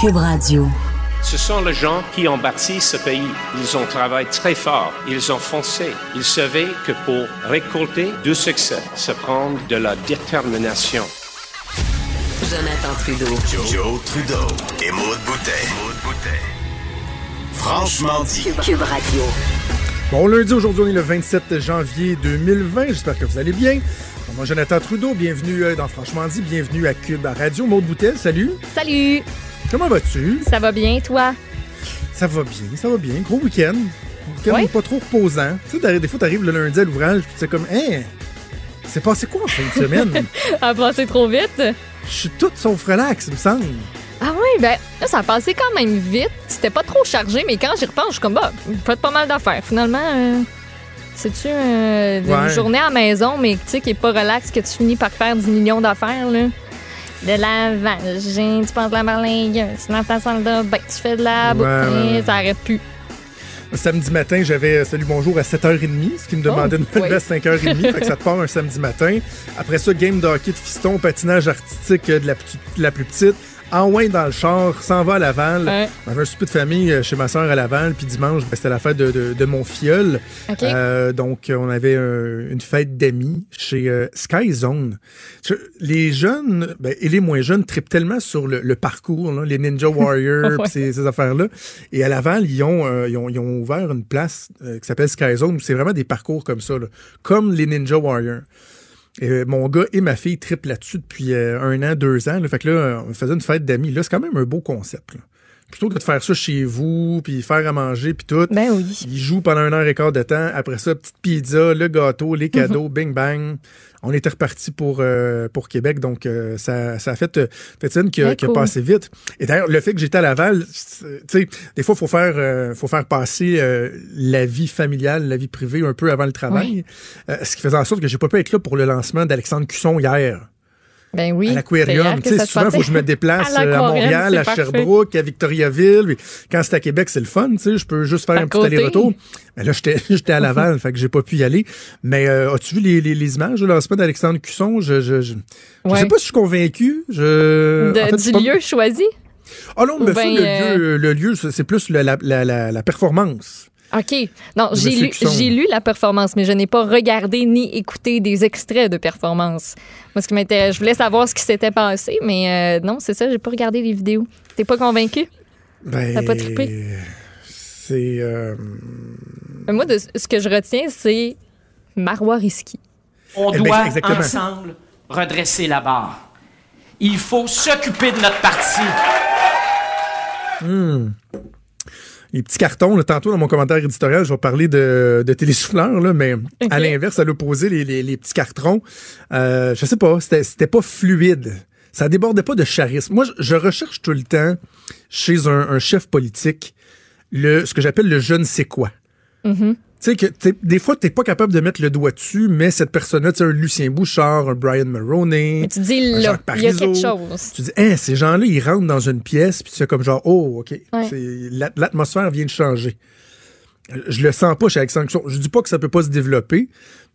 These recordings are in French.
Cube Radio. Ce sont les gens qui ont bâti ce pays. Ils ont travaillé très fort. Ils ont foncé. Ils savaient que pour récolter du succès, ça prend de la détermination. Jonathan Trudeau. Joe, Trudeau et Maude Boutet. Franchement dit. Cube, Cube Radio. Bon lundi, aujourd'hui, on est le 27 janvier 2020. J'espère que vous allez bien. Moi, Jonathan Trudeau, bienvenue euh, dans Franchement dit, bienvenue à Cube Radio. Maude Boutet, salut. Salut! Comment vas-tu? Ça va bien, toi? Ça va bien, ça va bien. Gros week-end. Week-end Ouais. pas trop reposant. Tu sais, des fois, t'arrives le lundi à l'ouvrage, puis tu sais comme, hein, c'est passé quoi en fin de semaine? A passé trop vite? Je suis toute sauf relax, il me semble. Ah oui, ben là, ça a passé quand même vite. C'était pas trop chargé, mais quand j'y repense, je suis comme, bah, faites pas mal d'affaires. Finalement, euh, c'est-tu euh, une Ouais. journée à la maison, mais tu sais, qui est pas relax, que tu finis par faire 10 millions d'affaires, là? De lavage, hein, tu penses de la marlingueuse, tu dans ta salle de bain, tu fais de la ouais. ça arrête plus. Samedi matin, j'avais euh, Salut Bonjour à 7h30, ce qui me demandait de me lever à 5h30. fait que ça te part un samedi matin. Après ça, game de hockey de fiston, patinage artistique euh, de la, la plus petite. En loin dans le char, s'en va à Laval. Ouais. On avait un souper de famille euh, chez ma soeur à Laval. Puis dimanche, ben, c'était la fête de, de- de mon filleul. Euh, donc, euh, on avait euh, une fête d'amis chez euh, Sky Zone. Les jeunes ben, et les moins jeunes tripent tellement sur le, le parcours, là, les Ninja Warriors, Ouais. ces, ces affaires-là. Et à Laval, ils ont, ils ont, ils ont ouvert une place qui s'appelle Sky Zone où c'est vraiment des parcours comme ça, là, comme les Ninja Warriors. Euh, mon gars et ma fille trippent là-dessus depuis euh, un an, deux ans. là. Fait que là, on faisait une fête d'amis. Là, c'est quand même un beau concept. là. Plutôt que de faire ça chez vous, puis faire à manger, puis tout. Ben oui. Ils jouent pendant un heure et quart de temps. Après ça, petite pizza, le gâteau, les cadeaux, bing bang. On était reparti pour, euh, pour Québec. Donc, euh, ça, ça a fait, euh, fait une qui, a- Très qui a cool. passé vite. Et d'ailleurs, le fait que j'étais à Laval, tu sais, des fois, il faut faire, euh, faut faire passer euh, la vie familiale, la vie privée un peu avant le travail. Euh, ce qui faisait en sorte que j'ai pas pu être là pour le lancement d'Alexandre Cusson hier Ben oui. à C'est l'aquarium. souvent, il faut que je me déplace À euh, à, Montréal, à parfait. Sherbrooke, à Victoriaville. Quand c'est à Québec, c'est le fun. Tu sais, je peux juste faire À un petit côté. aller-retour. Mais là, j'étais j'étais à Laval, fait que j'ai pas pu y aller. Mais euh, as-tu vu les, les, les images du lancement d'Alexandre Cusson? Je, je, je, je Ouais. sais pas si je suis convaincu. Je, De- en fait, du pas- lieu choisi? Ah non, mais ben, le, euh, lieu, le lieu, c'est plus la, la, la performance. OK. Non, j'ai lu, Cusson. j'ai lu la performance, mais je n'ai pas regardé ni écouté des extraits de performance. Moi, ce qui m'intéresse, je voulais savoir ce qui s'était passé, mais euh, non, c'est ça, j'ai pas regardé les vidéos. T'es pas convaincu? Ben, T'as pas trippé? C'est... euh, Mais Moi, de, ce que je retiens, c'est Marois Risky. On Eh ben, doit ensemble redresser la barre. Il faut s'occuper de notre parti. Les petits cartons, là, tantôt dans mon commentaire éditorial, je vais parler de, de télésouffleurs, là, mais à l'inverse, à l'opposé, les, les, les petits cartons, euh, je sais pas, c'était c'était pas fluide. Ça débordait pas de charisme. Moi, je, je recherche tout le temps chez un, un chef politique le, ce que j'appelle le je ne sais quoi. Mm-hmm. Sais que t'es- des fois, t'es pas capable de mettre le doigt dessus, mais cette personne-là, tu sais, un Lucien Bouchard, un Brian Mulroney, Mais tu dis, il y a quelque chose. tu dis, hein, ces gens-là, ils rentrent dans une pièce, puis tu fais comme genre, oh, OK, Ouais. c'est- la- l'atmosphère vient de changer. Je le sens pas chez Alexandre. Je dis pas que ça peut pas se développer,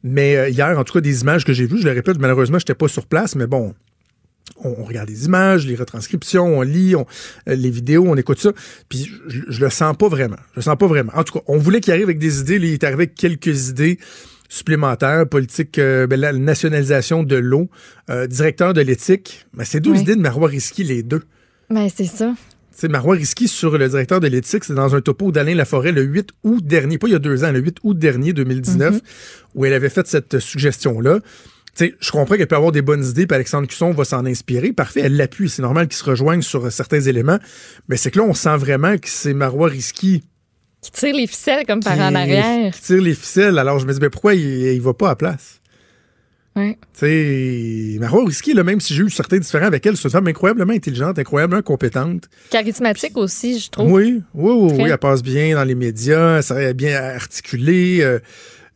mais euh, hier, en tout cas, des images que j'ai vues, je le répète, malheureusement, j'étais pas sur place, mais bon, on, on regarde les images, les retranscriptions, on lit on- euh, les vidéos, on écoute ça, puis je, je le sens pas vraiment. Je le sens pas vraiment. En tout cas, on voulait qu'il arrive avec des idées, là, il est arrivé avec quelques idées supplémentaires, politique, euh, ben, la nationalisation de l'eau, euh, directeur de l'éthique. Ben, c'est deux Ouais. idées de Marois Risky, les deux. Ben, c'est ça. Sais, Marois Risky sur le directeur de l'éthique, c'est dans un topo d'Alain Laforêt le 8 août dernier, pas il y a deux ans, le 8 août dernier 2019, où elle avait fait cette suggestion-là. Sais, je comprends qu'elle peut avoir des bonnes idées, puis Alexandre Cusson va s'en inspirer. Parfait, elle l'appuie. C'est normal qu'ils se rejoignent sur certains éléments. Mais c'est que là, on sent vraiment que c'est Marois Risky Qui tire les ficelles comme par en arrière. qui tire les ficelles. Alors, je me dis, mais pourquoi il, il va pas à place? Ouais. Tu sais, Marois Risky, là, même si j'ai eu certains différents avec elle, c'est une femme incroyablement intelligente, incroyablement compétente. Charismatique aussi, je trouve. Oui, oui, oui, elle passe bien dans les médias, elle serait bien articulée, euh,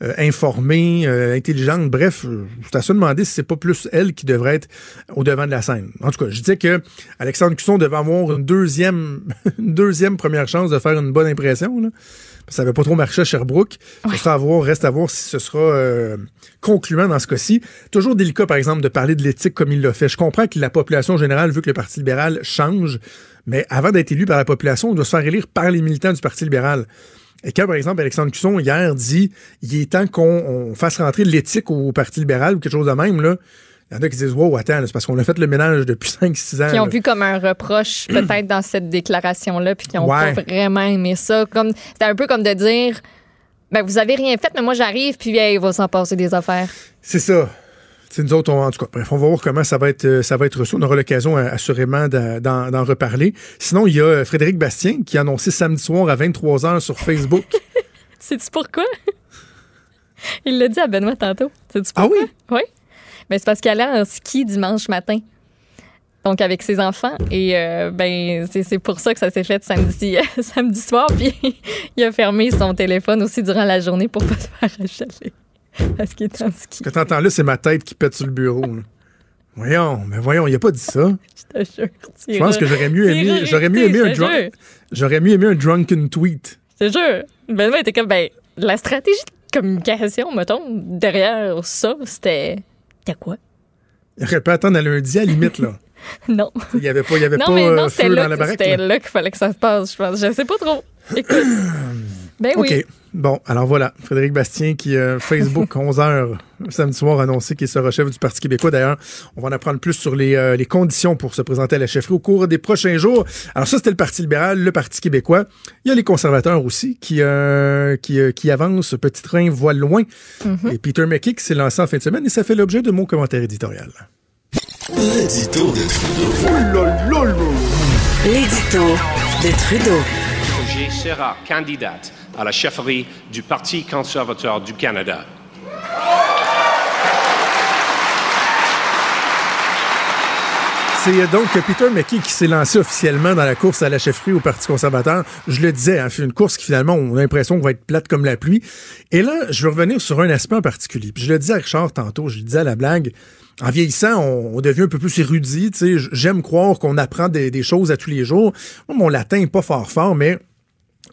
euh, informée, euh, intelligente. Bref, euh, je à se demander si c'est pas plus elle qui devrait être au devant de la scène. En tout cas, je disais que Alexandre Cusson devait avoir une deuxième, une deuxième première chance de faire une bonne impression. Là. Ça n'avait pas trop marché à Sherbrooke. Sera à voir, reste à voir si ce sera euh, concluant dans ce cas-ci. Toujours délicat, par exemple, de parler de l'éthique comme il l'a fait. Je comprends que la population générale veut que le Parti libéral change, mais avant d'être élu par la population, on doit se faire élire par les militants du Parti libéral. Et quand, par exemple, Alexandre Cusson, hier, dit il est temps qu'on on fasse rentrer l'éthique au Parti libéral ou quelque chose de même, là. Il y en a qui disent Wow, attends, c'est parce qu'on a fait le ménage depuis 5-6 ans. Qui ont là. vu comme un reproche peut-être dans cette déclaration-là, puis qui n'ont Ouais. pas vraiment aimé ça. C'était un peu comme de dire ben, vous avez rien fait, mais moi j'arrive, puis hey, il va s'en passer des affaires. C'est ça. C'est nous autres, on- en tout cas, bref, on va voir comment ça va être, euh, ça va être reçu. On aura l'occasion euh, assurément d'en- reparler. Sinon, il y a euh, Frédéric Bastien qui a annoncé samedi soir à 23h sur Facebook. Sais-tu pourquoi? il l'a dit à Benoît tantôt. Sais-tu ah pourquoi? oui? Oui. Mais c'est parce qu'elle allait en ski dimanche matin. Donc, avec ses enfants. Et euh, ben, c'est c'est pour ça que ça s'est fait samedi, samedi soir. Puis, il a fermé son téléphone aussi durant la journée pour pas se faire achaler. Parce qu'il est en ski. Ce que t'entends là, c'est ma tête qui pète sur le bureau. là. Voyons, mais voyons, il a pas dit ça. Je te jure. Je pense que j'aurais mieux aimé, j'aurais mieux aimé un drunk, j'aurais mieux aimé un drunken tweet. Je te jure. Benoît était comme, ben, la stratégie de communication, mettons, derrière ça, c'était. C'était quoi? Il aurait pu attendre à lundi, à la limite, là. Non. Il y avait pas, il y avait Non, pas mais non, euh, c'était feu là, dans la que- baraque. c'était là. là qu'il fallait que ça se passe, je pense. Je sais pas trop. Écoute. Ben oui. OK. Bon, alors voilà. Frédéric Bastien qui, euh, Facebook, 11h, samedi soir, a annoncé qu'il sera chef du Parti québécois. D'ailleurs, on va en apprendre plus sur les, euh, les conditions pour se présenter à la chefferie au cours des prochains jours. Alors ça, c'était le Parti libéral, le Parti québécois. Il y a les conservateurs aussi qui, euh, qui, euh, qui avancent. Petit train voile loin. Mm-hmm. Et Peter McKay qui s'est lancé en fin de semaine et ça fait l'objet de mon commentaire éditorial. L'édito de Trudeau. L'édito de Trudeau. J'ai sera candidate à la chefferie du Parti conservateur du Canada. C'est euh, donc Peter McKay qui s'est lancé officiellement dans la course à la chefferie au Parti conservateur. Je le disais, hein, une course qui finalement, on a l'impression qu'on va être plate comme la pluie. Et là, je veux revenir sur un aspect en particulier. Je le disais à Richard tantôt, je le disais à la blague. En vieillissant, on, devient un peu plus érudit. J'aime croire qu'on apprend des, choses à tous les jours. Mon latin n'est pas fort fort, mais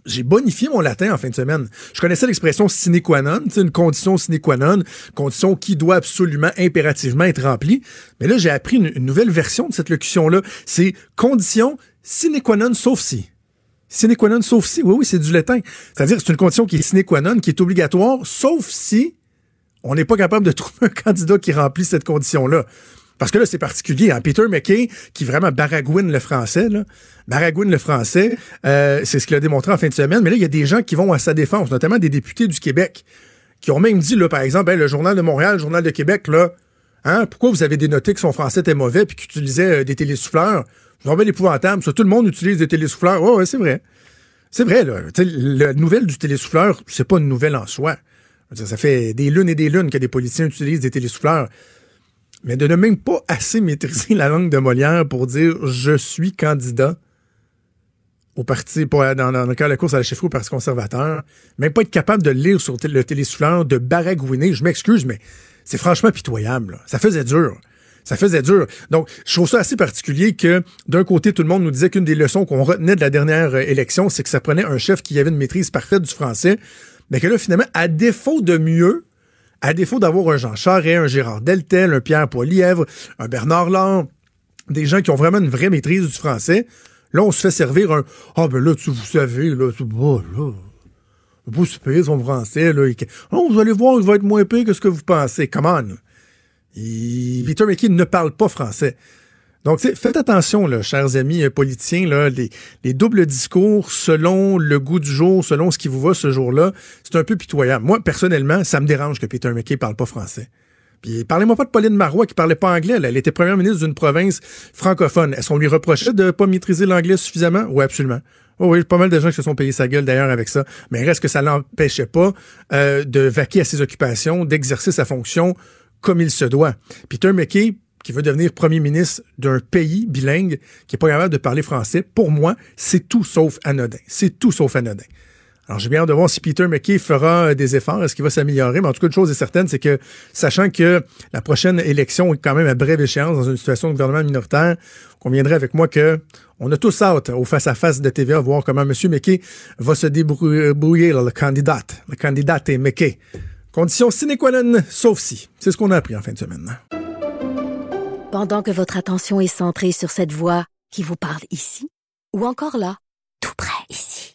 j'ai bonifié mon latin en fin de semaine. Je connaissais l'expression sine qua non, une condition sine qua non, condition qui doit absolument, impérativement être remplie. Mais là, j'ai appris une, nouvelle version de cette locution-là. C'est condition sine qua non sauf si. Sine qua non sauf si. Oui, oui, c'est du latin. C'est-à-dire c'est une condition qui est sine qua non, qui est obligatoire, sauf si on n'est pas capable de trouver un candidat qui remplit cette condition-là. Parce que là, c'est particulier. Hein? Peter McKay, qui vraiment baragouine le français, là, baragouine le français, euh, c'est ce qu'il a démontré en fin de semaine. Mais là, il y a des gens qui vont à sa défense, notamment des députés du Québec, qui ont même dit, là, par exemple, le Journal de Montréal, le Journal de Québec, là, hein, pourquoi vous avez dénoté que son français était mauvais puis qu'il utilisait euh, des télésouffleurs? Je vais l'épouvantable. Ça, tout le monde utilise des télésouffleurs. Ouais, ouais, c'est vrai. C'est vrai, la nouvelle du télésouffleur, c'est pas une nouvelle en soi. Ça fait des lunes et des lunes que des politiciens utilisent des télésouffleurs. Mais de ne même pas assez maîtriser la langue de Molière pour dire je suis candidat au parti, pour, dans, dans le cas de la course à la chefferie au Parti conservateur, même pas être capable de lire sur le télésouffleur, de baragouiner, je m'excuse, mais c'est franchement pitoyable. Ça faisait dur. Ça faisait dur. Donc, je trouve ça assez particulier que, d'un côté, tout le monde nous disait qu'une des leçons qu'on retenait de la dernière euh, élection, c'est que ça prenait un chef qui avait une maîtrise parfaite du français, mais que là, finalement, à défaut de mieux, à défaut d'avoir un Jean Charest, un Gérard Deltel, un Pierre Poilièvre, un Bernard Lang, des gens qui ont vraiment une vraie maîtrise du français, là, on se fait servir un « Ah, ben là, tu vous savez, là, tu bon, là, pas super son français, là. Oh, vous allez voir, il va être moins pire que ce que vous pensez. Come on. Peter McKay ne parle pas français. Donc, faites attention, là, chers amis euh, politiciens, là, les, les doubles discours selon le goût du jour, selon ce qui vous va ce jour-là, c'est un peu pitoyable. Moi, personnellement, ça me dérange que Peter McKay parle pas français. Puis parlez-moi pas de Pauline Marois qui parlait pas anglais. Elle était première ministre d'une province francophone. Est-ce qu'on lui reprochait de pas maîtriser l'anglais suffisamment? Oui, absolument. Oh oui, pas mal de gens qui se sont payés sa gueule d'ailleurs avec ça. Mais reste que ça l'empêchait pas euh, de vaquer à ses occupations, d'exercer sa fonction comme il se doit? Peter McKay, qui veut devenir premier ministre d'un pays bilingue qui est pas capable de parler français, pour moi, c'est tout sauf anodin. C'est tout sauf anodin. Alors, j'ai bien hâte de voir si Peter McKay fera euh, des efforts, est-ce qu'il va s'améliorer, mais en tout cas, une chose est certaine, c'est que, sachant que la prochaine élection est quand même à brève échéance dans une situation de gouvernement minoritaire, conviendrait avec moi que on a tous hâte au face-à-face de TVA voir comment M. McKay va se débrouiller, là, le candidat. Le candidat est McKay. Condition sine qua non, sauf si. C'est ce qu'on a appris en fin de semaine. Pendant que votre attention est centrée sur cette voix qui vous parle ici, ou encore là, tout près ici,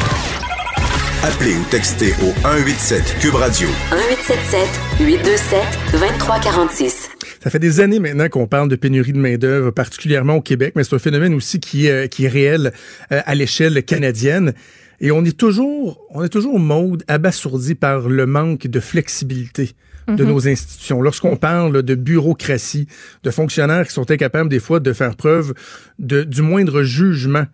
Appelez ou textez au 187 Cube Radio. 1877 827 2346. Ça fait des années maintenant qu'on parle de pénurie de main-d'œuvre, particulièrement au Québec, mais c'est un phénomène aussi qui, est- qui est réel euh, à l'échelle canadienne. Et on est toujours, on est toujours mode abasourdi par le manque de flexibilité de nos institutions. Lorsqu'on parle de bureaucratie, de fonctionnaires qui sont incapables des fois de faire preuve de, du moindre jugement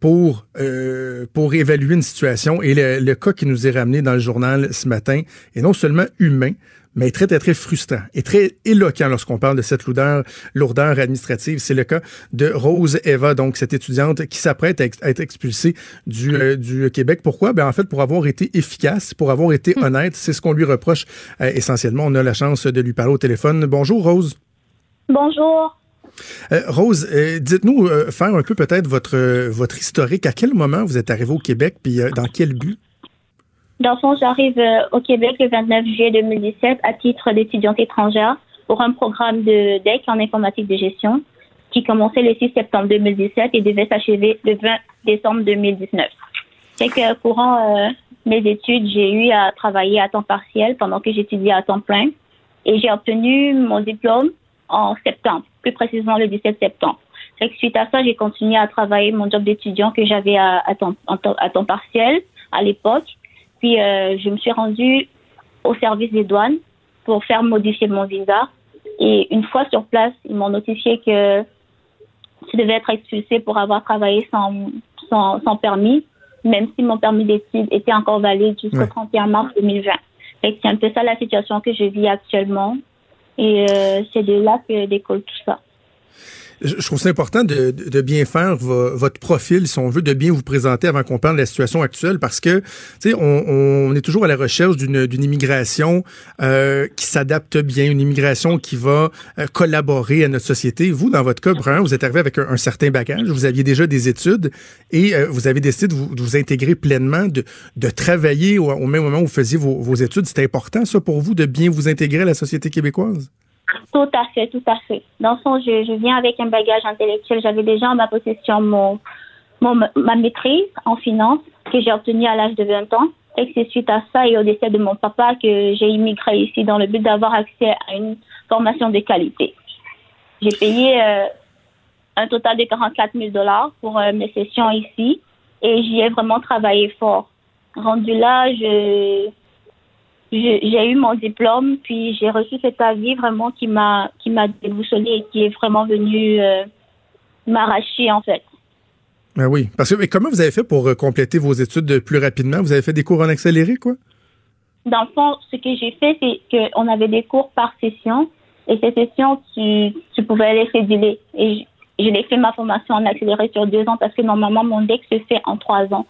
pour, euh, pour évaluer une situation. Et le, le cas qui nous est ramené dans le journal ce matin est non seulement humain, mais très, très, très frustrant et très éloquent lorsqu'on parle de cette lourdeur, lourdeur administrative. C'est le cas de Rose Eva, donc cette étudiante qui s'apprête à, ex- à être expulsée du, euh, du Québec. Pourquoi? Ben, en fait, pour avoir été efficace, pour avoir été honnête, c'est ce qu'on lui reproche euh, essentiellement. On a la chance de lui parler au téléphone. Bonjour, Rose. Bonjour. Euh, Rose, euh, dites-nous, euh, faire un peu peut-être votre, votre historique. À quel moment vous êtes arrivé au Québec, puis dans quel but? Dans le fond, j'arrive au Québec le 29 juillet 2017 à titre d'étudiante étrangère pour un programme de DEC en informatique de gestion qui commençait le 6 septembre 2017 et devait s'achever le 20 décembre 2019. C'est que courant mes études, j'ai eu à travailler à temps partiel pendant que j'étudiais à temps plein et j'ai obtenu mon diplôme en septembre, plus précisément le 17 septembre. Que suite à ça, j'ai continué à travailler mon job d'étudiant que j'avais à, à, temps, à partiel à l'époque. Puis euh, je me suis rendue au service des douanes pour faire modifier mon visa. Et une fois sur place, ils m'ont notifié que je devais être expulsée pour avoir travaillé sans, sans, sans permis, même si mon permis d'études était encore valide jusqu'au Ouais. 31 mars 2020. Fait que c'est un peu ça la situation que je vis actuellement. Et euh, c'est de là que découle tout ça. Je trouve ça important de, de- bien faire vo- votre profil, si on veut, de bien vous présenter avant qu'on parle de la situation actuelle, parce que, tu sais, on, on est toujours à la recherche d'une immigration euh, qui s'adapte bien, une immigration qui va euh, collaborer à notre société. Vous, dans votre cas, Brun, vous êtes arrivé avec un, un certain bagage, vous aviez déjà des études et euh, vous avez décidé de vous, de vous intégrer pleinement, de, de travailler au, au même moment où vous faisiez vos, vos études. C'était important, ça, pour vous, de bien vous intégrer à la société québécoise? Tout à fait, tout à fait. Dans le fond, je, je viens avec un bagage intellectuel. J'avais déjà en ma possession mon, mon, ma maîtrise en finance que j'ai obtenue à l'âge de 20 ans. Et c'est suite à ça et au décès de mon papa que j'ai immigré ici dans le but d'avoir accès à une formation de qualité. J'ai payé euh, un total de 44 000 dollars pour euh, mes sessions ici et j'y ai vraiment travaillé fort. Rendu là, je- j'ai eu mon diplôme, puis j'ai reçu cet avis vraiment qui m'a qui m'a déboussolé et qui est vraiment venu euh, m'arracher en fait. Ben oui. Parce que mais comment vous avez fait pour euh, compléter vos études plus rapidement? Vous avez fait des cours en accéléré, quoi? Dans le fond, ce que j'ai fait, c'est qu'on avait des cours par session et ces sessions, tu, tu pouvais les céduler. Et je, je l'ai fait ma formation en accéléré sur deux ans parce que normalement, mon DEC se fait en trois ans.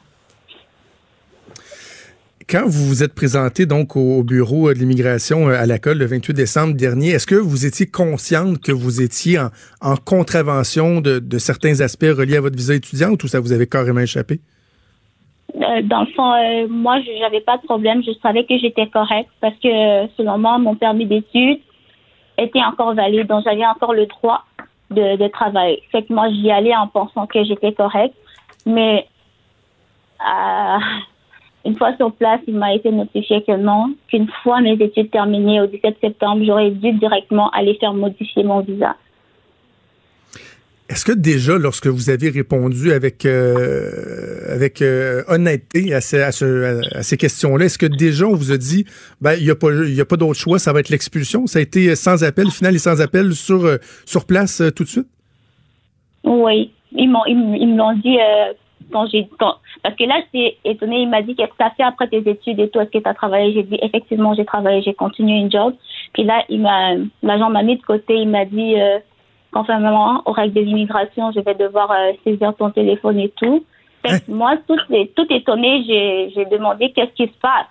Quand vous vous êtes présenté donc au bureau de l'immigration euh, à l'école le 28 décembre dernier, est-ce que vous étiez consciente que vous étiez en, en contravention de, certains aspects reliés à votre visa étudiante ou ça vous avait carrément échappé? Euh, dans le fond, euh, moi, je n'avais pas de problème. Je savais que j'étais correcte parce que, euh, selon moi, mon permis d'études était encore valide. Donc, j'avais encore le droit de, de travailler. Fait que moi, j'y allais en pensant que j'étais correcte. Mais euh, une fois sur place, il m'a été notifié que non, qu'une fois mes études terminées au 17 septembre, j'aurais dû directement aller faire modifier mon visa. Est-ce que déjà, lorsque vous avez répondu avec euh, avec euh, honnêteté à, ces, à, ce- à ces questions-là, est-ce que déjà on vous a dit, ben il y a pas il y a pas d'autre choix, ça va être l'expulsion? Ça a été sans appel, final et sans appel sur euh, sur place euh, tout de suite? Oui, ils m'ont, ils, me l'ont dit euh, quand j'ai, quand- parce que là, j'étais étonnée. Il m'a dit qu'est-ce que tu as fait après tes études et tout, est-ce que tu as travaillé? J'ai dit effectivement, j'ai travaillé, j'ai continué une job. Puis là, il m'a, l'agent m'a mis de côté. Il m'a dit, euh, conformément aux règles de l'immigration, je vais devoir euh, saisir ton téléphone et tout. Fait que moi, tout, tout étonnée, j'ai, j'ai demandé qu'est-ce qui se passe?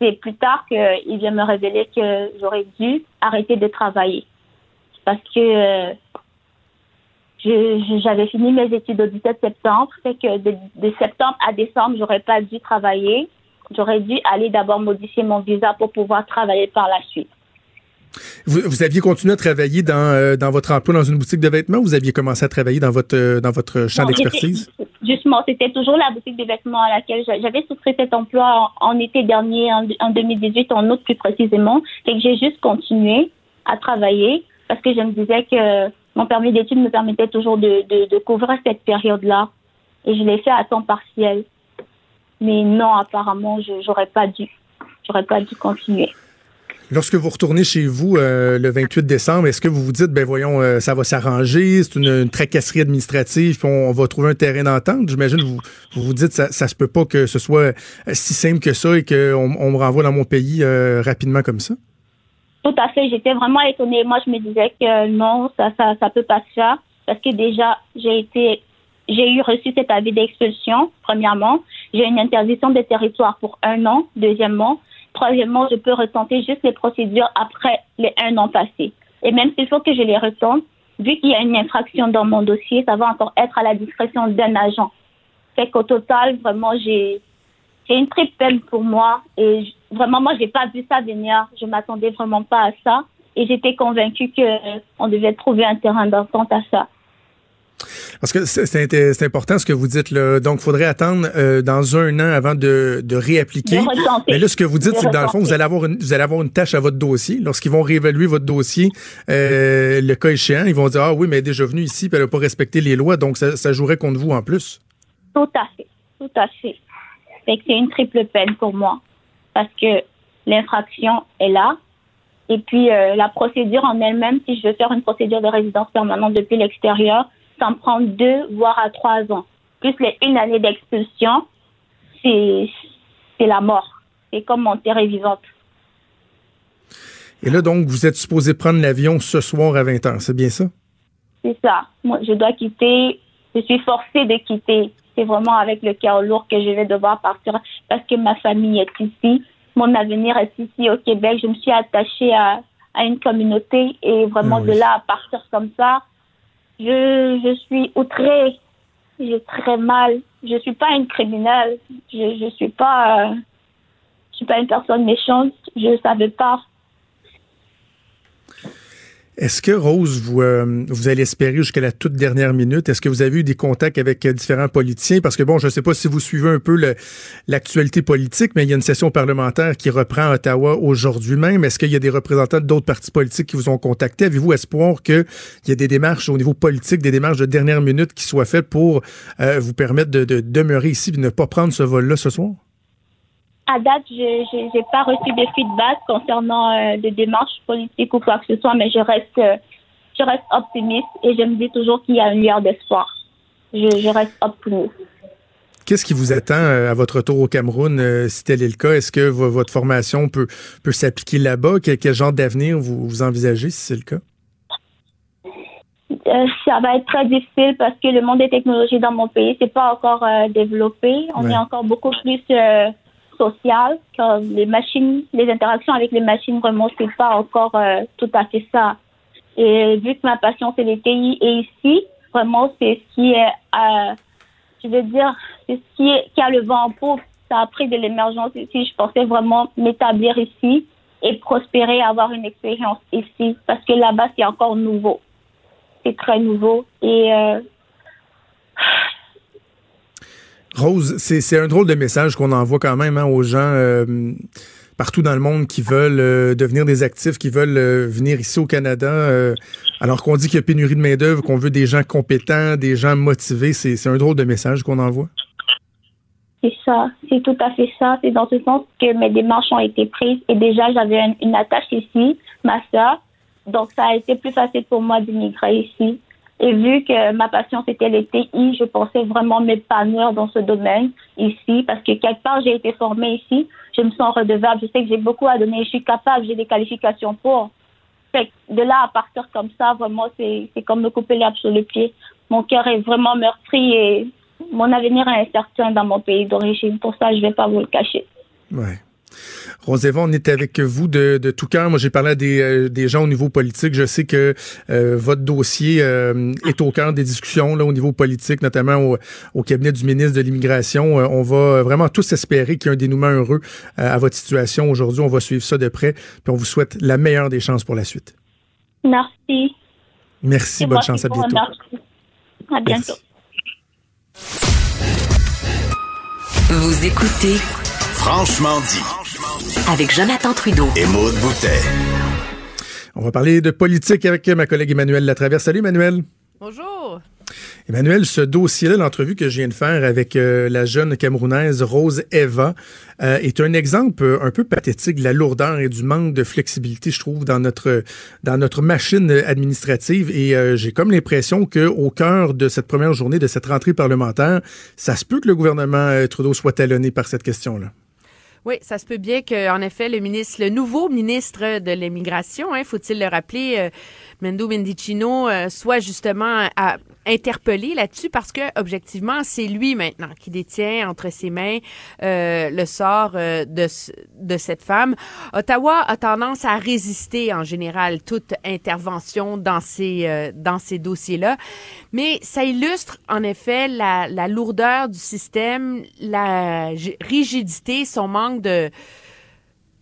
C'est plus tard qu'il vient me révéler que j'aurais dû arrêter de travailler parce que euh, j'avais fini mes études au 17 septembre, fait que de, de septembre à décembre, j'aurais pas dû travailler. J'aurais dû aller d'abord modifier mon visa pour pouvoir travailler par la suite. vous, vous aviez continué à travailler dans euh, dans votre emploi dans une boutique de vêtements ou vous aviez commencé à travailler dans votre euh, dans votre champ d'expertise? Justement, c'était toujours la boutique de vêtements à laquelle j'a- j'avais souscrit cet emploi en, en été dernier, en, en 2018, en août plus précisément. Fait que j'ai juste continué à travailler parce que je me disais que mon permis d'études me permettait toujours de, couvrir cette période-là. Et je l'ai fait à temps partiel. Mais non, apparemment, je j'aurais pas dû. J'aurais pas dû continuer. Lorsque vous retournez chez vous euh, le 28 décembre, est-ce que vous vous dites, ben voyons, euh, ça va s'arranger, c'est une, tracasserie administrative, on, va trouver un terrain d'entente? J'imagine vous vous vous dites, ça, ça se peut pas que ce soit si simple que ça et qu'on on me renvoie dans mon pays euh, rapidement comme ça? Tout à fait. J'étais vraiment étonnée. Moi, je me disais que non, ça, ça, ça peut pas se faire parce que déjà, j'ai été, j'ai eu reçu cet avis d'expulsion. Premièrement, j'ai une interdiction de territoire pour un an. Deuxièmement, troisièmement, je peux retenter juste les procédures après les un an passés. Et même s'il faut que je les retente, vu qu'il y a une infraction dans mon dossier, ça va encore être à la discrétion d'un agent. Fait qu'au total, vraiment, j'ai, c'est une triple peine pour moi et vraiment moi j'ai pas vu ça venir je m'attendais vraiment pas à ça et j'étais convaincue que euh, devait trouver un terrain d'entente à ça Parce que c'est- important ce que vous dites là. Donc, il faudrait attendre euh, dans un an avant de, de réappliquer. De. Mais là, ce que vous dites, c'est que dans le fond, vous allez avoir une, vous allez avoir une tâche à votre dossier. Lorsqu'ils vont réévaluer votre dossier, euh, le cas échéant, ils vont dire ah oui, mais elle est déjà venue ici, puis elle n'a pas respecté les lois, donc ça, ça jouerait contre vous en plus. tout à fait tout à fait fait c'est une triple peine pour moi parce que l'infraction est là et puis euh, la procédure en elle-même si je veux faire une procédure de résidence permanente depuis l'extérieur ça me prend deux voire à trois ans plus les une année d'expulsion c'est la mort c'est comme monter vivante Et là, donc, vous êtes supposé prendre l'avion ce soir à 20h, c'est bien ça? C'est ça. Moi, je dois quitter. Je suis forcée de quitter. C'est vraiment avec le cœur lourd que je vais devoir partir parce que ma famille est ici. Mon avenir est ici au Québec. Je me suis attachée à, à une communauté et vraiment Ah oui. de là à partir comme ça, je, je suis outrée. J'ai très mal. Je suis pas une criminelle. Je, je suis pas, euh, je suis pas une personne méchante. Je savais pas. Est-ce que, Rose, vous, euh, vous allez espérer jusqu'à la toute dernière minute? Est-ce que vous avez eu des contacts avec euh, différents politiciens? Parce que, bon, je ne sais pas si vous suivez un peu l'actualité politique, mais il y a une session parlementaire qui reprend à Ottawa aujourd'hui même. Est-ce qu'il y a des représentants d'autres partis politiques qui vous ont contacté? Avez-vous espoir qu'il y ait des démarches au niveau politique, des démarches de dernière minute qui soient faites pour euh, vous permettre de, de demeurer ici et ne pas prendre ce vol-là ce soir? À date, je n'ai pas reçu de feedback concernant euh, des démarches politiques ou quoi que ce soit, mais je reste, euh, je reste optimiste et je me dis toujours qu'il y a une lueur d'espoir. Je, je reste optimiste. Qu'est-ce qui vous attend euh, à votre retour au Cameroun, euh, si tel est le cas? Est-ce que vo- votre formation peut, peut s'appliquer là-bas? Quel, quel genre d'avenir vous, vous envisagez, si c'est le cas? Euh, ça va être très difficile parce que le monde des technologies dans mon pays, c'est pas encore euh, développé. On Ouais. est encore beaucoup plus euh, social. Comme les machines, les interactions avec les machines, vraiment, c'est pas encore euh, tout à fait ça. Et vu que ma passion, c'est les TI, et ici, vraiment, c'est ce qui est, euh, je veux dire, c'est ce qui a le vent en poupe. Ça a pris de l'émergence ici. Je pensais vraiment m'établir ici et prospérer, avoir une expérience ici. Parce que là-bas, c'est encore nouveau c'est très nouveau. Et euh, Rose, c'est un drôle de message qu'on envoie quand même hein, aux gens euh, partout dans le monde qui veulent euh, devenir des actifs, qui veulent euh, venir ici au Canada, alors qu'on dit qu'il y a pénurie de main-d'œuvre, qu'on veut des gens compétents, des gens motivés. C'est un drôle de message qu'on envoie. C'est ça, c'est tout à fait ça. C'est dans ce sens que mes démarches ont été prises et déjà j'avais une, une attache ici, ma soeur. Donc ça a été plus facile pour moi d'immigrer ici. Et vu que ma passion c'était les TI, je pensais vraiment m'épanouir dans ce domaine ici parce que quelque part j'ai été formée ici. Je me sens redevable. Je sais que j'ai beaucoup à donner. Je suis capable. J'ai des qualifications pour. Fait que de là à partir comme ça, vraiment c'est comme me couper l'herbe sur le pied. Mon cœur est vraiment meurtri et mon avenir est incertain dans mon pays d'origine. Pour ça, je vais pas vous le cacher. Ouais. Rose Eva, on est avec vous de, de tout cœur. Moi, j'ai parlé à des, euh, des gens au niveau politique. Je sais que euh, votre dossier euh, est au cœur des discussions là, au niveau politique, notamment au, au cabinet du ministre de l'Immigration. Euh, on va vraiment tous espérer qu'il y ait un dénouement heureux euh, à votre situation aujourd'hui. On va suivre ça de près. Puis on vous souhaite la meilleure des chances pour la suite. Merci. Merci, bonne chance, à bientôt. remercie. À bientôt. Merci. Vous écoutez Franchement dit. Avec Jonathan Trudeau. Et Maude Boutet. On va parler de politique avec ma collègue Emmanuel Latraverse. Salut, Emmanuel. Bonjour. Emmanuel, ce dossier-là, l'entrevue que je viens de faire avec euh, la jeune Camerounaise Rose Eva, euh, est un exemple euh, un peu pathétique de la lourdeur et du manque de flexibilité, je trouve, dans notre dans notre machine administrative. Et euh, j'ai comme l'impression que au cœur de cette première journée de cette rentrée parlementaire, ça se peut que le gouvernement euh, Trudeau soit talonné par cette question-là. Oui, ça se peut bien que, en effet, le ministre, le nouveau ministre de l'immigration, hein, faut-il le rappeler, euh, Mendo Mendicino, euh, soit justement à, interpellé là-dessus parce que objectivement, c'est lui maintenant qui détient entre ses mains euh, le sort euh, de de cette femme. Ottawa a tendance à résister en général toute intervention dans ces euh, dans ces dossiers-là, mais ça illustre en effet la, la lourdeur du système, la rigidité, son manque de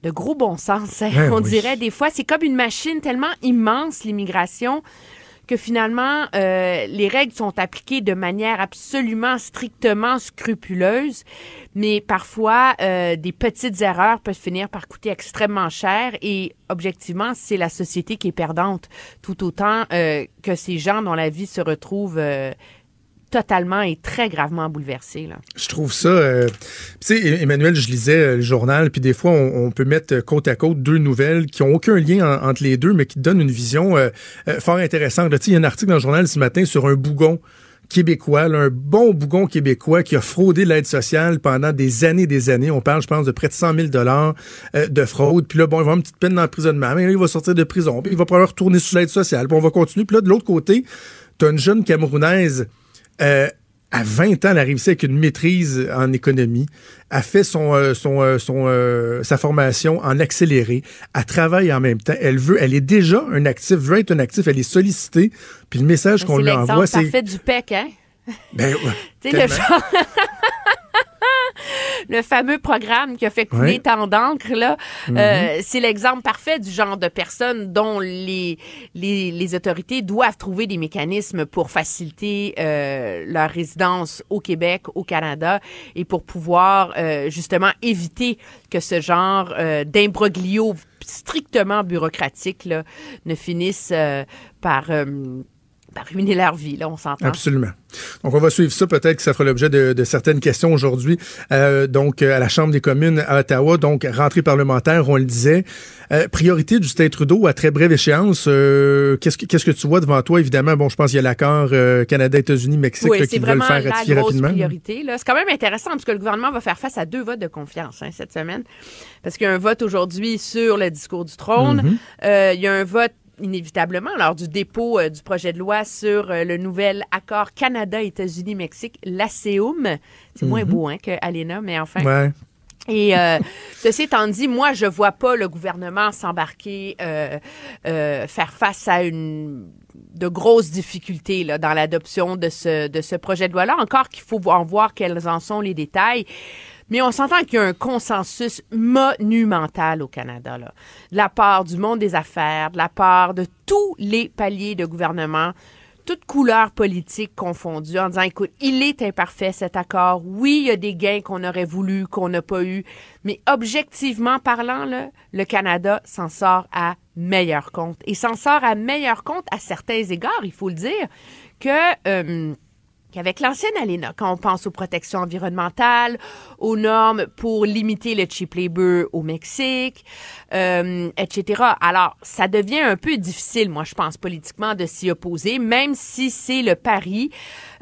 de gros bon sens, hein, Ben on oui. dirait des fois. C'est comme une machine tellement immense, l'immigration, que finalement, euh, les règles sont appliquées de manière absolument strictement scrupuleuse, mais parfois, euh, des petites erreurs peuvent finir par coûter extrêmement cher et objectivement, c'est la société qui est perdante, tout autant euh, que ces gens dont la vie se retrouve euh, totalement et très gravement bouleversée. Là. Je trouve ça. euh, tu sais, Emmanuel, je lisais euh, le journal, puis des fois, on, peut mettre euh, côte à côte deux nouvelles qui ont aucun lien en- entre les deux, mais qui donnent une vision fort intéressante. Il y a un article dans le journal ce matin sur un bougon québécois, un bon bougon québécois qui a fraudé l'aide sociale pendant des années des années. On parle, je pense, de près de 100 000 dollars de fraude. Puis là, bon, il va avoir une petite peine d'emprisonnement, mais là, il va sortir de prison, puis il va probablement retourner sous l'aide sociale, puis on va continuer. Puis là, de l'autre côté, tu as une jeune Camerounaise euh, à 20 ans, elle arrive ici avec une maîtrise en économie, a fait son, euh, son, euh, son, euh, sa formation en accéléré, elle travaille en même temps, elle veut, elle est déjà un actif, veut être un actif, elle est sollicitée, puis le message qu'on C'est lui envoie, c'est... parfait du PEC, hein? Ben, ouais, Tu sais, le, genre- le fameux programme qui a fait couler tant d'encre, là, Mhm. euh, c'est l'exemple parfait du genre de personnes dont les, les, les autorités doivent trouver des mécanismes pour faciliter euh, leur résidence au Québec, au Canada, et pour pouvoir euh, justement éviter que ce genre euh, d'imbroglio strictement bureaucratique là, ne finisse euh, par... par ruiner leur vie, là, on s'entend. Absolument. Donc, on va suivre ça. Peut-être que ça fera l'objet de, de certaines questions aujourd'hui. Euh, donc, euh, à la Chambre des communes à Ottawa, donc rentrée parlementaire, on le disait. Euh, priorité du Justin Trudeau à très brève échéance. euh, qu'est-ce, que, qu'est-ce que tu vois devant toi? Évidemment, bon, je pense qu'il y a l'accord Canada, États-Unis, Mexique Oui, là, qui veulent vraiment faire la ratifier grosse rapidement. priorité. là. C'est quand même intéressant parce que le gouvernement va faire face à deux votes de confiance hein, cette semaine. Parce qu'il y a un vote aujourd'hui sur le discours du trône. Mhm. Il y a un vote inévitablement lors du dépôt euh, du projet de loi sur euh, le nouvel accord Canada-États-Unis-Mexique, l'ACEUM. C'est moins beau hein, que ALENA, mais enfin. Mhm. Ouais. Et euh, ceci étant dit, moi, je vois pas le gouvernement s'embarquer, euh, euh, faire face à une de grosses difficultés là, dans l'adoption de ce, de ce projet de loi-là. Encore qu'il faut en voir quels en sont les détails. Mais on s'entend qu'il y a un consensus monumental au Canada, là, de la part du monde des affaires, de la part de tous les paliers de gouvernement. toutes couleurs politiques confondues, en disant, écoute, il est imparfait cet accord. Oui, il y a des gains qu'on aurait voulu, qu'on n'a pas eu, mais objectivement parlant, le Canada s'en sort à meilleur compte. Et s'en sort à meilleur compte à certains égards, il faut le dire, que... euh, qu'avec l'ancienne ALENA, quand on pense aux protections environnementales, aux normes pour limiter le cheap labor au Mexique, euh, etc. Alors, ça devient un peu difficile, moi, je pense, politiquement, de s'y opposer, même si c'est le pari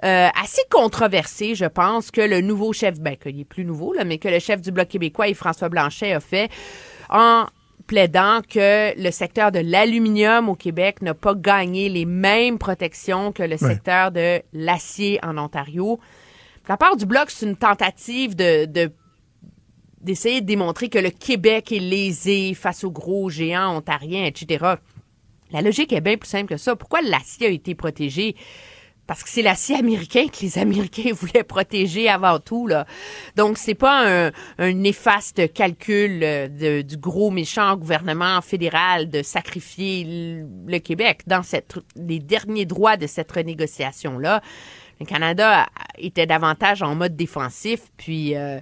euh, assez controversé, je pense, que le nouveau chef, ben, qu'il est plus nouveau, là, mais que le chef du Bloc québécois et François Blanchet a fait en plaidant que le secteur de l'aluminium au Québec n'a pas gagné les mêmes protections que le secteur de l'acier en Ontario. La part du Bloc, c'est une tentative de, de d'essayer de démontrer que le Québec est lésé face aux gros géants ontariens, etc. La logique est bien plus simple que ça. Pourquoi l'acier a été protégé? Parce que c'est l'acier américain que les Américains voulaient protéger avant tout. Là. Donc, c'est pas un, un néfaste calcul euh, de- du gros méchant gouvernement fédéral de sacrifier le, Québec dans cette, les derniers droits de cette renégociation-là. Le Canada était davantage en mode défensif, puis euh,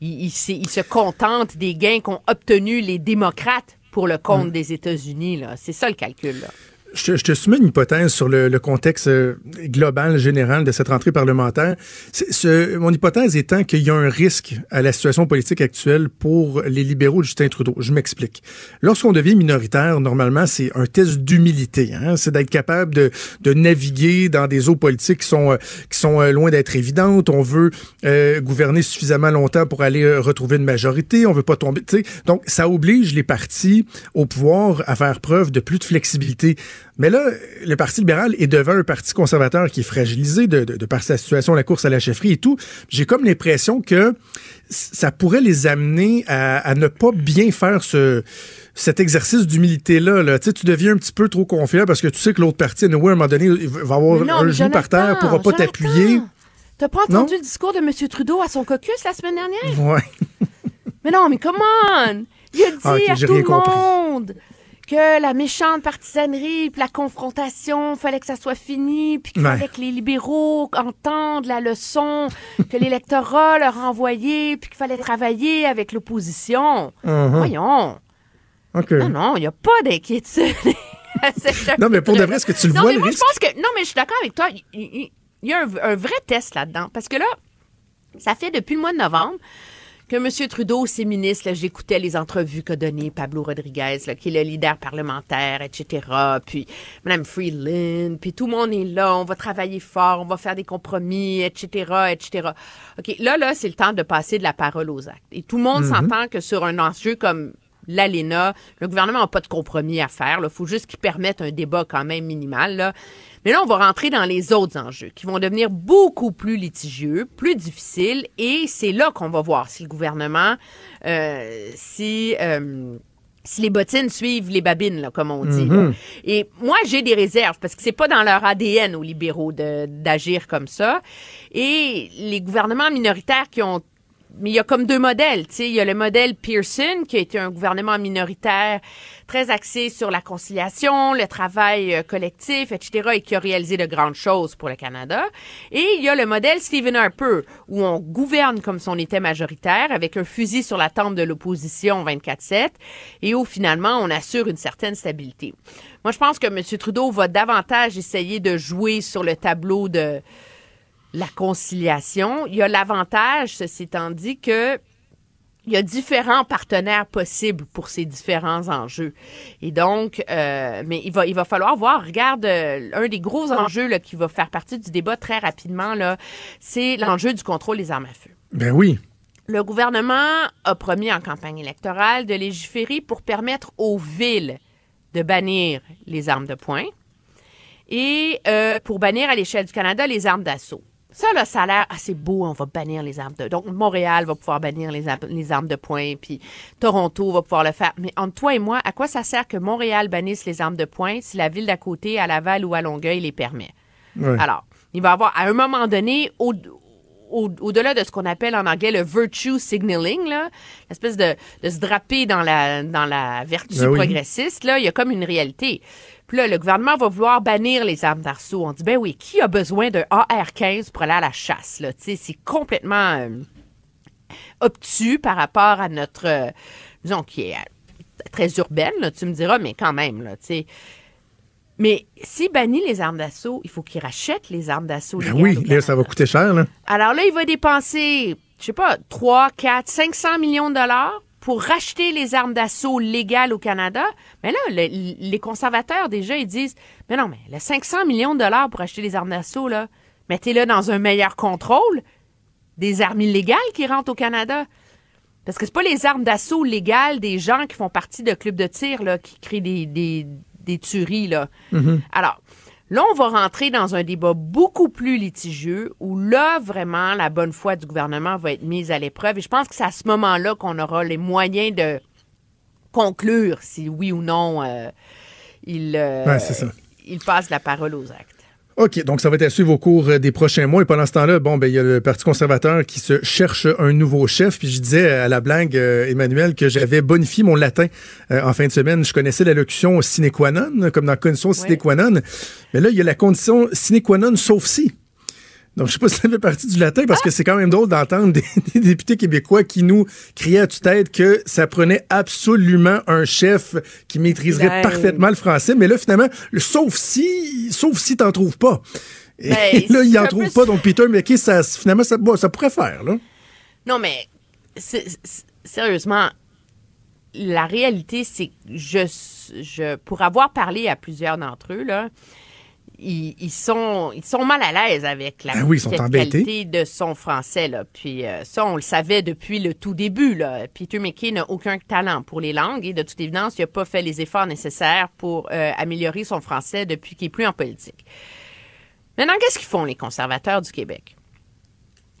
il, il s'est- il se contente des gains qu'ont obtenus les démocrates pour le compte des États-Unis. C'est ça le calcul. Là. Je, te- je te soumets une hypothèse sur le, le contexte euh, global, général de cette rentrée parlementaire. Ce- mon hypothèse étant qu'il y a un risque à la situation politique actuelle pour les libéraux de Justin Trudeau. Je m'explique. Lorsqu'on devient minoritaire, normalement, c'est un test d'humilité. Hein? C'est d'être capable de, de naviguer dans des eaux politiques qui sont, euh, qui sont euh, loin d'être évidentes. On veut euh, gouverner suffisamment longtemps pour aller retrouver une majorité. On veut pas tomber. tu sais. Donc, ça oblige les partis au pouvoir à faire preuve de plus de flexibilité. Mais là, le Parti libéral est devant un parti conservateur qui est fragilisé de, de, de par sa situation, la course à la chefferie et tout. J'ai comme l'impression que ça pourrait les amener à, à ne pas bien faire ce cet exercice d'humilité-là. Là. Tu sais, tu deviens un petit peu trop confiant parce que tu sais que l'autre parti, à un moment donné, va avoir non, un genou par terre, Jonathan, pourra pas t'appuyer. T'as pas Non? entendu le discours de M. Trudeau à son caucus la semaine dernière? Ouais. Mais non, mais come on! Il a dit Ah, ok, à tout le compris. monde que la méchante partisanerie, puis la confrontation, fallait que ça soit fini, puis qu'il Ouais. fallait que les libéraux entendent la leçon que l'électorat leur a envoyée, puis qu'il fallait travailler avec l'opposition. Mhm. Voyons. OK. Non, non, il n'y a pas d'inquiétude. ce Non, mais pour de vrai, est-ce que tu le non, vois, mais le moi, risque? je pense que. Non, mais je suis d'accord avec toi. Il, y a un, un vrai test là-dedans. Parce que là, ça fait depuis le mois de novembre que M. Trudeau, ses ministres, là, j'écoutais les entrevues qu'a donné Pablo Rodriguez, là, qui est le leader parlementaire, etc., puis Mme Freeland, puis tout le monde est là, on va travailler fort, on va faire des compromis, etc., etc. OK, là, là, c'est le temps de passer de la parole aux actes. Et tout le monde Mhm. s'entend que sur un enjeu comme l'ALENA, le gouvernement n'a pas de compromis à faire. Il faut juste qu'il permette un débat quand même minimal. Là. Mais là, on va rentrer dans les autres enjeux qui vont devenir beaucoup plus litigieux, plus difficiles. Et c'est là qu'on va voir si le gouvernement, euh, si... euh, si les bottines suivent les babines, là, comme on dit. Mhm. Et moi, j'ai des réserves parce que c'est pas dans leur ADN aux libéraux d'agir comme ça. Et les gouvernements minoritaires qui ont mais il y a comme deux modèles. Il y a le modèle Pearson, qui a été un gouvernement minoritaire très axé sur la conciliation, le travail euh, collectif, etc., et qui a réalisé de grandes choses pour le Canada. Et il y a le modèle Stephen Harper, où on gouverne comme si on était majoritaire, avec un fusil sur la tempe de l'opposition 24-7, et où finalement on assure une certaine stabilité. Moi, je pense que M. Trudeau va davantage essayer de jouer sur le tableau de la conciliation. Il y a l'avantage, ceci étant dit, que il y a différents partenaires possibles pour ces différents enjeux. Et donc, euh, mais il va, il va falloir voir, regarde, euh, un des gros enjeux là, qui va faire partie du débat très rapidement, là, c'est l'enjeu du contrôle des armes à feu. Ben oui. Le gouvernement a promis en campagne électorale de légiférer pour permettre aux villes de bannir les armes de poing et euh, pour bannir à l'échelle du Canada les armes d'assaut. Ça, là, ça a l'air assez beau, on va bannir les armes de... Donc, Montréal va pouvoir bannir les, ar- les armes de poing, puis Toronto va pouvoir le faire. Mais entre toi et moi, à quoi ça sert que Montréal bannisse les armes de poing si la ville d'à côté, à Laval ou à Longueuil, les permet? Alors, il va y avoir, à un moment donné, au, au- au-delà de ce qu'on appelle en anglais le virtue signaling, là, l'espèce de, de se draper dans la, dans la vertu Ben oui. progressiste, là, il y a comme une réalité. Puis là, le gouvernement va vouloir bannir les armes d'assaut. On dit, ben oui, qui a besoin d'un AR-15 pour aller à la chasse? Là? C'est complètement euh, obtus par rapport à notre, euh, disons, qui est euh, très urbaine, là, tu me diras, mais quand même, là, tu sais. Mais s'il bannit les armes d'assaut, il faut qu'il rachète les armes d'assaut. Ben oui, là, ça va coûter cher, là. alors là, il va dépenser, je sais pas, 3, 4, 500 millions de dollars pour racheter les armes d'assaut légales au Canada. Mais là, le- les conservateurs, déjà, ils disent, mais non, mais le 500 millions de dollars pour acheter les armes d'assaut, là, mettez-le dans un meilleur contrôle des armes illégales qui rentrent au Canada. Parce que c'est pas les armes d'assaut légales des gens qui font partie de clubs de tir, là, qui créent des, des, des tueries, là. Alors, là, on va rentrer dans un débat beaucoup plus litigieux où là, vraiment, la bonne foi du gouvernement va être mise à l'épreuve. Et je pense que c'est à ce moment-là qu'on aura les moyens de conclure si oui ou non euh, il, euh, Ouais, il passe la parole aux actes. OK, donc ça va être à suivre au cours euh, des prochains mois. Et pendant ce temps-là, bon, ben, il y a le Parti conservateur qui se cherche un nouveau chef. Puis je disais à la blague, euh, Emmanuel, que j'avais bonifié mon latin euh, en fin de semaine. Je connaissais la locution sine qua non, comme dans condition sine qua non. Mais là, il y a la condition sine qua non sauf si. Donc, je sais pas si ça fait partie du latin parce que c'est quand même drôle d'entendre des, des députés québécois qui nous criaient à tue-tête que ça prenait absolument un chef qui maîtriserait Ben. parfaitement le français. Mais là, finalement, le sauf si, sauf si t'en trouves pas. Et Ben, là, il c'est en un trouve pas. Donc, Peter McKay, ça, finalement, ça, bon, ça pourrait faire, là. Non, mais sérieusement, la réalité, c'est que je, je, pour avoir parlé à plusieurs d'entre eux, là, ils, ils sont, ils sont mal à l'aise avec la Ben oui, qualité de son français. Là. Puis euh, ça, on le savait depuis le tout début. Là. Peter McKay n'a aucun talent pour les langues et de toute évidence, il n'a pas fait les efforts nécessaires pour euh, améliorer son français depuis qu'il n'est plus en politique. Maintenant, qu'est-ce qu'ils font les conservateurs du Québec?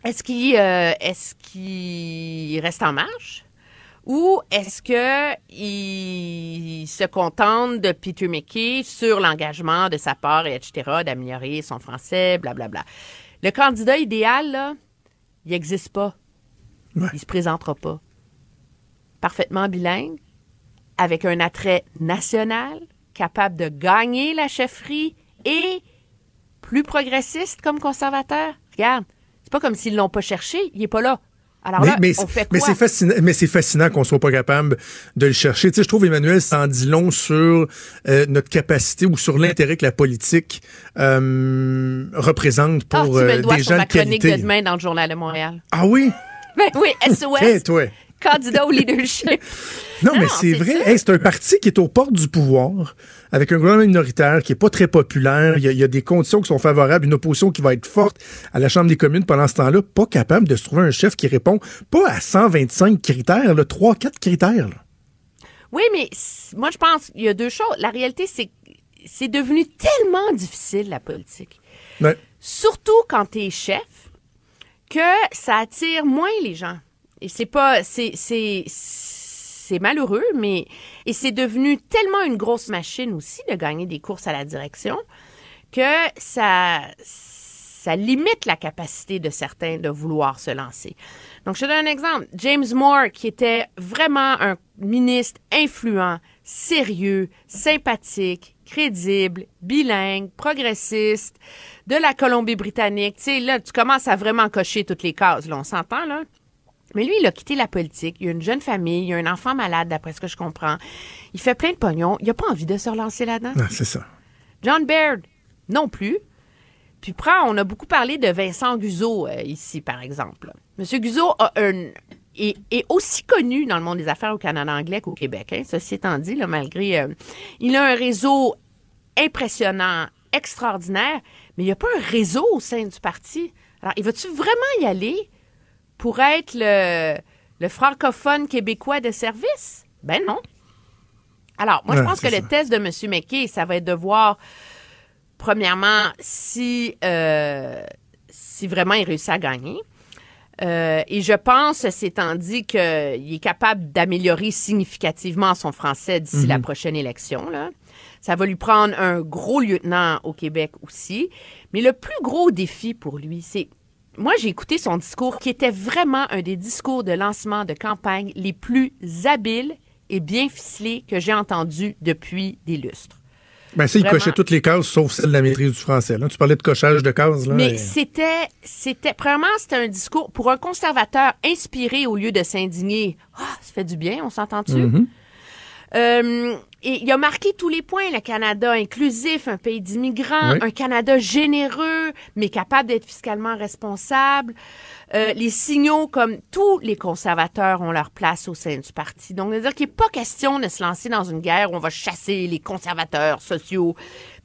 Est-ce qu'ils euh, est-ce qu'ils restent en marche? Ou est-ce qu'ils se contentent de Peter McKay sur l'engagement de sa part, et etc., d'améliorer son français, blablabla. Le candidat idéal, là, il n'existe pas. Ouais. Il se présentera pas. Parfaitement bilingue, avec un attrait national, capable de gagner la chefferie et plus progressiste comme conservateur. Regarde, c'est pas comme s'ils l'ont pas cherché, il est pas là. Alors là, mais, on fait quoi? mais c'est fascinant, mais c'est fascinant qu'on soit pas capable de le chercher. Tu sais, je trouve Emmanuel ça en dit long sur euh, notre capacité ou sur l'intérêt que la politique euh, représente Ah, pour tu mets euh, le doigt des sur gens ma de chronique de demain dans le Journal de Montréal. Ah oui, Ben oui, SOS, hey, toi. Candidat au leadership. Non, Non, mais c'est vrai. Hey, c'est un parti qui est aux portes du pouvoir, avec un gouvernement minoritaire qui est pas très populaire. Il y, a, il y a des conditions qui sont favorables, une opposition qui va être forte à la Chambre des communes pendant ce temps-là, pas capable de se trouver un chef qui répond pas à 125 critères, là, 3-4 critères. là. Oui, mais moi, je pense qu'il y a deux choses. La réalité, c'est que c'est devenu tellement difficile, la politique. Ouais. Surtout quand tu es chef, que ça attire moins les gens. Et c'est pas. C'est. c'est c'est malheureux, mais et c'est devenu tellement une grosse machine aussi de gagner des courses à la direction que ça ça limite la capacité de certains de vouloir se lancer. Donc, je te donne un exemple. James Moore, qui était vraiment un ministre influent, sérieux, sympathique, crédible, bilingue, progressiste, de la Colombie-Britannique. Tu sais, là, tu commences à vraiment cocher toutes les cases, là, on s'entend, là? Mais lui, il a quitté la politique. Il a une jeune famille, il a un enfant malade, d'après ce que je comprends. Il fait plein de pognon. Il n'a pas envie de se relancer là-dedans. Non, c'est ça. John Baird, non plus. Puis prends, on a beaucoup parlé de Vincent Guzzo euh, ici, par exemple. Monsieur a un, est, est aussi connu dans le monde des affaires au Canada anglais qu'au Québec. Hein, ceci étant dit, là, malgré... euh, il a un réseau impressionnant, extraordinaire, mais il n'y a pas un réseau au sein du parti. Alors, il va-tu vraiment y aller? Pour être le, le francophone québécois de service? Ben non. Alors, moi, je pense que le test de M. McKay, ça va être de voir, premièrement, si, euh, si vraiment il réussit à gagner. Euh, et je pense, c'est étant dit qu'il est capable d'améliorer significativement son français d'ici la prochaine élection. Là. Ça va lui prendre un gros lieutenant au Québec aussi. Mais le plus gros défi pour lui, c'est... Moi, j'ai écouté son discours qui était vraiment un des discours de lancement de campagne les plus habiles et bien ficelés que j'ai entendus depuis des lustres. Ben, ça, il cochait toutes les cases sauf celle de la maîtrise du français. Là. Tu parlais de cochage de cases. Là, Mais et- c'était, c'était, premièrement, c'était un discours pour un conservateur inspiré au lieu de s'indigner. Ah, ça fait du bien, on s'entend-tu? Mhm. Euh, et il a marqué tous les points, le Canada inclusif, un pays d'immigrants, Oui. un Canada généreux, mais capable d'être fiscalement responsable. Euh, les signaux comme tous les conservateurs ont leur place au sein du parti. Donc, c'est-à-dire qu'il n'est pas question de se lancer dans une guerre où on va chasser les conservateurs sociaux,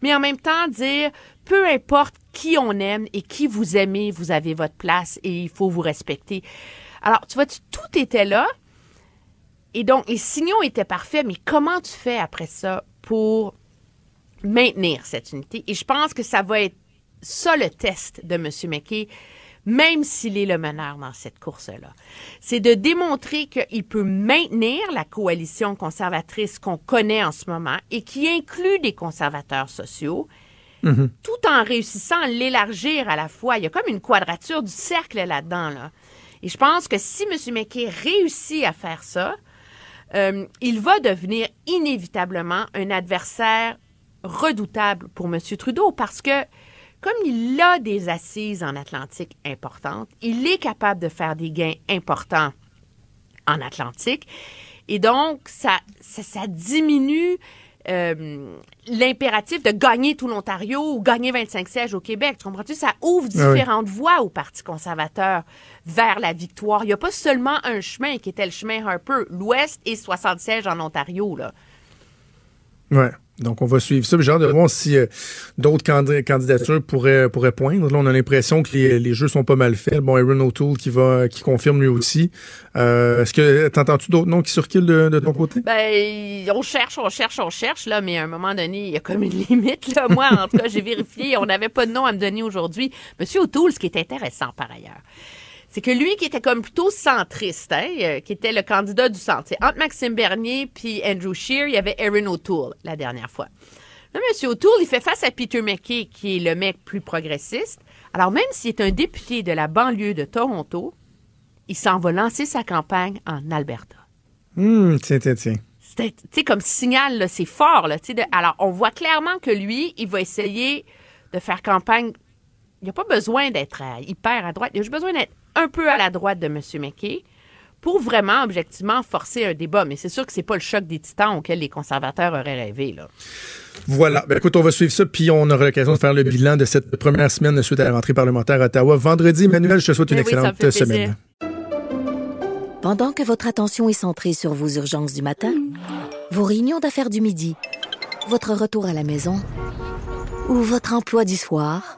mais en même temps dire, peu importe qui on aime et qui vous aimez, vous avez votre place et il faut vous respecter. Alors, tu vois, tu- tout était là. Et donc, les signaux étaient parfaits, mais comment tu fais après ça pour maintenir cette unité? Et je pense que ça va être ça le test de M. McKay, même s'il est le meneur dans cette course-là. C'est de démontrer qu'il peut maintenir la coalition conservatrice qu'on connaît en ce moment et qui inclut des conservateurs sociaux, tout en réussissant à l'élargir à la fois. Il y a comme une quadrature du cercle là-dedans. Là. Et je pense que si M. McKay réussit à faire ça, euh, il va devenir inévitablement un adversaire redoutable pour M. Trudeau parce que comme il a des assises en Atlantique importantes, il est capable de faire des gains importants en Atlantique. Et donc, ça, ça, ça diminue euh, l'impératif de gagner tout l'Ontario ou gagner 25 sièges au Québec. Tu comprends-tu? Ça ouvre Ah oui. différentes voies au Parti conservateur vers la victoire. Il n'y a pas seulement un chemin qui était le chemin Harper, l'Ouest et 60 sièges en Ontario. Là. Ouais. Donc, on va suivre ça. J'ai hâte de voir si euh, d'autres candi- candidatures pourraient, pourraient poindre. Là, on a l'impression que les, les jeux sont pas mal faits. Bon, Aaron O'Toole qui va qui confirme lui aussi. Euh, Est-ce que t'entends-tu d'autres noms qui circulent de, de ton côté? Ben, on cherche, on cherche, on cherche, là, mais à un moment donné, il y a comme une limite, là. Moi, en tout cas, j'ai vérifié, on n'avait pas de nom à me donner aujourd'hui. Monsieur O'Toole, ce qui est intéressant par ailleurs, c'est que lui, qui était comme plutôt centriste, hein, euh, qui était le candidat du centre, c'est entre Maxime Bernier puis Andrew Scheer, il y avait Aaron O'Toole la dernière fois. Là, Monsieur O'Toole, il fait face à Peter McKay, qui est le mec plus progressiste. Alors, même s'il est un député de la banlieue de Toronto, il s'en va lancer sa campagne en Alberta. Hum, tiens, tiens, tiens. C'était, tu sais, comme signal, là, c'est fort, là, de- alors, on voit clairement que lui, il va essayer de faire campagne. Il n'a pas besoin d'être hyper à droite. Il a juste besoin d'être un peu à la droite de M. McKay pour vraiment, objectivement, forcer un débat. Mais c'est sûr que c'est pas le choc des titans auquel les conservateurs auraient rêvé, là. Voilà. Ben, écoute, on va suivre ça, puis on aura l'occasion de faire le bilan de cette première semaine suite à la rentrée parlementaire à Ottawa. Vendredi, Emmanuel, je te souhaite une Eh oui, excellente semaine. Pendant que votre attention est centrée sur vos urgences du matin, vos réunions d'affaires du midi, votre retour à la maison ou votre emploi du soir,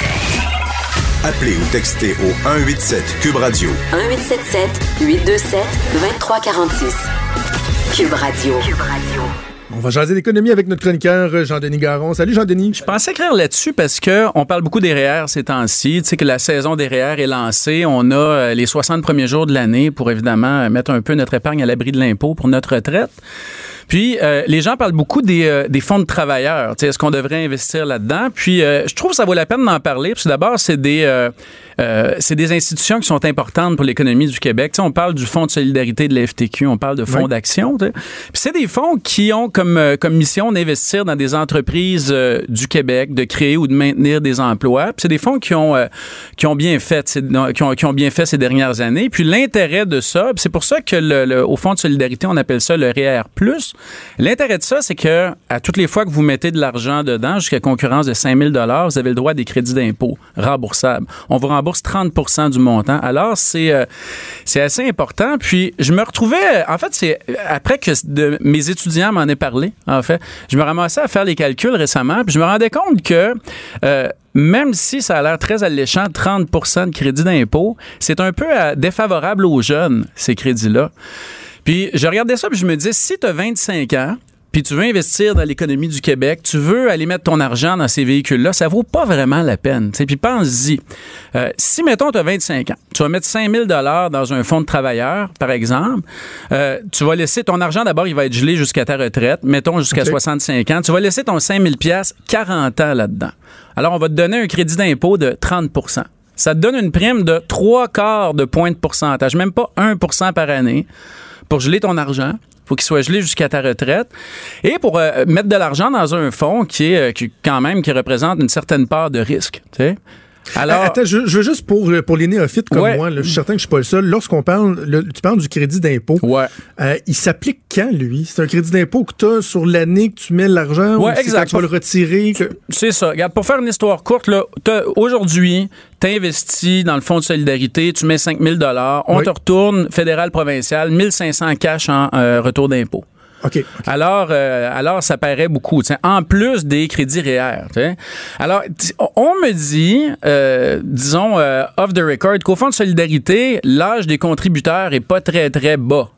Appelez ou textez au 187 Cube Radio 1877 827 2346. Cube Radio. Cube Radio. On va jaser d'économie avec notre chroniqueur euh, Jean-Denis Garon. Salut Jean-Denis. Je pensais écrire là-dessus parce que on parle beaucoup des REER ces temps-ci. Tu sais que la saison des REER est lancée. On a euh, les 60 premiers jours de l'année pour évidemment euh, mettre un peu notre épargne à l'abri de l'impôt pour notre retraite. Puis euh, les gens parlent beaucoup des, euh, des fonds de travailleurs. Est-ce qu'on devrait investir là-dedans? Puis euh, je trouve que ça vaut la peine d'en parler. Parce d'abord, c'est des, euh, c'est des institutions qui sont importantes pour l'économie du Québec. On parle du Fonds de solidarité de la FTQ, on parle de fonds Oui. d'action. Puis c'est des fonds qui ont comme, euh, comme mission d'investir dans des entreprises euh, du Québec, de créer ou de maintenir des emplois. Puis c'est des fonds qui ont, euh, qui ont bien fait, ces- qui ont, qui ont bien fait ces dernières années. Puis l'intérêt de ça, c'est pour ça que le, le- au Fonds de solidarité, on appelle ça le REER+. L'intérêt de ça, c'est que à toutes les fois que vous mettez de l'argent dedans, jusqu'à concurrence de 5 000 vous avez le droit à des crédits d'impôt remboursables. On vous rembourse 30% du montant. Alors, c'est euh, c'est assez important. Puis, je me retrouvais, en fait, c'est après que mes étudiants m'en aient parlé, en fait, je me ramassais à faire les calculs récemment, puis je me rendais compte que euh, même si ça a l'air très alléchant, 30% de crédit d'impôt, c'est un peu euh, défavorable aux jeunes, ces crédits-là. Puis je regardais ça, puis je me disais, si tu as 25 ans, puis tu veux investir dans l'économie du Québec, tu veux aller mettre ton argent dans ces véhicules-là, ça vaut pas vraiment la peine. Puis pense-y. Euh, si, mettons, tu as 25 ans, tu vas mettre 5 000 dans un fonds de travailleurs, par exemple, euh, tu vas laisser ton argent, d'abord, il va être gelé jusqu'à ta retraite, mettons jusqu'à 65 ans, tu vas laisser ton 5 000 40 ans là-dedans. Alors, on va te donner un crédit d'impôt de 30% ça te donne une prime de trois quarts de point de pourcentage, même pas 1% par année, pour geler ton argent faut qu'il soit gelé jusqu'à ta retraite. Et pour euh, mettre de l'argent dans un fonds qui est euh, quand même qui représente une certaine part de risque. Alors, Attends, je, veux juste pour, pour les néophytes comme moi, je suis certain que je suis pas le seul. Lorsqu'on parle, tu parles du crédit d'impôt. Ouais. Euh, il s'applique quand, lui? C'est un crédit d'impôt que tu as sur l'année que tu mets l'argent ouais, ou exact. tu vas le retirer? C'est ça. Regarde, pour faire une histoire courte, aujourd'hui, tu investis dans le fonds de solidarité, tu mets 5 000 on te retourne fédéral, provincial, 1500 cash en euh, retour d'impôt. Alors, euh, alors, ça paraît beaucoup. En plus des crédits REER. Alors, on me dit, euh, disons, euh, off the record, qu'au Fonds de solidarité, l'âge des contributeurs est pas très, très bas.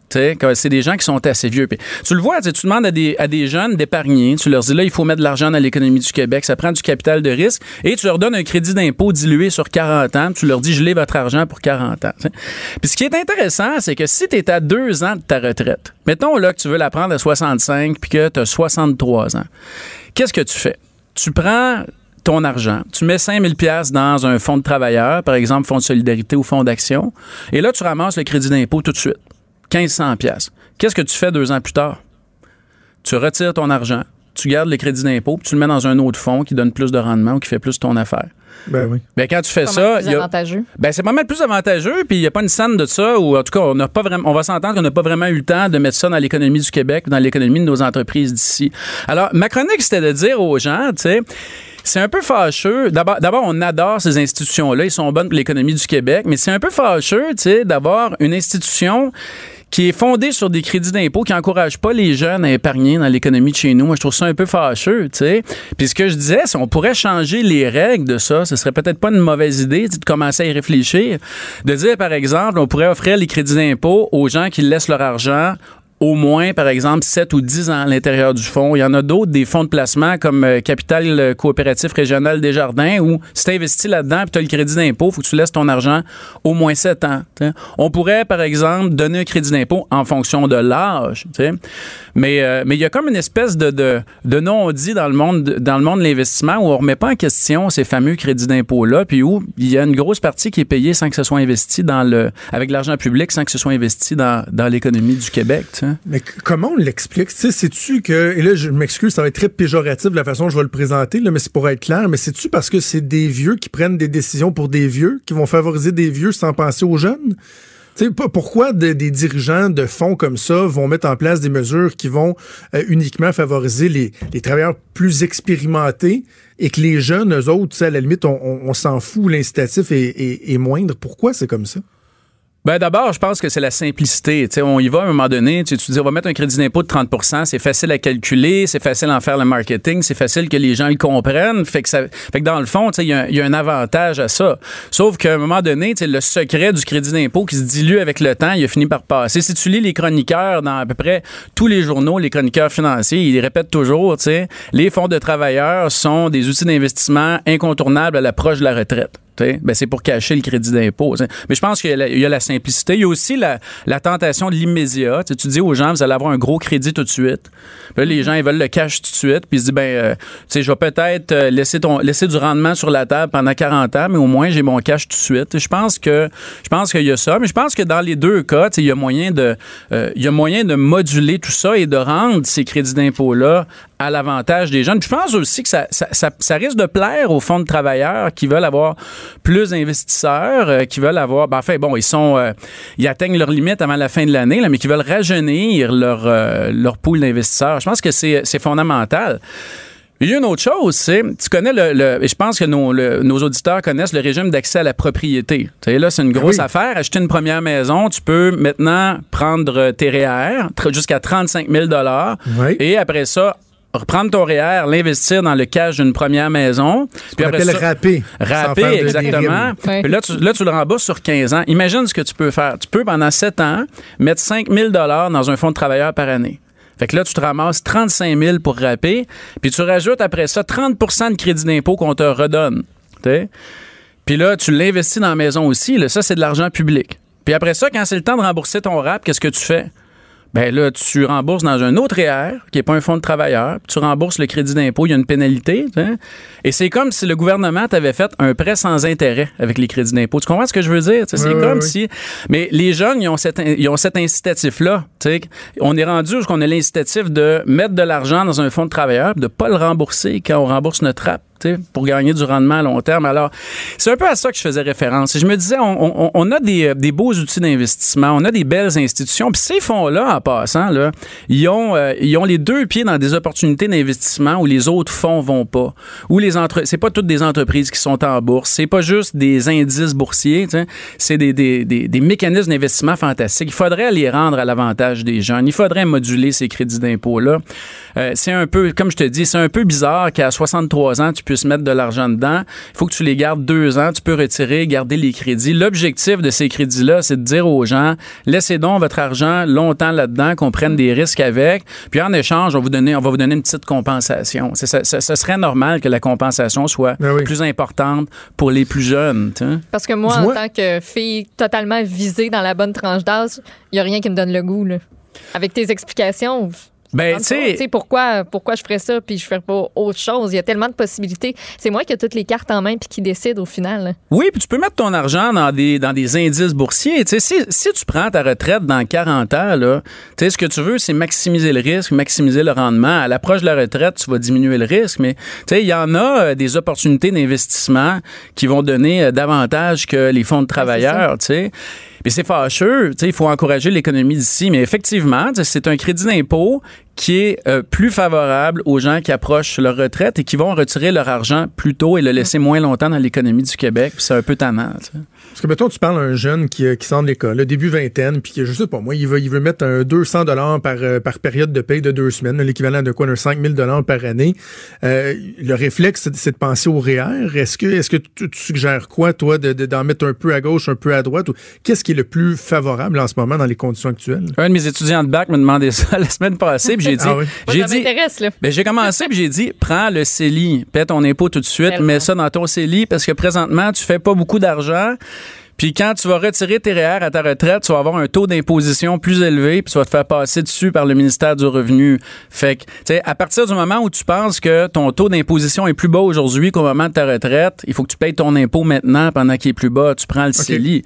C'est des gens qui sont assez vieux. tu le vois, tu demandes à des, jeunes d'épargner. Tu leur dis là, il faut mettre de l'argent dans l'économie du Québec. Ça prend du capital de risque. Et tu leur donnes un crédit d'impôt dilué sur 40 ans. Tu leur dis gelez votre argent pour 40 ans. Puis ce qui est intéressant, c'est que si tu es à deux ans de ta retraite, mettons là que tu veux la prendre à 65 puis que tu as 63 ans, qu'est-ce que tu fais? Tu prends ton argent. Tu mets 5000 pièces dans un fonds de travailleurs, par exemple fonds de solidarité ou fonds d'action, et là tu ramasses le crédit d'impôt tout de suite. 1500 pièces. Qu'est-ce que tu fais deux ans plus tard? Tu retires ton argent, tu gardes le crédit d'impôt, puis tu le mets dans un autre fonds qui donne plus de rendement ou qui fait plus ton affaire. Ben oui. Ben quand tu fais ça, plus avantageux. Ben c'est pas mal plus avantageux, puis il n'y a pas une scène de ça ou en tout cas on n'a pas vraiment, on va s'entendre qu'on n'a pas vraiment eu le temps de mettre ça dans l'économie du Québec, dans l'économie de nos entreprises d'ici. Alors ma chronique c'était de dire aux gens, tu sais. C'est un peu fâcheux. D'abord, d'abord, on adore ces institutions-là. Ils sont bonnes pour l'économie du Québec, mais c'est un peu fâcheux, tu sais, d'avoir une institution qui est fondé sur des crédits d'impôt qui n'encouragent pas les jeunes à épargner dans l'économie de chez nous. Moi, je trouve ça un peu fâcheux, tu sais. Puis ce que je disais, si on pourrait changer les règles de ça, ce serait peut-être pas une mauvaise idée de commencer à y réfléchir. De dire, par exemple, on pourrait offrir les crédits d'impôt aux gens qui laissent leur argent au moins, par exemple, 7 ou 10 ans à l'intérieur du fonds. Il y en a d'autres, des fonds de placement comme euh, Capital Coopératif Régional Desjardins, où si tu investis là-dedans et tu as le crédit d'impôt, il faut que tu laisses ton argent au moins 7 ans. On pourrait, par exemple, donner un crédit d'impôt en fonction de l'âge. Mais euh, mais il y a comme une espèce de, de, non-dit dans le monde de l'investissement où on remet pas en question ces fameux crédits d'impôt-là, puis où il y a une grosse partie qui est payée sans que ce soit investi dans le avec l'argent public, sans que ce soit investi dans, dans l'économie du Québec. Mais comment on l'explique? Sais-tu que, et là, je m'excuse, ça va être très péjoratif de la façon dont je vais le présenter, là, mais c'est pour être clair, mais c'est-tu parce que c'est des vieux qui prennent des décisions pour des vieux, qui vont favoriser des vieux sans penser aux jeunes? sais, pourquoi des, dirigeants de fonds comme ça vont mettre en place des mesures qui vont euh, uniquement favoriser les, travailleurs plus expérimentés et que les jeunes, eux autres, à la limite, on, s'en fout, l'incitatif est moindre? Pourquoi c'est comme ça? Ben d'abord, je pense que c'est la simplicité. sais, on y va à un moment donné, tu, tu dis on va mettre un crédit d'impôt de 30% c'est facile à calculer, c'est facile à en faire le marketing, c'est facile que les gens le comprennent. Fait que, ça, fait que dans le fond, il y, y, a un avantage à ça. Sauf qu'à un moment donné, le secret du crédit d'impôt qui se dilue avec le temps, il a fini par passer. Si tu lis les chroniqueurs dans à peu près tous les journaux, les chroniqueurs financiers, ils répètent toujours, les fonds de travailleurs sont des outils d'investissement incontournables à l'approche de la retraite. Ben c'est pour cacher le crédit d'impôt. Mais je pense qu'il y, a la simplicité. Il y a aussi la, tentation de l'immédiat. Tu dis aux gens, vous allez avoir un gros crédit tout de suite. Puis les gens, ils veulent le cash tout de suite. Puis ils se disent, ben, euh, je vais peut-être euh, laisser, ton, laisser du rendement sur la table pendant 40 ans, mais au moins, j'ai mon cash tout de suite. Je pense que je pense qu'il y a ça. Mais je pense que dans les deux cas, il y a moyen de euh, il y a moyen de moduler tout ça et de rendre ces crédits d'impôt-là à l'avantage des jeunes. je pense aussi que ça, ça, risque de plaire aux fonds de travailleurs qui veulent avoir plus d'investisseurs, euh, qui veulent avoir, ben, enfin, bon, ils sont, euh, ils atteignent leur limite avant la fin de l'année, mais qui veulent rajeunir leur, euh, leur pool d'investisseurs. Je pense que c'est fondamental. Il y a une autre chose, c'est, tu connais le, je pense que nos, nos, auditeurs connaissent le régime d'accès à la propriété. Tu sais, là, c'est une ben grosse affaire. Acheter une première maison, tu peux maintenant prendre tes REER jusqu'à 35 000 et après ça, reprendre ton REER, l'investir dans le cash d'une première maison. Puis après ça, râper. Râper, exactement. Puis là tu, là, tu le rembourses sur 15 ans. Imagine ce que tu peux faire. Tu peux, pendant 7 ans, mettre 5 000 dans un fonds de travailleurs par année. Fait que là, tu te ramasses 35 000 pour rapper, puis tu rajoutes après ça 30% de crédit d'impôt qu'on te redonne. t'sais. Puis là, tu l'investis dans la maison aussi. Là, ça, c'est de l'argent public. Puis après ça, quand c'est le temps de rembourser ton rap, qu'est-ce que tu fais? Ben là, tu rembourses dans un autre REER, qui n'est pas un fonds de travailleur, puis tu rembourses le crédit d'impôt, il y a une pénalité. hein. Et c'est comme si le gouvernement t'avait fait un prêt sans intérêt avec les crédits d'impôt. Tu comprends ce que je veux dire? C'est Oui, comme oui, si. Mais les jeunes, ils ont cet, ils ont cet incitatif-là. On est rendu où on a l'incitatif de mettre de l'argent dans un fonds de travailleur, puis de ne pas le rembourser quand on rembourse notre rap. Pour gagner du rendement à long terme. Alors, c'est un peu à ça que je faisais référence. Je me disais, on, a des, euh, des beaux outils d'investissement, on a des belles institutions. Puis ces fonds-là, en passant, là, ils, ont, euh, ils ont les deux pieds dans des opportunités d'investissement où les autres fonds vont pas. Où les entre... C'est pas toutes des entreprises qui sont en bourse. C'est pas juste des indices boursiers. C'est des, des, des, des mécanismes d'investissement fantastiques. Il faudrait les rendre à l'avantage des jeunes. Il faudrait moduler ces crédits d'impôt-là. Euh, c'est un peu, comme je te dis, c'est un peu bizarre qu'à 63 ans, tu puisses mettre de l'argent dedans. Il faut que tu les gardes deux ans. Tu peux retirer, garder les crédits. L'objectif de ces crédits-là, c'est de dire aux gens, laissez donc votre argent longtemps là-dedans, qu'on prenne des risques avec. Puis en échange, on va vous donner, on va vous donner une petite compensation. C'est- ça- ça- Ce serait normal que la compensation soit plus importante pour les plus jeunes. tu sais. Parce que moi, en tant que fille totalement visée dans la bonne tranche d'âge, il n'y a rien qui me donne le goût. Là. Avec tes explications, Ben, tu sais, pourquoi, pourquoi je ferais ça puis je ferais pas autre chose? Il y a tellement de possibilités. C'est moi qui ai toutes les cartes en main puis qui décide au final. là. Oui, puis tu peux mettre ton argent dans des, dans des indices boursiers. Tu sais, si, si tu prends ta retraite dans 40 ans, là, tu sais, ce que tu veux, c'est maximiser le risque, maximiser le rendement. À l'approche de la retraite, tu vas diminuer le risque, mais tu sais, il y en a euh, des opportunités d'investissement qui vont donner euh, davantage que les fonds de travailleurs, tu sais. Mais c'est fâcheux, il faut encourager l'économie d'ici, mais effectivement, c'est un crédit d'impôt qui est euh, plus favorable aux gens qui approchent leur retraite et qui vont retirer leur argent plus tôt et le laisser moins longtemps dans l'économie du Québec. C'est un peu tannant. tu sais. Parce que, mettons, tu parles à un jeune qui, euh, qui sort de l'école, le début vingtaine, puis que, je sais pas, moi, il veut, il veut mettre un 200 dollars par, euh, par période de paye de deux semaines, l'équivalent de quoi, d'un 5000 dollars par année. Euh, le réflexe, c'est- de penser au REER. Est-ce que, est-ce que tu, tu suggères quoi, toi, de, de- d'en mettre un peu à gauche, un peu à droite? Ou qu'est-ce qui est le plus favorable en ce moment dans les conditions actuelles? Un de mes étudiants de bac me demandait ça la semaine passée, puis j'ai dit, Ah oui? J'ai dit, ben, j'ai commencé puis j'ai dit prends le CELI, paie ton impôt tout de suite, Tellement. mets ça dans ton CELI parce que présentement tu fais pas beaucoup d'argent. Puis quand tu vas retirer tes REER à ta retraite, tu vas avoir un taux d'imposition plus élevé, puis tu vas te faire passer dessus par le ministère du Revenu. Fait que, tu sais, à partir du moment où tu penses que ton taux d'imposition est plus bas aujourd'hui qu'au moment de ta retraite, il faut que tu payes ton impôt maintenant pendant qu'il est plus bas. Tu prends le CELI.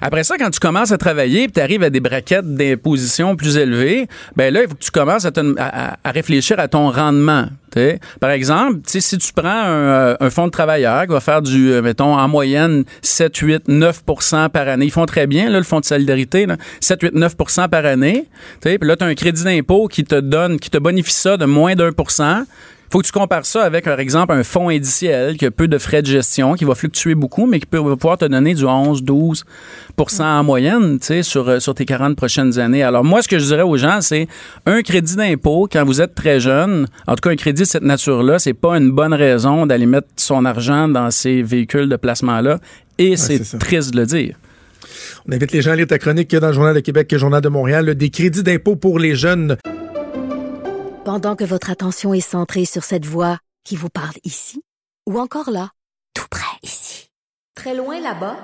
Après ça, quand tu commences à travailler, puis tu arrives à des braquettes d'imposition plus élevées, ben là, il faut que tu commences à, te- à- à- à réfléchir à ton rendement. t'sais. Par exemple, tu sais, si tu prends un, euh, un fonds de travailleur qui va faire du, euh, mettons, en moyenne 7, 8, 9 par année, ils font très bien, là, le fonds de solidarité, là, 7, 8, 9 par année. Puis là, tu as un crédit d'impôt qui te donne, qui te bonifie ça de moins d'un pour cent. faut que tu compares ça avec, par exemple, un fonds indiciel qui a peu de frais de gestion, qui va fluctuer beaucoup, mais qui peut pouvoir te donner du 11, 12% en moyenne, sur, euh, sur tes 40 prochaines années. Alors, moi, ce que je dirais aux gens, c'est un crédit d'impôt quand vous êtes très jeune. En tout cas, un crédit de cette nature-là, c'est pas une bonne raison d'aller mettre son argent dans ces véhicules de placement-là. Et c'est c'est triste de le dire. On invite les gens à lire ta chronique dans le Journal de Québec et le Journal de Montréal, des crédits d'impôt pour les jeunes. Pendant que votre attention est centrée sur cette voix qui vous parle ici, ou encore là, tout près ici, très loin là-bas,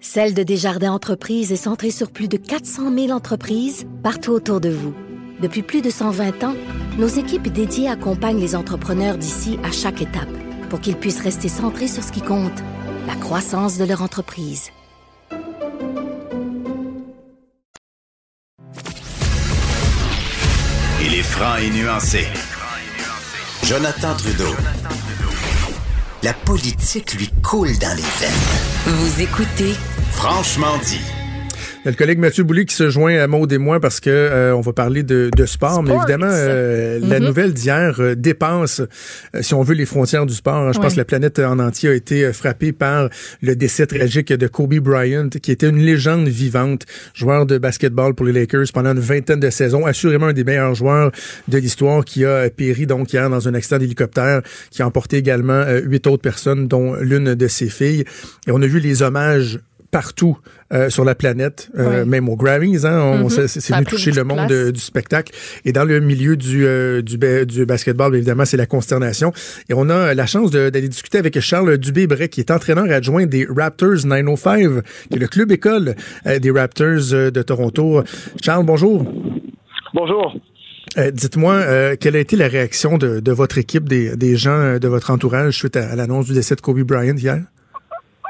Celle de Desjardins Entreprises est centrée sur plus de 400 000 entreprises partout autour de vous. Depuis plus de 120 ans, nos équipes dédiées accompagnent les entrepreneurs d'ici à chaque étape pour qu'ils puissent rester centrés sur ce qui compte, la croissance de leur entreprise. Il est franc et nuancé. Jonathan Trudeau. La politique lui coule dans les veines. Vous écoutez Franchement dit. Le collègue Mathieu Boulay qui se joint à Maud et moi parce que euh, on va parler de, de sport, mais évidemment, euh, la Mhm. nouvelle d'hier euh, dépasse, euh, si on veut, les frontières du sport. hein. Je pense que la planète en entier a été euh, frappée par le décès tragique de Kobe Bryant, qui était une légende vivante, joueur de basketball pour les Lakers pendant une vingtaine de saisons, assurément un des meilleurs joueurs de l'histoire qui a euh, péri donc hier dans un accident d'hélicoptère qui a emporté également huit autres personnes, dont l'une de ses filles. Et on a vu les hommages partout euh, sur la planète, euh, même aux Grammys. Hein, on- Mhm. c'est c'est venu toucher le de monde de- du spectacle. Et dans le milieu du, euh, du, du basketball, évidemment, c'est la consternation. Et on a la chance d'aller discuter avec Charles Dubé-Bray, qui est entraîneur adjoint des Raptors 905, qui est le club école euh, des Raptors euh, de Toronto. Charles, bonjour. Bonjour. Euh, Dites-moi, euh, quelle a été la réaction de, de votre équipe, des, des gens euh, de votre entourage suite à, à l'annonce du décès de Kobe Bryant hier?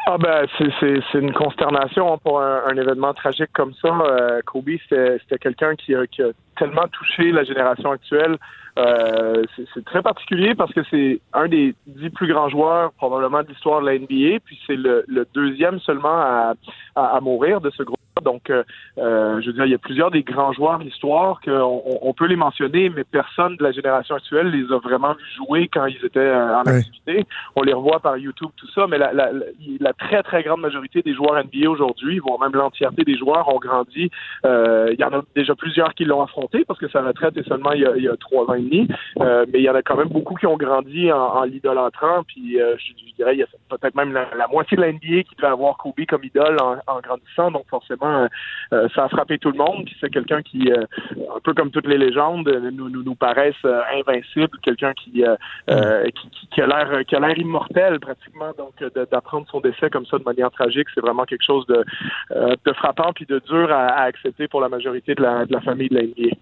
Ah ben c'est une consternation pour un, un événement tragique comme ça. Euh, Kobe c'était quelqu'un qui a, qui a tellement touché la génération actuelle. Euh, c'est c'est très particulier parce que c'est un des dix plus grands joueurs probablement de l'histoire de la NBA, puis c'est le, le deuxième seulement à, à, à mourir de ce groupe. Donc, euh, euh, je veux dire, il y a plusieurs des grands joueurs de l'histoire qu'on on- peut les mentionner, mais personne de la génération actuelle les a vraiment vus jouer quand ils étaient euh, en activité. On les revoit par YouTube, tout ça, mais la, la, la, la très, très grande majorité des joueurs NBA aujourd'hui, voire même l'entièreté des joueurs, ont grandi. Euh, il y en a déjà plusieurs qui l'ont affronté parce que sa retraite est seulement il y a, il y a trois ans et demi, Euh, mais il y en a quand même beaucoup qui ont grandi en, en l'idolâtrant, puis euh, je, je dirais, il y a peut-être même la, la moitié de la NBA qui devait avoir Kobe comme idole en, en grandissant, donc forcément, euh, euh, ça a frappé tout le monde, puis c'est quelqu'un qui, euh, un peu comme toutes les légendes, nous, nous, nous paraissent invincibles, quelqu'un qui, euh, qui, qui, a l'air qui a l'air immortel pratiquement, donc d'apprendre son décès comme ça de manière tragique, c'est vraiment quelque chose de, de frappant puis de dur à, à accepter pour la majorité de la, de la famille de la NBA.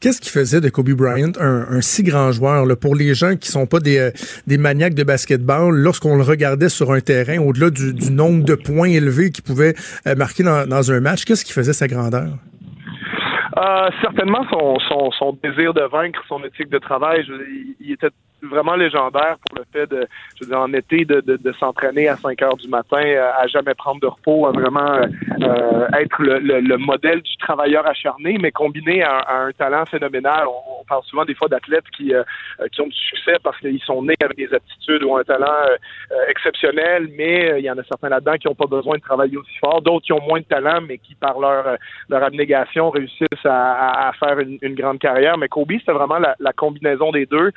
Qu'est-ce qui faisait de Kobe Bryant un, si grand joueur pour les gens qui sont pas des, euh, des maniaques de basketball lorsqu'on le regardait sur un terrain au-delà du, nombre de points élevés qu'il pouvait euh, marquer dans, un match qu'est-ce qui faisait sa grandeur? Euh, certainement son, désir de vaincre, son éthique de travail. Il était vraiment légendaire pour le fait de, je veux dire, en été, de, de, de s'entraîner à 5 heures du matin, euh, à jamais prendre de repos, à vraiment euh, euh, être le, le, le modèle du travailleur acharné, mais combiné à, à un talent phénoménal. On, on parle souvent des fois d'athlètes qui, euh, euh, qui ont du succès parce qu'ils sont nés avec des aptitudes ou un talent euh, exceptionnel, mais il y en a certains là-dedans qui n'ont pas besoin de travailler aussi fort, d'autres qui ont moins de talent, mais qui par leur, leur abnégation réussissent à, à- à faire une, une grande carrière. Mais Kobe, c'était vraiment la, la combinaison des deux.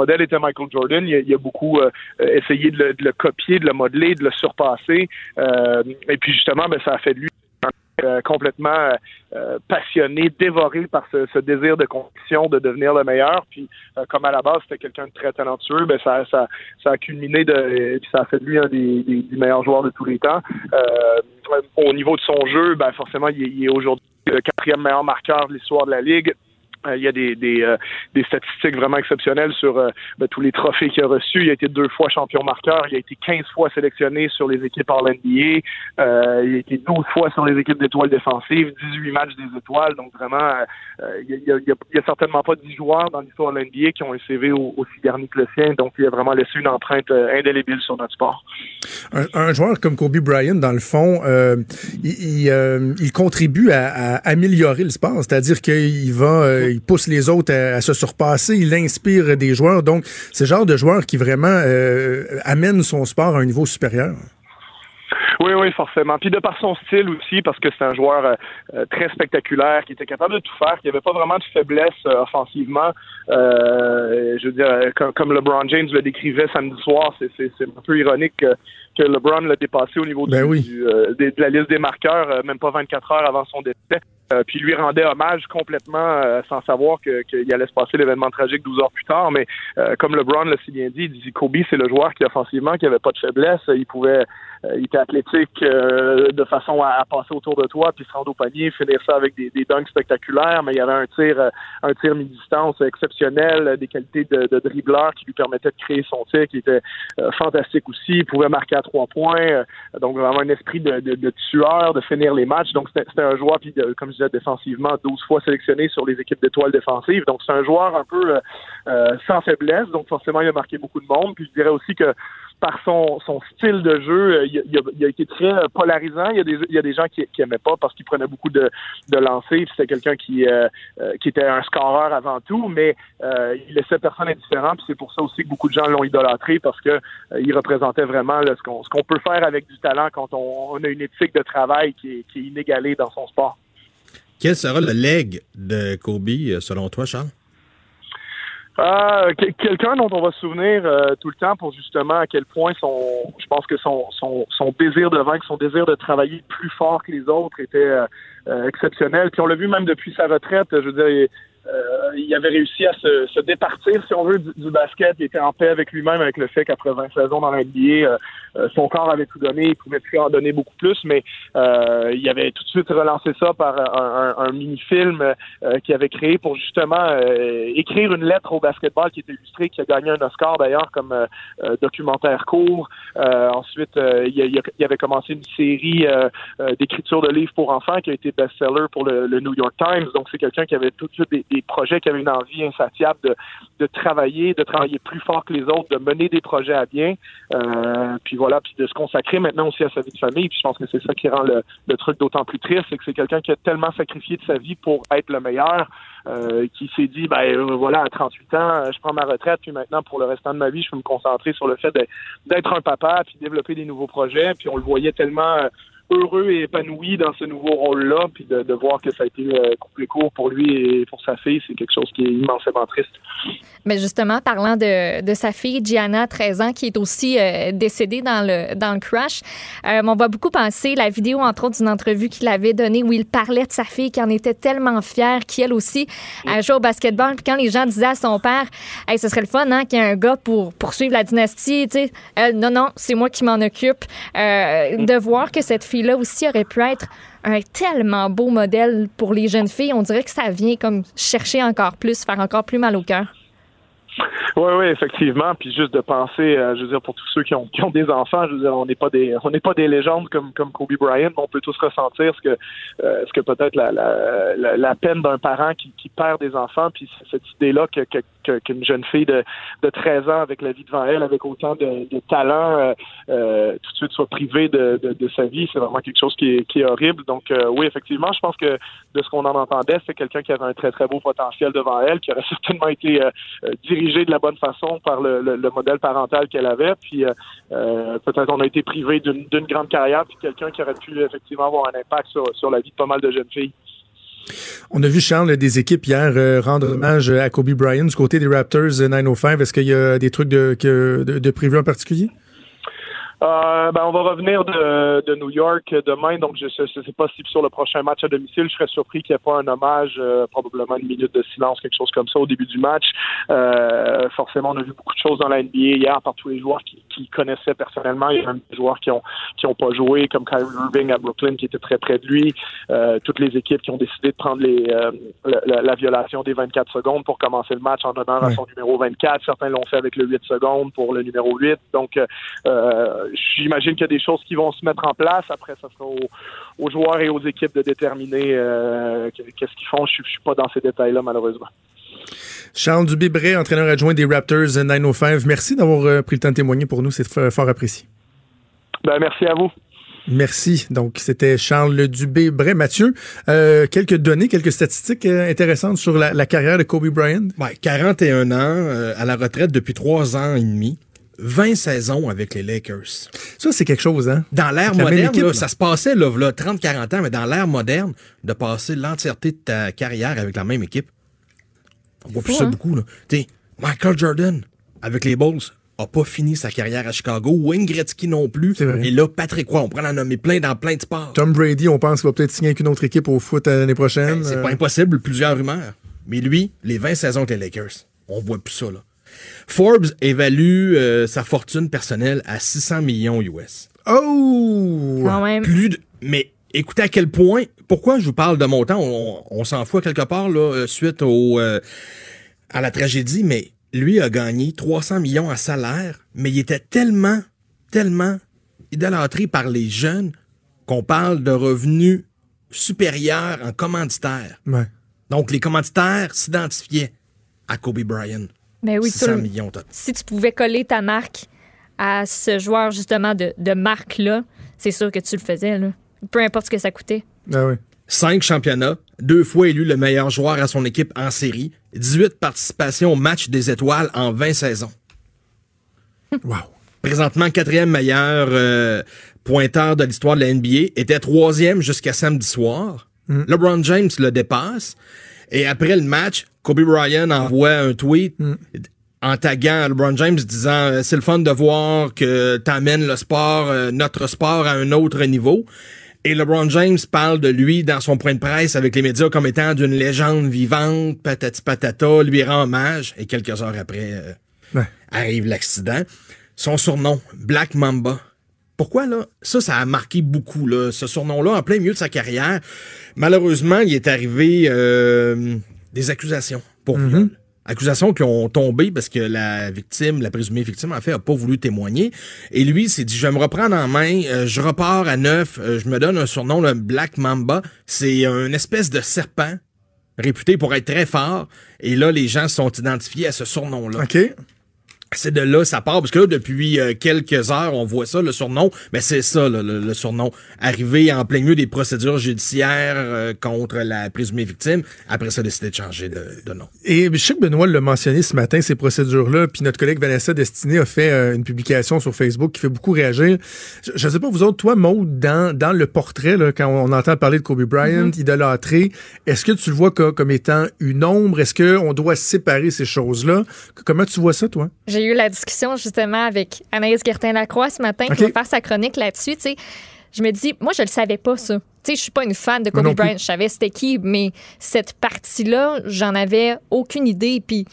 Modèle était Michael Jordan. Il a, beaucoup euh, essayé de le, copier, de le modeler, de le surpasser. Euh, et puis justement, ben, ça a fait de lui euh, complètement euh, passionné, dévoré par ce, désir de compétition, de devenir le meilleur. Puis, comme à la base, c'était quelqu'un de très talentueux, ben ça, ça, ça a culminé de, ça a fait de lui un des, meilleurs joueurs de tous les temps. Au niveau de son jeu, ben forcément, il il est aujourd'hui le quatrième meilleur marqueur de l'histoire de la ligue. Euh, il y a des, des, euh, statistiques vraiment exceptionnelles sur euh, ben, tous les trophées qu'il a reçus. Il a été deux fois champion marqueur. Il a été 15 fois sélectionné sur les équipes en NBA. Euh, il a été 12 fois sur les équipes d'étoiles défensives, 18 matchs des étoiles. Donc vraiment, il y, a, certainement pas 10 joueurs dans l'histoire de la NBA qui ont un CV au- aussi garni que le sien. Donc il a vraiment laissé une empreinte indélébile sur notre sport. un, joueur comme Kobe Bryant dans le fond il, contribue à, améliorer le sport c'est-à-dire qu'il va il pousse les autres à, se surpasser il inspire des joueurs donc c'est le genre de joueur qui vraiment euh, amène son sport à un niveau supérieur Oui, oui, forcément. Puis de par son style aussi, parce que c'est un joueur euh, euh, très spectaculaire, qui était capable de tout faire, qui avait pas vraiment de faiblesse offensivement. Je veux dire, comme, comme LeBron James le décrivait samedi soir, c'est, un peu ironique que, que LeBron l'a dépassé au niveau Ben du, oui. du, euh, de la liste des marqueurs, euh, même pas 24 heures avant son décès. Euh, puis lui rendait hommage complètement euh, sans savoir que- qu'il allait se passer l'événement tragique 12 heures plus tard. Mais euh, comme LeBron l'a si bien dit, il dit Kobe, c'est le joueur qui offensivement qui avait pas de faiblesse. Il pouvait, il était athlétique euh, de façon à, à passer autour de toi, puis se rendre au panier, finir ça avec des, des dunks spectaculaires. Mais il y avait un tir, un tir mi-distance exceptionnel, des qualités de, de dribbleur qui lui permettaient de créer son tir, qui était euh, fantastique aussi. Il pouvait marquer à trois points, euh, donc vraiment un esprit de, tueur, de finir les matchs. Donc c'était un joueur, puis comme je disais, défensivement, 12 fois sélectionné sur les équipes d'étoiles défensives. Donc c'est un joueur un peu euh, euh, sans faiblesse, donc forcément il a marqué beaucoup de monde. Puis je dirais aussi que par son, style de jeu, euh, il, a, été très euh, polarisant. Il y a des, gens qui, qui aimaient pas parce qu'il prenait beaucoup de, de lancers. C'était quelqu'un qui, euh, qui était un scoreur avant tout, mais il laissait personne indifférent. C'est pour ça aussi que beaucoup de gens l'ont idolâtré parce que euh, il représentait vraiment ce qu'on peut faire avec du talent quand on, a une éthique de travail qui est, inégalée dans son sport. Quel sera le leg de Kobe, selon toi, Charles? Euh, quel- Quelqu'un dont on va se souvenir euh, tout le temps pour justement à quel point son, je pense que son, son, son désir de vaincre, son désir de travailler plus fort que les autres était euh, euh, exceptionnel. Puis on l'a vu même depuis sa retraite. Je veux dire, euh, il avait réussi à se, se départir, si on veut, du, du basket. Il était en paix avec lui-même, avec le fait qu'après 20 saisons dans la NBA, euh, euh, son corps avait tout donné. Il pouvait plus en donner beaucoup plus, mais euh, il avait tout de suite relancé ça par un, un- un mini-film euh, qu'il avait créé pour justement écrire une lettre au basketball qui était illustrée, qui a gagné un Oscar d'ailleurs comme documentaire court. Ensuite, il, il avait commencé une série d'écriture de livres pour enfants qui a été best-seller pour le, le New York Times. Donc, c'est quelqu'un qui avait tout de suite des projets, qui avait une envie insatiable de, travailler, de travailler plus fort que les autres, de mener des projets à bien. Euh, puis voilà, puis de se consacrer maintenant aussi à sa vie de famille. Puis je pense que c'est ça qui rend le, truc d'autant plus triste, c'est que c'est quelqu'un qui a tellement sacrifié de sa vie pour être le meilleur, euh, qui s'est dit, ben euh, voilà, à 38 ans, je prends ma retraite, puis maintenant pour le restant de ma vie, je peux me concentrer sur le fait d'être un papa, puis développer des nouveaux projets. Puis on le voyait tellement heureux et épanoui dans ce nouveau rôle-là, puis de, de voir que ça a été euh, coupé court pour lui et pour sa fille, c'est quelque chose qui est immensément triste. Mais justement, parlant de, de sa fille, Gianna, 13 ans, qui est aussi euh, décédée dans le, dans le crash, euh, on va beaucoup penser la vidéo, entre autres, d'une entrevue qu'il avait donnée où il parlait de sa fille, qui en était tellement fière, qui, elle aussi, a joué au basketball. Puis quand les gens disaient à son père, hey, ce serait le fun, hein, qu'il y ait un gars pour poursuivre la dynastie, tu sais, non, non, c'est moi qui m'en occupe. Euh, de voir que cette fille-là aussi aurait pu être un tellement beau modèle pour les jeunes filles, on dirait que ça vient comme chercher encore plus, faire encore plus mal au cœur. Oui, oui, effectivement. Puis juste de penser, euh, je veux dire, pour tous ceux qui ont, qui ont des enfants, je veux dire, on n'est pas des, on n'est pas des légendes comme comme Kobe Bryant, mais on peut tous ressentir ce que, euh, ce que peut-être la, la, la, peine d'un parent qui, qui perd des enfants, puis cette idée-là que, que, qu'une jeune fille de, de 13 ans avec la vie devant elle, avec autant de, de talent, euh, euh, tout de suite soit privée de, de, de sa vie, c'est vraiment quelque chose qui est, qui est horrible. Donc euh, oui, effectivement, je pense que de ce qu'on en entendait, c'est quelqu'un qui avait un très très beau potentiel devant elle, qui aurait certainement été euh, de la bonne façon par le, le, le modèle parental qu'elle avait. Puis euh, euh, peut-être on a été privé d'une grande carrière, puis quelqu'un qui aurait pu effectivement avoir un impact sur, sur la vie de pas mal de jeunes filles. On a vu, Charles, des équipes hier euh, rendre hommage à Kobe Bryant du côté des Raptors euh, 905. Est-ce qu'il y a des trucs de, de, de prévus en particulier? Euh, ben, on va revenir de, de New York demain, donc je ne sais pas si sur le prochain match à domicile, je serais surpris qu'il n'y ait pas un hommage, euh, probablement une minute de silence, quelque chose comme ça au début du match. Euh, forcément, on a vu beaucoup de choses dans la NBA hier par tous les joueurs qui, qui connaissaient personnellement. Il y a même des joueurs qui ont qui ont pas joué, comme Kyrie Irving à Brooklyn qui était très près de lui. Euh, toutes les équipes qui ont décidé de prendre les, euh, la, la- la violation des 24 secondes pour commencer le match en honneur à Ouais. son numéro 24. Certains l'ont fait avec le 8 secondes pour le numéro 8. Donc, euh, j'imagine qu'il y a des choses qui vont se mettre en place. Après, ça sera aux, aux joueurs et aux équipes de déterminer euh, qu'est-ce qu'ils font. Je ne suis pas dans ces détails-là, malheureusement. Charles Dubé-Bray, entraîneur adjoint des Raptors euh, 905. Merci d'avoir euh, pris le temps de témoigner pour nous. C'est fort apprécié. Ben, merci à vous. Merci. Donc, c'était Charles Dubé-Bray. Mathieu, euh, quelques données, quelques statistiques euh, intéressantes sur la, la carrière de Kobe Bryant? Ouais, 41 ans, euh, à la retraite depuis 3 ans et demi. 20 saisons avec les Lakers. Ça, c'est quelque chose, hein? Dans l'ère moderne, équipe, là, là. ça se passait là, là, 30-40 ans, mais dans l'ère moderne, de passer l'entièreté de ta carrière avec la même équipe, on voit plus ça hein? beaucoup. Là. T'sais, Michael Jordan, avec les Bulls, a pas fini sa carrière à Chicago. Wayne Gretzky non plus. Et là, Patrick Roy, on prend en nommer plein dans plein de sports. Tom Brady, on pense qu'il va peut-être signer avec une autre équipe au foot euh, l'année prochaine. Ben, c'est Euh, pas impossible, plusieurs rumeurs. Mais lui, les 20 saisons avec les Lakers, on voit plus ça, là. Forbes évalue euh, sa fortune personnelle à 600 millions US. Oh! Quand même. Plus de... Mais écoutez à quel point... Pourquoi je vous parle de montant? On, on s'en fout quelque part, là, euh, suite au, euh, à la tragédie, mais lui a gagné 300 millions en salaire, mais il était tellement, tellement idolâtré par les jeunes qu'on parle de revenus supérieurs en commanditaires. Ouais. Donc, les commanditaires s'identifiaient à Kobe Bryant. Mais Ben oui, 600 tout le- millions. t'as- si tu pouvais coller ta marque à ce joueur justement de, de marque-là, c'est sûr que tu le faisais. Là. Peu importe ce que ça coûtait. Ah ouais. Cinq championnats, deux fois élu le meilleur joueur à son équipe en série, 18 participations au match des étoiles en 20 saisons. Wow. Présentement quatrième meilleur euh, pointeur de l'histoire de la NBA, était troisième jusqu'à samedi soir. LeBron James le dépasse. Et après le match, Kobe Bryant envoie un tweet Mm. en taguant LeBron James disant euh, c'est le fun de voir que t'amènes le sport, euh, notre sport à un autre niveau. Et LeBron James parle de lui dans son point de presse avec les médias comme étant d'une légende vivante, patati patata, lui rend hommage. Et quelques heures après, euh, Ouais. arrive l'accident. Son surnom, Black Mamba. Pourquoi là? Ça, ça a marqué beaucoup, là. Ce surnom-là, en plein milieu de sa carrière. Malheureusement, il est arrivé euh, des accusations pour viol. Accusations qui ont tombé parce que la victime, la présumée victime, en fait, a pas voulu témoigner. Et lui, s'est dit, je vais me reprendre en main, euh, je repars à neuf, euh, je me donne un surnom, le Black Mamba. C'est une espèce de serpent réputé pour être très fort. Et là, les gens sont identifiés à ce surnom-là. OK. C'est de là ça part parce que là depuis euh, quelques heures on voit ça le surnom mais c'est ça là, le, le surnom arrivé en plein milieu des procédures judiciaires euh, contre la présumée victime après ça décidé de changer de, de nom. Et je sais que Benoît l'a mentionné ce matin, ces procédures-là, puis notre collègue Vanessa Destiné a fait euh, une publication sur Facebook qui fait beaucoup réagir. Je ne sais pas, vous autres, toi, Maud, dans, dans le portrait, là, quand on entend parler de Kobe Bryant, idolâtré, est-ce que tu le vois co- comme étant une ombre? Est-ce qu'on doit séparer ces choses-là? Comment tu vois ça, toi? J'ai eu la discussion justement avec Anaïs Gertin-Lacroix ce matin OK. qui va faire sa chronique là-dessus. tu sais. Je me dis, moi, je le savais pas, ça. Tu sais, je suis pas une fan de Kobe. Bryant. Je savais c'était qui, mais cette partie-là, j'en avais aucune idée. Puis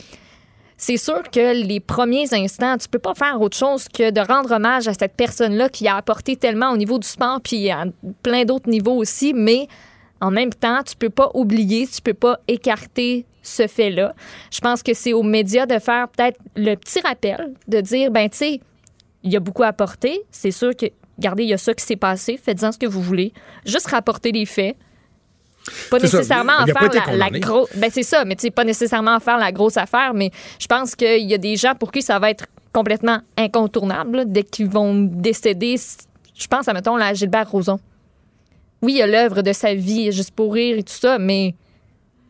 c'est sûr que les premiers instants, tu peux pas faire autre chose que de rendre hommage à cette personne-là qui a apporté tellement au niveau du sport, puis à plein d'autres niveaux aussi, mais en même temps, tu peux pas oublier, tu peux pas écarter ce fait-là. Je pense que c'est aux médias de faire peut-être le petit rappel, de dire, ben tu sais, il y a beaucoup à apporter. C'est sûr que, regardez, il y a ça qui s'est passé, faites-en ce que vous voulez. Juste rapporter les faits. Pas ça. nécessairement Il en faire la, grosse. Ben c'est ça, mais tu sais, pas nécessairement en faire la grosse affaire, mais je pense qu'il y a des gens pour qui ça va être complètement incontournable là, dès qu'ils vont décéder. Je pense à, mettons, la Gilbert Rozon. Oui, il y a l'œuvre de sa vie, juste pour rire et tout ça, mais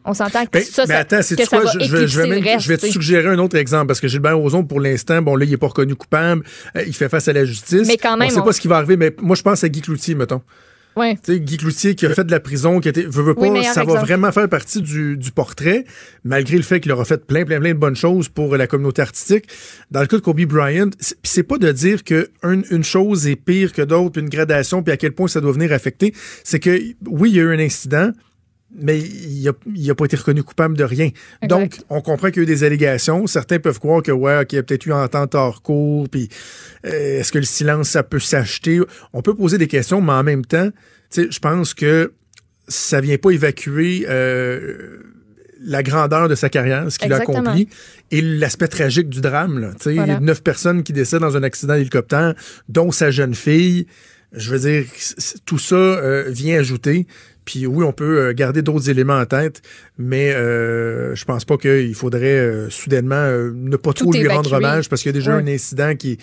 on s'entend que Ben, ça, mais ça, attends, c'est que ça quoi? va Je, je vais- je vais éclipser même- reste, je vais te suggérer un autre exemple parce que Gilbert Rozon, pour l'instant, bon, là, il est pas reconnu coupable. euh, il fait face à la justice. Mais quand même, On sait on- pas ce qui va arriver, mais moi, je pense à Guy Cloutier, mettons. Ouais. Guy Cloutier qui a fait de la prison, qui a été, veut, veut pas, Oui, ça va vraiment faire partie du, du portrait, malgré le fait qu'il aura fait plein, plein, plein de bonnes choses pour la communauté artistique. Dans le cas de Kobe Bryant, c'est pas de dire que un- une chose est pire que d'autres, une gradation, puis à quel point ça doit venir affecter. C'est que, oui, il y a eu un incident, mais il a, il a pas été reconnu coupable de rien. Exact. Donc, on comprend qu'il y a eu des allégations. Certains peuvent croire que, ouais, qu'il y a peut-être eu entente hors cours, puis euh, est-ce que le silence, ça peut s'acheter? On peut poser des questions, mais en même temps, tu sais, je pense que ça vient pas évacuer euh, la grandeur de sa carrière, ce qu'il a accompli, et l'aspect tragique du drame. Là. Tu sais, Voilà. Neuf personnes qui décèdent dans un accident d'hélicoptère, dont sa jeune fille. Je veux dire, tout ça euh, vient ajouter. Puis oui, on peut euh, garder d'autres éléments en tête, mais euh, je pense pas qu'il faudrait euh, soudainement euh, ne pas trop Tout lui rendre hommage parce qu'il y a déjà Ouais. un incident qui,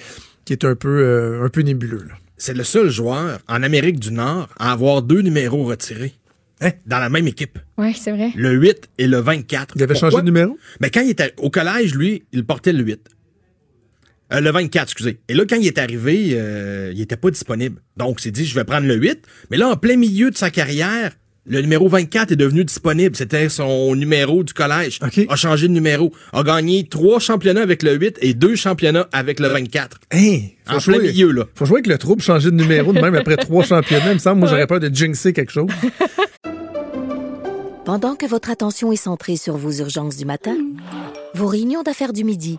qui est un peu, euh, un peu nébuleux. là. C'est le seul joueur en Amérique du Nord à avoir deux numéros retirés Hein? dans la même équipe. Oui, c'est vrai. Le 8 et le 24. Il avait Pourquoi? changé de numéro? Mais quand il était au collège, lui, il portait le 8. Euh, le 24, excusez. Et là, quand il est arrivé, euh, il était pas disponible. Donc, il s'est dit, je vais prendre le 8. Mais là, en plein milieu de sa carrière, le numéro 24 est devenu disponible. C'était son numéro du collège. OK. A changé de numéro. A gagné trois championnats avec le 8 et deux championnats avec le 24. Hey, En plein milieu, là. Faut jouer avec le trouble, changer de numéro de même après trois championnats. Il me semble, moi, j'aurais peur de jinxer quelque chose. Pendant que votre attention est centrée sur vos urgences du matin, vos réunions d'affaires du midi,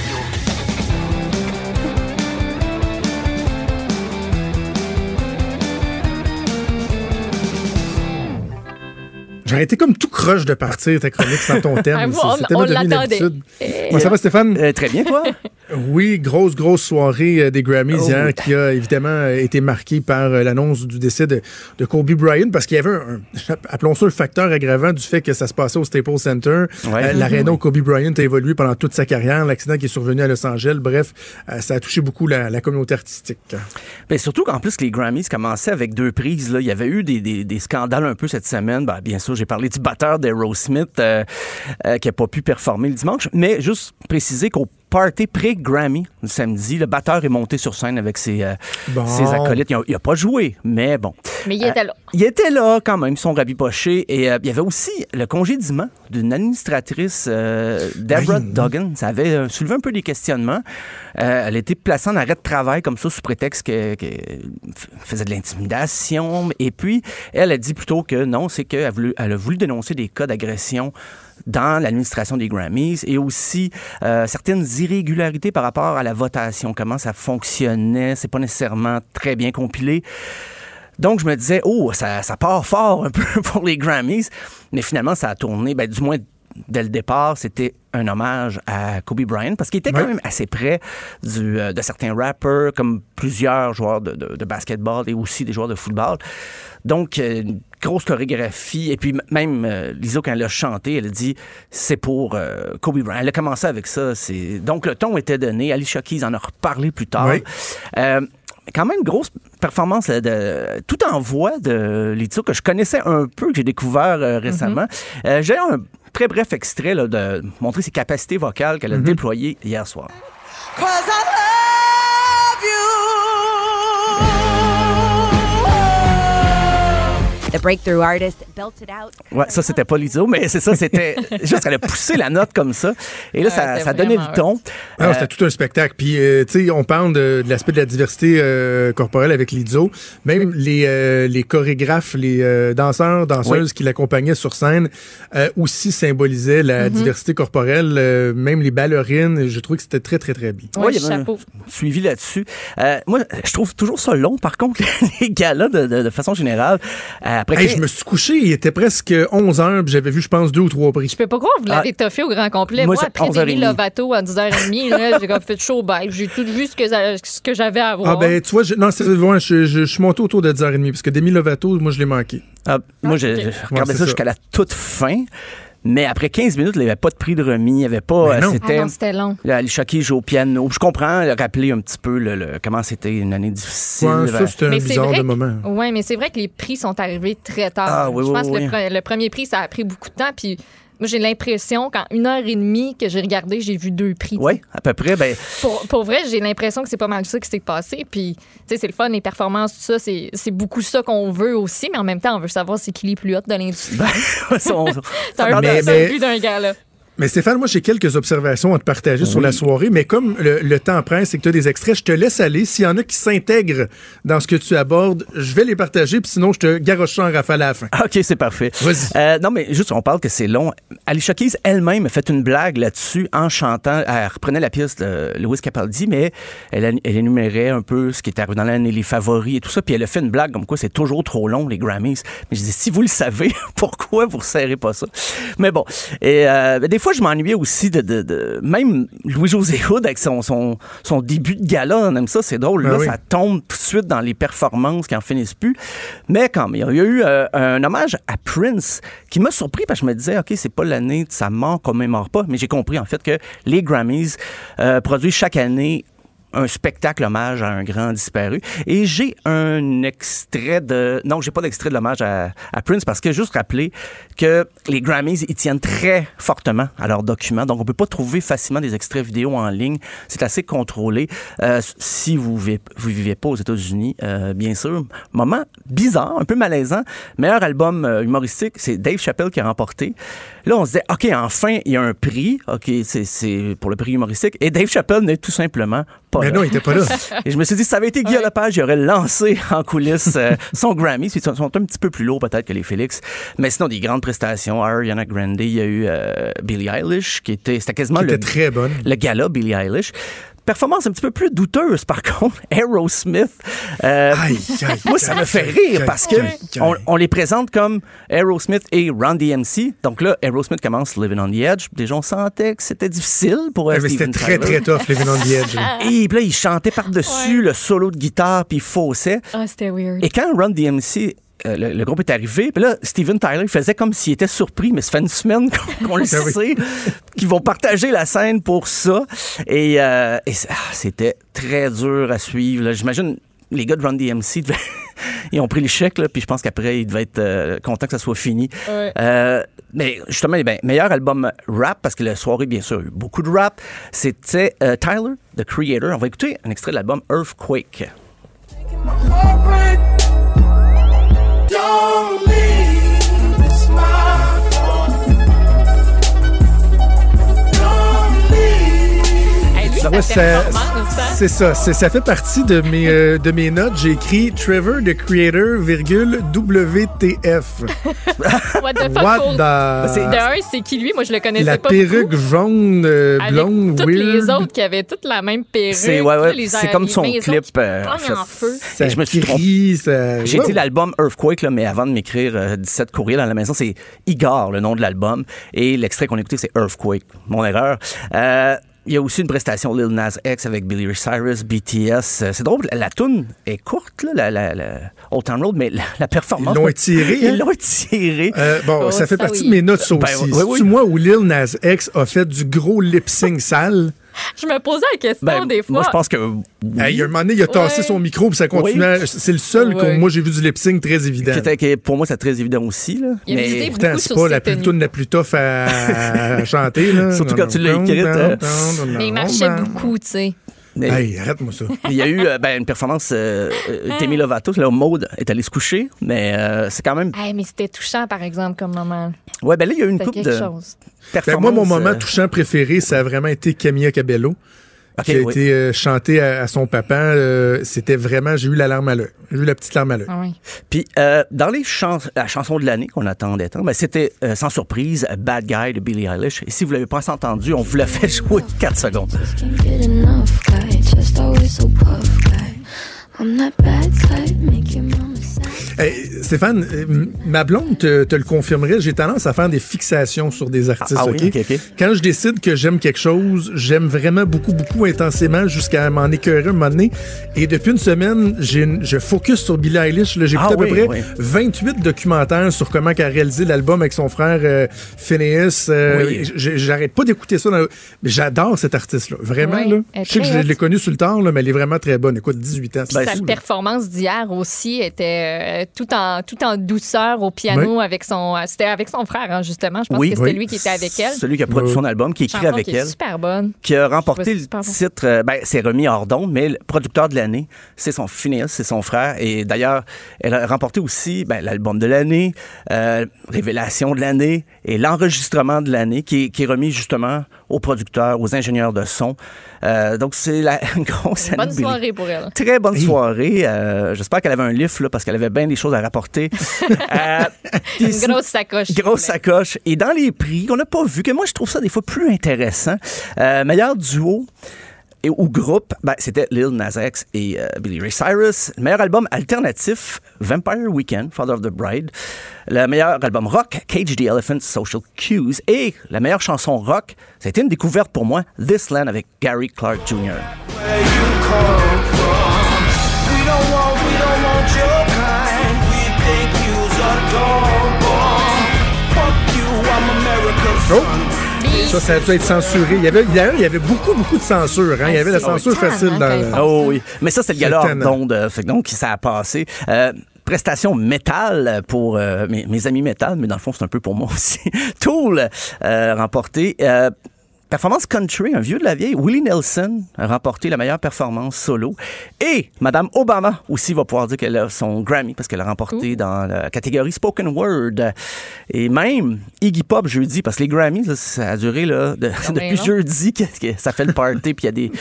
J'aurais été comme tout croche de partir ta chronique sans ton thème. Ah, C'est- on- on devenu une l'attendait. habitude. Comment ça va, Stéphane? Euh, très bien, toi? Oui, grosse, grosse soirée euh, des Grammys Oh. hier qui a évidemment euh, été marquée par euh, l'annonce du décès de, de Kobe Bryant parce qu'il y avait un, un- appelons ça le facteur aggravant du fait que ça se passait au Staples Center. Ouais. Euh, L'aréna où Kobe Bryant a évolué pendant toute sa carrière, l'accident qui est survenu à Los Angeles. Bref, euh, ça a touché beaucoup la, la communauté artistique. Ben, surtout qu'en plus, les Grammys commençaient avec deux prises. Là. Il y avait eu des, des- des scandales un peu cette semaine. Ben, bien sûr, j'ai parlé du batteur d'Aerosmith euh, euh, qui n'a pas pu performer le dimanche. Mais juste préciser qu'au party pré-Grammy le samedi, le batteur est monté sur scène avec ses, euh, Bon. ses acolytes. Il n'a pas joué, mais bon. Mais il était là. Il était là quand même, son rabipoché. Et euh, il y avait aussi le congédiement d'une administratrice, euh, Deborah Oui. Duggan. Ça avait euh, soulevé un peu des questionnements. Euh, elle a été placée en arrêt de travail comme ça sous prétexte qu'elle que faisait de l'intimidation. Et puis, elle a dit plutôt que non, c'est qu'elle a voulu, elle a voulu dénoncer des cas d'agression dans l'administration des Grammys et aussi euh, certaines irrégularités par rapport à la votation, comment ça fonctionnait. C'est pas nécessairement très bien compilé. Donc, je me disais, oh, ça, ça part fort un peu pour les Grammys. Mais finalement, ça a tourné, ben, du moins dès le départ, c'était un hommage à Kobe Bryant parce qu'il était quand Ouais. même assez près du, euh, de certains rappers, comme plusieurs joueurs de, de- de basketball et aussi des joueurs de football. Donc, euh, une grosse chorégraphie. Et puis, même euh, Lizzo, quand elle a chanté, elle a dit c'est pour euh, Kobe Bryant. Elle a commencé avec ça. C'est... Donc, le ton était donné. Alicia Keys en a reparlé plus tard. Oui. Euh, quand même grosse performance de tout en voix de Lizzo que je connaissais un peu que j'ai découvert euh, récemment. Euh, j'ai un très bref extrait là, de montrer ses capacités vocales qu'elle a déployées hier soir. The breakthrough artist belted out. Ouais, ça c'était pas Lizzo, mais c'est ça, c'était juste qu'elle a poussé la note comme ça et là Ouais, ça, ça donnait le ton. Non, Euh, c'était tout un spectacle. Puis, euh, tu sais, on parle de, de l'aspect de la diversité euh, corporelle avec Lizzo. Même les, euh, les chorégraphes, les euh, danseurs, danseuses qui l'accompagnaient sur scène euh, aussi symbolisaient la diversité corporelle. Euh, même les ballerines, je trouve que c'était très, très, très bien. Ouais, Ouais, chapeau. suivi là-dessus. Euh, moi, je trouve toujours ça long, par contre, les galas, de, de- de façon générale. Euh, après Hey, je me suis couché, il était presque 11 heures, puis j'avais vu, je pense, deux ou trois prix. Je peux pas croire que vous l'avez toffé au grand complet. Ah. Moi, après 11h30. Demi Lovato à 10h30, là, j'ai comme fait chaud bête. J'ai tout vu ce que, que j'avais à voir. Ah ben, tu vois, je, non, c'est, ouais, je, je, je suis monté autour de 10h30, parce que Demi Lovato, moi, je l'ai manqué. Ah, moi, Ouais, regardais c'est ça ça. jusqu'à la toute fin. Mais après 15 minutes, il n'y avait pas de prix de remis. Il n'y avait pas. Ah c'était. non, c'était long. Là, Alicia Keys joue au piano. Je comprends, elle a rappelé un petit peu le, le- comment c'était une année difficile. Ouais, ça, c'était un bizarre de moment. Oui, mais c'est vrai que les prix sont arrivés très tard. Ah, oui, Je oui, pense que le, le premier prix, ça a pris beaucoup de temps. Puis moi, j'ai l'impression qu'en une heure et demie que j'ai regardé, j'ai vu deux prix. Oui, à peu près. Ben, Pour, pour vrai, j'ai l'impression que c'est pas mal ça qui s'est passé. Puis, tu sais, c'est le fun, les performances, tout ça, c'est beaucoup ça qu'on veut aussi. Mais en même temps, on veut savoir c'est qui les plus hautes de l'industrie. on- c'est un, Mais- peu le but d'un gars, là. Mais Stéphane, moi, j'ai quelques observations à te partager sur la soirée, mais comme le, le temps presse et que tu as des extraits, je te laisse aller. S'il y en a qui s'intègrent dans ce que tu abordes, je vais les partager, puis sinon, je te garoche ça en rafale à la fin. OK, c'est parfait. Vas-y. Euh, non, mais juste, on parle que c'est long. Alicia Keys elle-même a fait une blague là-dessus en chantant. Elle reprenait la pièce de Louis Capaldi, mais elle, elle énumérait un peu ce qui était arrivé dans l'année, les favoris et tout ça. Puis elle a fait une blague comme quoi c'est toujours trop long, les Grammys. Mais je dis, si vous le savez, pourquoi vous ne serrez pas ça? Mais bon. Et euh, des fois, je m'ennuyais aussi de, de, de- Même Louis-José Hood avec son, son, son début de gala, on aime ça, c'est drôle. Ben là, oui. ça tombe tout de suite dans les performances qui en finissent plus. Mais quand même, il y a eu euh, un hommage à Prince qui m'a surpris parce que je me disais, OK, c'est pas l'année de sa mort qu'on mémore pas, mais j'ai compris en fait que les Grammys euh, produisent chaque année un spectacle hommage à un grand disparu. Et j'ai un extrait de... Non, j'ai pas d'extrait de l'hommage à, à Prince parce que juste rappeler que les Grammys, ils tiennent très fortement à leurs documents. Donc, on peut pas trouver facilement des extraits vidéo en ligne. C'est assez contrôlé. Euh, si vous vivez, vous vivez pas aux États-Unis, euh, bien sûr. Moment bizarre, un peu malaisant. Meilleur album euh, humoristique, c'est Dave Chappelle qui a remporté. Là, on se disait, OK, enfin, il y a un prix. OK, c'est- pour le prix humoristique. Et Dave Chappelle n'est tout simplement pas Mais là. non, il était pas là. Et je me suis dit, si ça avait été Guy Lepage, il aurait lancé en coulisses euh, son Grammy. Ils sont, sont un petit peu plus lourds peut-être que les Félix. Mais sinon, des grandes prestations. Ariana Grande, il y a eu euh, Billie Eilish, qui était, c'était quasiment Qui le, était très bonne. le gala Billie Eilish. Performance un petit peu plus douteuse, par contre, Aerosmith. Euh, Aïe, aïe, moi, ça me fait rire aïe, parce que on, on les présente comme Aerosmith et Run DMC. Donc là, Aerosmith commence Living on the Edge. Déjà, on sentait que c'était difficile pour mais c'était Steven très, très tough, Living on the Edge. Et puis là, il chantait par-dessus le solo de guitare, puis il faussait. Ah, c'était weird. Et quand Run DMC, le, le groupe est arrivé, puis là, Steven Tyler, il faisait comme s'il était surpris, mais ça fait une semaine qu'on qu'on le oui. sait, qu'ils vont partager la scène pour ça. Et, euh, et ah, c'était très dur à suivre. là. J'imagine les gars de Run DMC, devaient- ils ont pris le chèque, là, puis je pense qu'après, ils devaient être euh, contents que ça soit fini. Ouais. Euh, mais justement, eh ben, meilleur album rap, parce que la soirée, bien sûr, il y a eu beaucoup de rap, c'était euh, Tyler, The Creator. On va écouter un extrait de l'album Earthquake. Don't c'est ça, c'est- ça fait partie de mes, euh, de mes notes. J'ai écrit Trevor the Creator, virgule, WTF. What the fuck, What the- De un, c'est qui lui? Moi, je le connaissais La pas perruque beaucoup. jaune, euh, Avec blonde, toutes weird. les autres qui avaient toutes la même perruque. C'est ouais, Puis ouais, là, les c'est a- comme son clip. euh, en fait. en feu. Ça Et je me suis trompé. ça- J'ai Wow. dit l'album Earthquake, là, mais avant de m'écrire euh, 17 courriels à la maison, c'est Igor, le nom de l'album. Et l'extrait qu'on a écouté, c'est Earthquake. Mon erreur. Il y a aussi une prestation Lil Nas X avec Billy Ray Cyrus, BTS. Euh, C'est drôle, la, la toune est courte, là, la, la, la Old Town Road, mais la, la performance... Ils l'ont étiré, Ils hein? l'ont. Euh, bon, Oh, ça fait ça, partie oui. de mes notes, ça Ben, aussi. oui, oui. C'est-tu moi où Lil Nas X a fait du gros lip-sync sale? Je me posais la question Ben, des fois. moi, je pense que... oui. Hey, il y a un moment donné, il a tassé Ouais. son micro puis ça continuait. C'est le seul que moi j'ai vu du lip-sync très évident. Qui était- qui pour moi, c'est très évident aussi. Là. Il a visé Pourtant, beaucoup c'est pas la plus tune la plus tough à chanter. Là. Surtout quand tu l'as écrite, euh. Mais il marchait beaucoup, tu sais. Mais- Hey, arrête-moi ça. Il y a eu euh, ben, une performance euh, euh, Demi Lovato, là, Maude est allée se coucher, mais euh, c'est quand même... Hey, mais c'était touchant, par exemple, comme moment. Ouais, ben là, il y a eu une coupe quelque de chose. Ben, performances. moi, mon moment euh, touchant préféré, ça a vraiment été Camilla Cabello. Ok, qui a oui. été euh, chanté à, à son papa. Euh, C'était vraiment, j'ai eu la larme à l'œil. J'ai eu la petite larme à l'œil. Ah oui. Puis euh, dans les chans la chanson de l'année qu'on attendait tant, ben, c'était euh, sans surprise Bad Guy de Billie Eilish. Et si vous l'avez pas entendu, on vous l'a fait jouer 4 secondes. I'm that bad type, make your. Hey, Stéphane, euh, ma blonde te, te le confirmerait, j'ai tendance à faire des fixations sur des artistes. Ah, ah oui, ok? Quand je décide que j'aime quelque chose, j'aime vraiment beaucoup, beaucoup intensément jusqu'à m'en écœurer un moment donné. Et depuis une semaine, je focus sur Billie Eilish. J'ai Ah écouté à peu près oui. 28 documentaires sur comment elle a réalisé l'album avec son frère euh, Phineas. Euh, J'arrête pas d'écouter ça. dans- Mais j'adore cet artiste-là. Vraiment, Oui, là. Je sais que je l'ai connue sur le tard, là, mais elle est vraiment très bonne. Écoute, 18 ans. Ben, Sa fou, performance d'hier aussi était euh, tout, en, tout en douceur au piano avec son. C'était avec son frère, hein, justement. Je pense Oui, que c'était oui. lui qui était avec elle. Celui qui a produit son album, qui écrit avec qui est elle. super bonne. qui a remporté le titre, euh, ben, c'est remis hors d'onde, mais le producteur de l'année, c'est son Phineas, c'est son frère. Et d'ailleurs, elle a remporté aussi ben, l'album de l'année, euh, révélation de l'année et l'enregistrement de l'année, qui, est- qui est remis justement aux producteurs, aux ingénieurs de son. Euh, donc, c'est la une grosse année. Bonne soirée pour elle. Très bonne soirée. Euh, J'espère qu'elle avait un lift, là, parce qu'elle avait bien des choses à rapporter. Euh, Une grosse sacoche. Grosse sacoche. Et dans les prix qu'on n'a pas vu, que moi je trouve ça des fois plus intéressant, euh, meilleur duo et, ou groupe, ben, c'était Lil Nas X et euh, Billy Ray Cyrus. Le meilleur album alternatif, Vampire Weekend, Father of the Bride. Le meilleur album rock, Cage the Elephant, Social Cues. Et la meilleure chanson rock, ça a été une découverte pour moi, This Land avec Gary Clark Jr. Oh! Ça, ça a dû être censuré. Il y avait, d'ailleurs, il y avait beaucoup, beaucoup de censure. Hein? Il y avait la censure facile dans le- Oh oui. Mais ça, c'est le C'est gala d'onde. euh, Donc, ça a passé. Euh, prestation métal pour euh, mes, mes amis métal, mais dans le fond, c'est un peu pour moi aussi. Tool euh, remporté. Performance country, un vieux de la vieille, Willie Nelson a remporté la meilleure performance solo. Et Madame Obama aussi va pouvoir dire qu'elle a son Grammy parce qu'elle a remporté dans la catégorie Spoken Word. Et même Iggy Pop jeudi, parce que les Grammys, là, ça a duré là, de- depuis non. jeudi que, que ça fait le party, puis il y a des,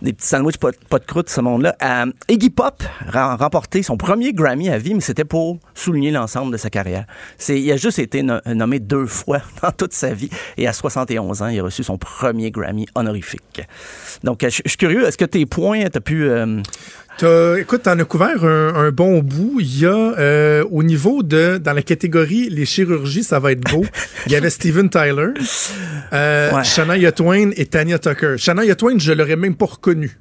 des petits sandwichs pas, pas de croûte, ce monde-là. Euh, Iggy Pop a remporté son premier Grammy à vie, mais c'était pour souligner l'ensemble de sa carrière. Il a juste été no- nommé deux fois dans toute sa vie, et à 71 ans, il a reçu son premier premier Grammy honorifique. Donc, je je suis curieux, est-ce que tes points, t'as pu... euh, T'as- écoute, t'en as couvert un, un bon bout. Il y a, euh, au niveau de, dans la catégorie les chirurgies, ça va être beau. Il y avait Steven Tyler, euh, Shania Twain et Tanya Tucker. Shania Twain, je l'aurais même pas reconnu.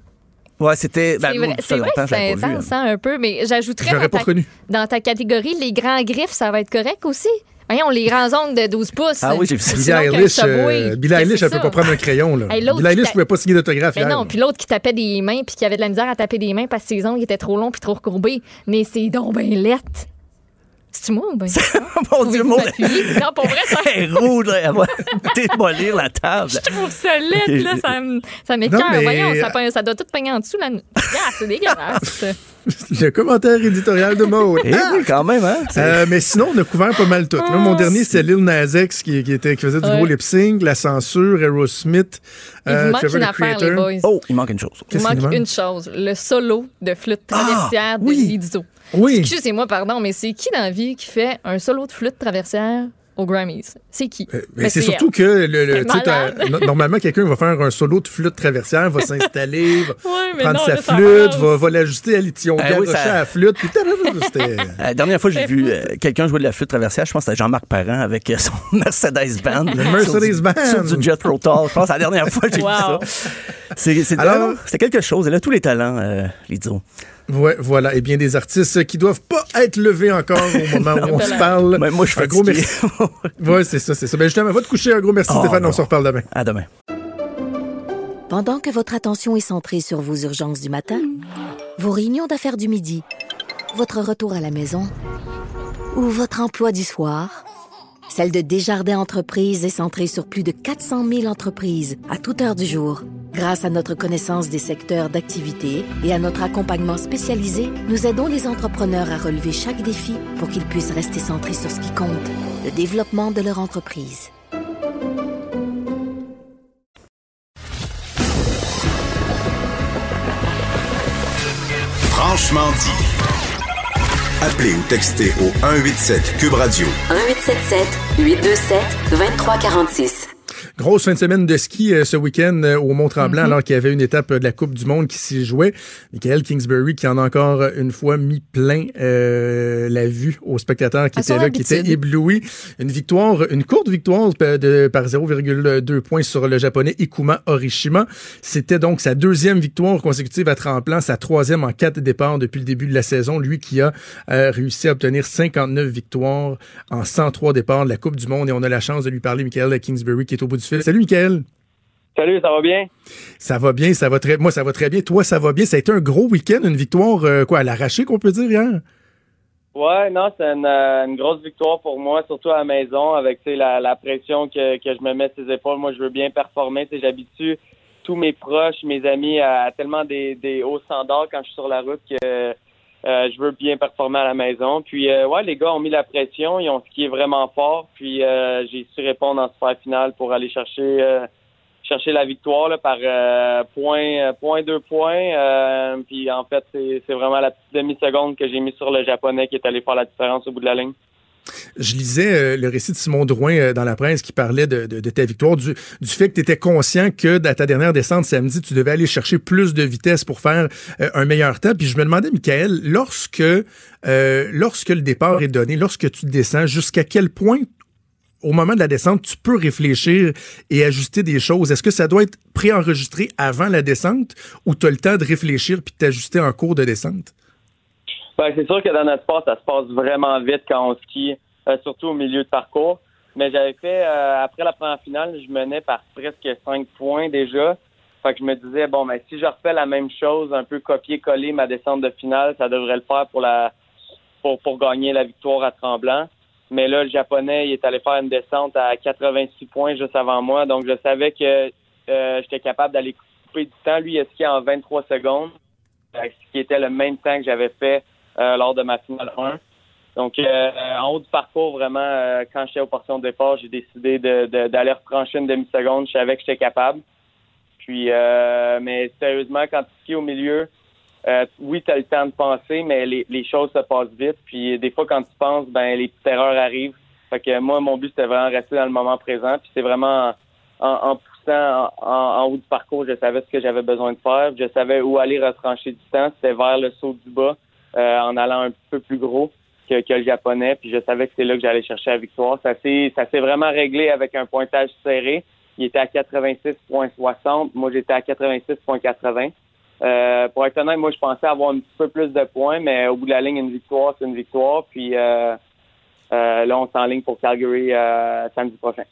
Ouais, c'était. ben, C'est vrai, c'est vrai que c'est intense hein, un peu, mais j'ajouterais dans, ta- dans ta catégorie, les grands griffes, ça va être correct aussi? Voyons, les grands ongles de 12 pouces. Ah oui, j'ai vu ça. Billie Eilish, euh, Billie Eilish, elle c'est peut pas prendre un crayon, là. Hey, Billie Eilish t'a- pouvait pas signer d'autographe Mais hier. non, puis l'autre qui tapait des mains puis qui avait de la misère à taper des mains parce que ses ongles étaient trop longs puis trop recourbés. Mais c'est donc ben lettre. C'est-tu moi ou ben? Mon Dieu, mon... Non, pour vrai, ça... Rouge, là, elle va démolir la table. Je trouve ça laid, là, ça, me- ça Non, m'écoeure. mais- Voyons, ça, pe- ça doit tout peigner en dessous. Là. Ah, c'est dégueulasse. Le commentaire éditorial de Maud. Eh oui, quand même, hein? Euh, mais sinon, on a couvert pas mal tout. Là, mon dernier, c'était Lil Nas X qui, qui, était, qui faisait du Ouais. gros lip sync, la censure, Aerosmith, Il vous manque Trevor une affaire, les boys. Oh, il manque une chose. Il manque une chose, le solo de flûte traversière de oui. Lizzo. Oui. Excusez-moi, pardon, mais c'est qui dans la vie qui fait un solo de flûte traversière aux Grammys? C'est qui? Mais Ben, c'est surtout que le, le- normalement quelqu'un va faire un solo de flûte traversière, va s'installer, va Ouais, prendre non, sa flûte, va, va l'ajuster à l'étillon, Ah puis oui, ça- à la flûte, puis La dernière fois que j'ai vu euh, quelqu'un jouer de la flûte traversière, je pense que c'était Jean-Marc Parent avec euh, son Mercedes Band. Le Mercedes Sur Band. Sur du Jet Rotal. Je pense que c'est la dernière fois que j'ai Wow. vu ça. C'est, quelque chose. Elle a tous les talents, euh, Lizzo. Ouais, voilà. Et bien des artistes qui doivent pas être levés encore au moment où on se parle. Mais moi, je suis Un gros merci. ouais, c'est ça, c'est ça. Ben justement, va te coucher. Un gros merci, Oh, Stéphane. non. On se reparle demain. À demain. Pendant que votre attention est centrée sur vos urgences du matin, vos réunions d'affaires du midi, votre retour à la maison ou votre emploi du soir, celle de Desjardins Entreprises est centrée sur plus de 400 000 entreprises à toute heure du jour. Grâce à notre connaissance des secteurs d'activité et à notre accompagnement spécialisé, nous aidons les entrepreneurs à relever chaque défi pour qu'ils puissent rester centrés sur ce qui compte, le développement de leur entreprise. Franchement dit. Appelez ou textez au 187 Cube Radio 1877 827 2346. Grosse fin de semaine de ski euh, ce week-end euh, au Mont-Tremblant, alors qu'il y avait une étape euh, de la Coupe du Monde qui s'y jouait. Michael Kingsbury qui en a encore une fois mis plein euh, la vue aux spectateurs qui À étaient là, qui étaient éblouis. Une victoire, une courte victoire de, par 0,2 points sur le japonais Ikuma Orishima. C'était donc sa deuxième victoire consécutive à tremplin, sa troisième en quatre départs depuis le début de la saison. Lui qui a réussi à obtenir 59 victoires en 103 départs de la Coupe du Monde. Et on a la chance de lui parler, Michael Kingsbury, qui est au bout du Salut, Michael. Salut, ça va bien? Ça va bien, ça va très Moi, ça va très bien. Toi, ça va bien? Ça a été un gros week-end, une victoire, euh, quoi, à l'arraché, qu'on peut dire hier? Ouais, non, c'est une, euh, une grosse victoire pour moi, surtout à la maison, avec la, la pression que, que je me mets sur les épaules. Moi, je veux bien performer. J'habitue tous mes proches, mes amis à tellement des, des hauts standards quand je suis sur la route que euh, je veux bien performer à la maison. Puis, euh, ouais, les gars ont mis la pression, ils ont skié vraiment fort. Puis, euh, j'ai su répondre en super finale pour aller chercher euh, chercher la victoire là, par euh, point, euh, point deux points. Puis en fait, c'est vraiment la petite demi-seconde que j'ai mis sur le japonais qui est allé faire la différence au bout de la ligne. Je lisais euh, le récit de Simon Drouin euh, dans la presse qui parlait de, ta victoire, du, fait que tu étais conscient que dans ta dernière descente samedi, tu devais aller chercher plus de vitesse pour faire euh, un meilleur temps. Puis je me demandais, Michael, lorsque, lorsque le départ est donné, lorsque tu descends, jusqu'à quel point au moment de la descente, tu peux réfléchir et ajuster des choses? Est-ce que ça doit être préenregistré avant la descente ou tu as le temps de réfléchir puis de t'ajuster en cours de descente? Ben, c'est sûr que dans notre sport, ça se passe vraiment vite quand on skie, euh, surtout au milieu de parcours. Mais j'avais fait, euh, après la première finale, je menais par presque cinq points déjà. Fait que je me disais, bon, ben, si je refais la même chose, un peu copier-coller ma descente de finale, ça devrait le faire pour la pour, gagner la victoire à Tremblant. Mais là, le Japonais, il est allé faire une descente à 86 points juste avant moi. Donc, je savais que euh, j'étais capable d'aller couper du temps. Lui, il a en 23 secondes, ce qui était le même temps que j'avais fait lors de ma finale 1. Donc, euh, en haut du parcours, vraiment, euh, quand j'étais aux portions de départ, j'ai décidé d'aller retrancher une demi-seconde. Je savais que j'étais capable. Puis, euh, mais sérieusement, quand tu skis au milieu, euh, oui, tu as le temps de penser, mais les, les choses se passent vite. Puis, des fois, quand tu penses, ben les petites erreurs arrivent. Fait que moi, mon but, c'était vraiment rester dans le moment présent. Puis, c'est vraiment en, en en, en- en haut du parcours. Je savais ce que j'avais besoin de faire. Je savais où aller retrancher du temps. C'était vers le saut du bas, euh, en allant un peu plus gros que, que le japonais. Puis je savais que c'est là que j'allais chercher la victoire. Ça s'est, vraiment réglé avec un pointage serré. Il était à 86,60. Moi, j'étais à 86,80. Euh, pour être honnête, moi, je pensais avoir un petit peu plus de points, mais au bout de la ligne, une victoire, c'est une victoire. Puis euh, euh, là, on s'enligne pour Calgary euh, samedi prochain.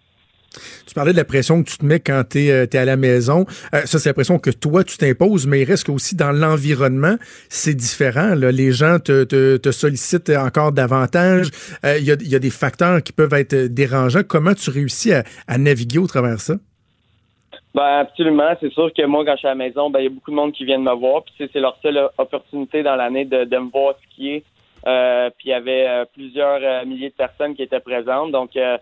Tu parlais de la pression que tu te mets quand tu es, à la maison. Euh, ça, c'est la pression que toi, tu t'imposes, mais il reste qu'aussi dans l'environnement, c'est différent. là. Les gens te, te, te sollicitent encore davantage. Euh, Il y, a, y a des facteurs qui peuvent être dérangeants. Comment tu réussis à, à naviguer au travers ça? Ben absolument. C'est sûr que moi, quand je suis à la maison, ben il y a beaucoup de monde qui viennent me voir. Puis c'est leur seule opportunité dans l'année de, de me voir skier. Euh, puis il y avait euh, plusieurs euh, milliers de personnes qui étaient présentes. Donc euh,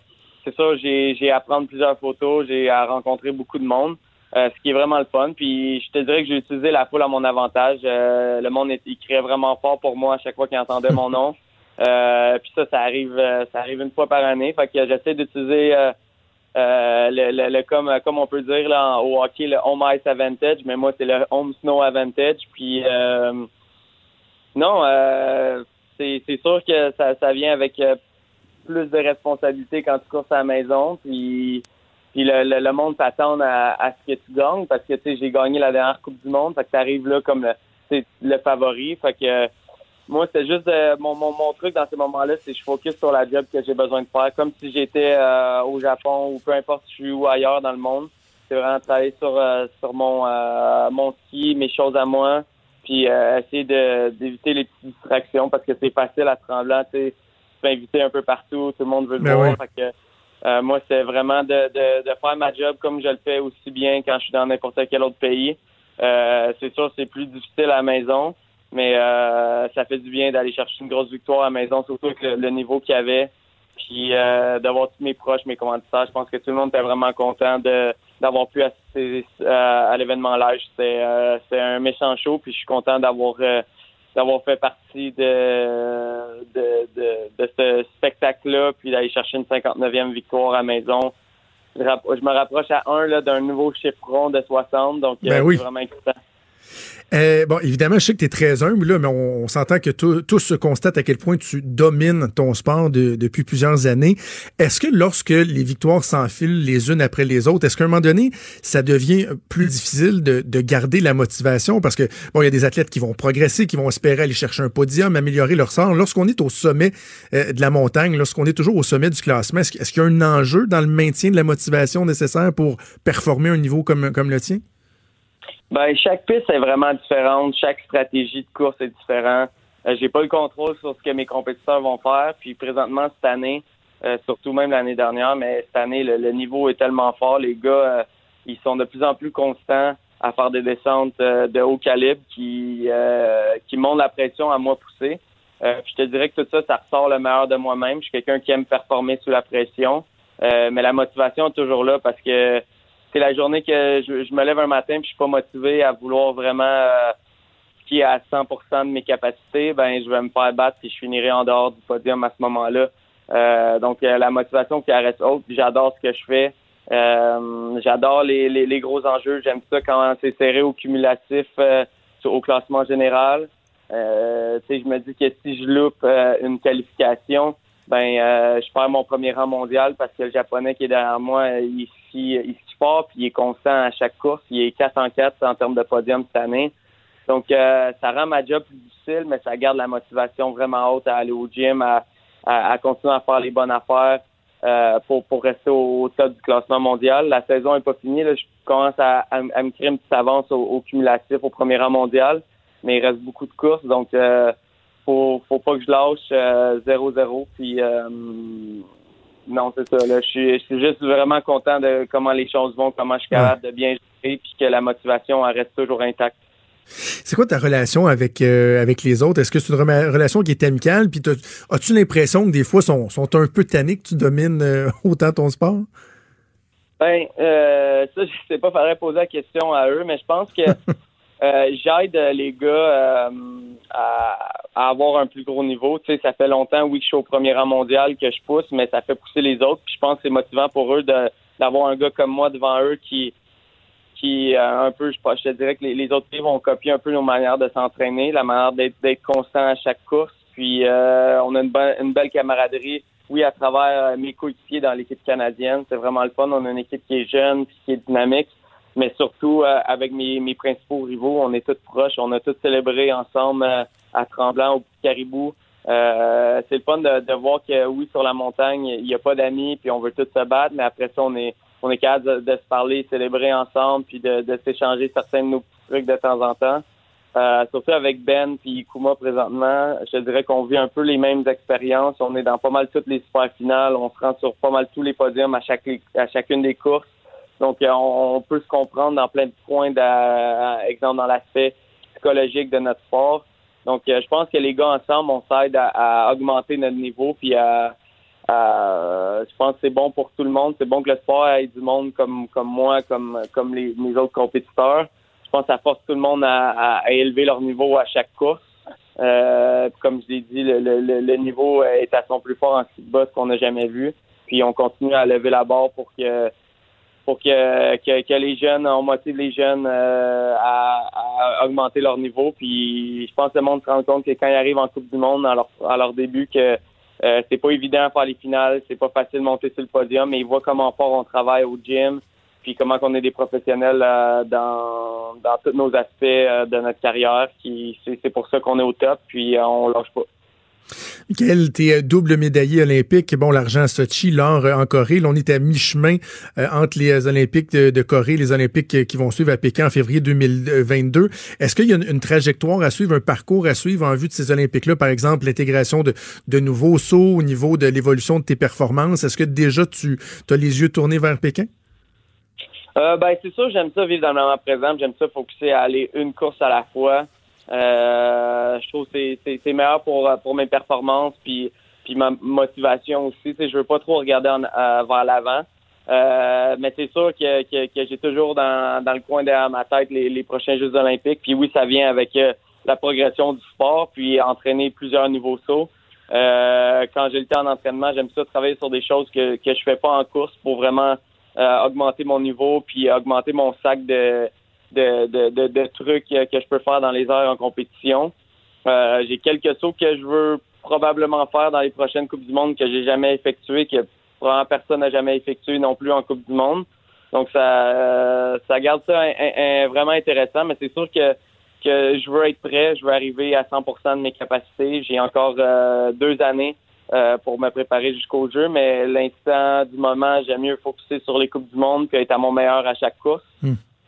c'est ça, j'ai à prendre plusieurs photos, j'ai à rencontrer beaucoup de monde. euh, ce qui est vraiment le fun. Puis je te dirais que j'ai utilisé la foule à mon avantage. Euh, le monde est- il criait vraiment fort pour moi à chaque fois qu'il entendait mon nom. Euh, puis ça, ça arrive, ça arrive une fois par année. Fait que j'essaie d'utiliser le, le, le- comme comme on peut dire là au hockey le home ice advantage, mais moi c'est le home snow advantage. Puis euh, non, c'est sûr que ça, ça vient avec plus de responsabilité quand tu cours à la maison. Puis puis le, monde s'attend à, ce que tu gagnes parce que tu sais j'ai gagné la dernière Coupe du Monde. Fait que t'arrives là comme le, le favori. Fait que moi, c'est juste euh, mon, mon, truc dans ces moments-là, c'est que je focus sur la job que j'ai besoin de faire, comme si j'étais euh, au Japon ou peu importe je suis où ailleurs dans le monde. C'est vraiment travailler sur euh, sur mon mon ski, mes choses à moi, puis essayer d'éviter les petites distractions parce que c'est facile à tremblant, sais, peux inviter un peu partout, tout le monde veut le Ben voir. ouais. Fait que, euh, moi, c'est vraiment de, de, de faire ma job comme je le fais aussi bien quand je suis dans n'importe quel autre pays. Euh, c'est sûr, c'est plus difficile à la maison, mais euh, ça fait du bien d'aller chercher une grosse victoire à la maison, surtout avec le, le niveau qu'il y avait. Puis euh, d'avoir tous mes proches, mes commanditaires, je pense que tout le monde était vraiment content de d'avoir pu assister à l'événement live. C'était un méchant show, puis je suis content d'avoir d'avoir fait partie de de, de, de ce spectacle-là, puis d'aller chercher une 59e victoire à maison. Je, me rapproche à un d'un nouveau chiffre rond de 60, donc Ben euh, oui. c'est vraiment excitant. Euh, bon, évidemment, je sais que tu es très humble, là, mais on, s'entend que tous se constatent à quel point tu domines ton sport de- depuis plusieurs années. Est-ce que lorsque les victoires s'enfilent les unes après les autres, est-ce qu'à un moment donné, ça devient plus difficile de, de garder la motivation? Parce que, bon, il y a des athlètes qui vont progresser, qui vont espérer aller chercher un podium, améliorer leur sort. Lorsqu'on est au sommet euh, de la montagne, lorsqu'on est toujours au sommet du classement, est-ce, qu'il y a un enjeu dans le maintien de la motivation nécessaire pour performer un niveau comme le tien? Ben, chaque piste est vraiment différente. Chaque stratégie de course est différente. Euh, j'ai pas le contrôle sur ce que mes compétiteurs vont faire. Puis présentement, cette année, euh, surtout même l'année dernière, mais cette année, le, niveau est tellement fort. Les gars, euh, ils sont de plus en plus constants à faire des descentes euh, de haut calibre qui, euh, qui montent la pression à moi pousser. Euh, je te dirais que tout ça, ça ressort le meilleur de moi-même. Je suis quelqu'un qui aime performer sous la pression. Mais la motivation est toujours là parce que c'est la journée que je, me lève un matin puis je suis pas motivé à vouloir vraiment euh, skier à 100% de mes capacités, ben je vais me faire battre et je finirai en dehors du podium à ce moment-là. Euh, donc euh, la motivation qui reste haute, j'adore ce que je fais. Euh, j'adore les, les, gros enjeux. J'aime ça quand c'est serré au cumulatif au classement général. Je me dis que si je loupe une qualification, ben je perds mon premier rang mondial parce que le japonais qui est derrière moi, il skie, il skie fort puis il est constant à chaque course. Il est 4 en 4 en termes de podium cette année. Donc euh, ça rend ma job plus difficile, mais ça garde la motivation vraiment haute à aller au gym, à, à, à continuer à faire les bonnes affaires euh, pour, pour rester au, au top du classement mondial. La saison est pas finie. Là. Je commence à, à, à me créer une petite avance au, au cumulatif au premier rang mondial, mais il reste beaucoup de courses, donc euh, faut, faut pas que je lâche euh, 0-0. Puis euh, non, c'est ça. Là, je suis, je suis juste vraiment content de comment les choses vont, comment je suis capable de bien gérer, puis que la motivation elle reste toujours intacte. C'est quoi ta relation avec, euh, avec les autres? Est-ce que c'est une rela- relation qui est amicale? Puis as-tu l'impression que des fois, sont, sont un peu tannés que tu domines euh, autant ton sport? Ben, euh, ça, je sais pas, faudrait poser la question à eux, mais je pense que euh, j'aide euh, les gars euh, à, à avoir un plus gros niveau. Tu sais, ça fait longtemps, oui, que je suis au premier rang mondial, que je pousse, mais ça fait pousser les autres. Puis je pense que c'est motivant pour eux d'avoir un gars comme moi devant eux qui qui euh, un peu, je, je te dirais que les, autres pays vont copier un peu nos manières de s'entraîner, la manière d'être constant à chaque course. Puis euh, on a une, une belle camaraderie, oui, à travers euh, mes coéquipiers dans l'équipe canadienne. C'est vraiment le fun. On a une équipe qui est jeune, qui est dynamique. Mais surtout, euh, avec mes, mes principaux rivaux, on est tous proches. On a tous célébré ensemble euh, à Tremblant, au Petit Caribou. Euh, c'est le fun de, de voir que, oui, sur la montagne, il n'y a pas d'amis, puis on veut tous se battre. Mais après ça, on est on est capable de, se parler, célébrer ensemble, puis de, de s'échanger certains de nos petits trucs de temps en temps. Euh, surtout avec Ben puis Kuma présentement, je dirais qu'on vit un peu les mêmes expériences. On est dans pas mal toutes les super finales. On se rend sur pas mal tous les podiums à chaque à chacune des courses. Donc euh, on, peut se comprendre dans plein de points, d'a- exemple dans l'aspect psychologique de notre sport. Donc euh, je pense que les gars ensemble, on s'aide à, à augmenter notre niveau puis à, je pense que c'est bon pour tout le monde. C'est bon que le sport ait du monde comme comme moi, comme comme les, mes autres compétiteurs je pense que ça force tout le monde à, à- élever leur niveau à chaque course. Euh, comme je l'ai dit, le, le- le- niveau est à son plus fort en boss qu'on n'a jamais vu. Puis on continue à lever la barre pour que pour que, que, que les jeunes, on motive les jeunes euh, à, à augmenter leur niveau. Puis je pense que le monde se rend compte que quand ils arrivent en Coupe du Monde à leur, à leur début, que euh, c'est pas évident à faire les finales, c'est pas facile de monter sur le podium, mais ils voient comment fort on travaille au gym, puis comment qu'on est des professionnels euh, dans, dans tous nos aspects euh, de notre carrière. Qui c'est, c'est pour ça qu'on est au top, puis euh, on lâche pas. Michael, t'es euh, double médaillé olympique? Bon, l'argent à Sochi, l'or euh, en Corée. On est à mi-chemin euh, entre les Olympiques de, Corée et les Olympiques qui vont suivre à Pékin en février 2022. Est-ce qu'il y a une, trajectoire à suivre, un parcours à suivre en vue de ces Olympiques-là? Par exemple, l'intégration de, de nouveaux sauts au niveau de l'évolution de tes performances. Est-ce que déjà tu as les yeux tournés vers Pékin? Ben, c'est sûr, j'aime ça vivre dans le moment présent. J'aime ça focuser à aller une course à la fois. Euh, je trouve que c'est- meilleur pour, pour mes performances puis, puis ma motivation aussi. Je veux pas trop regarder en, euh, vers l'avant. Euh, mais c'est sûr que, que, que j'ai toujours dans, dans le coin de ma tête les, les prochains Jeux olympiques. Puis oui, ça vient avec euh, la progression du sport, puis entraîner plusieurs nouveaux sauts. Euh, quand j'ai le temps d'entraînement, j'aime ça travailler sur des choses que, que je fais pas en course pour vraiment euh, augmenter mon niveau puis augmenter mon sac de, de, de, de, de trucs que, je peux faire dans les heures en compétition. Euh, j'ai quelques sauts que je veux probablement faire dans les prochaines Coupes du Monde que j'ai jamais effectué, que probablement personne n'a jamais effectué non plus en Coupe du Monde. Donc ça euh, ça garde ça vraiment intéressant, mais c'est sûr que que je veux être prêt, je veux arriver à 100% de mes capacités. J'ai encore euh, deux années euh, pour me préparer jusqu'au jeu, mais l'instant du moment, j'aime mieux focuser sur les Coupes du Monde puis être à mon meilleur à chaque course.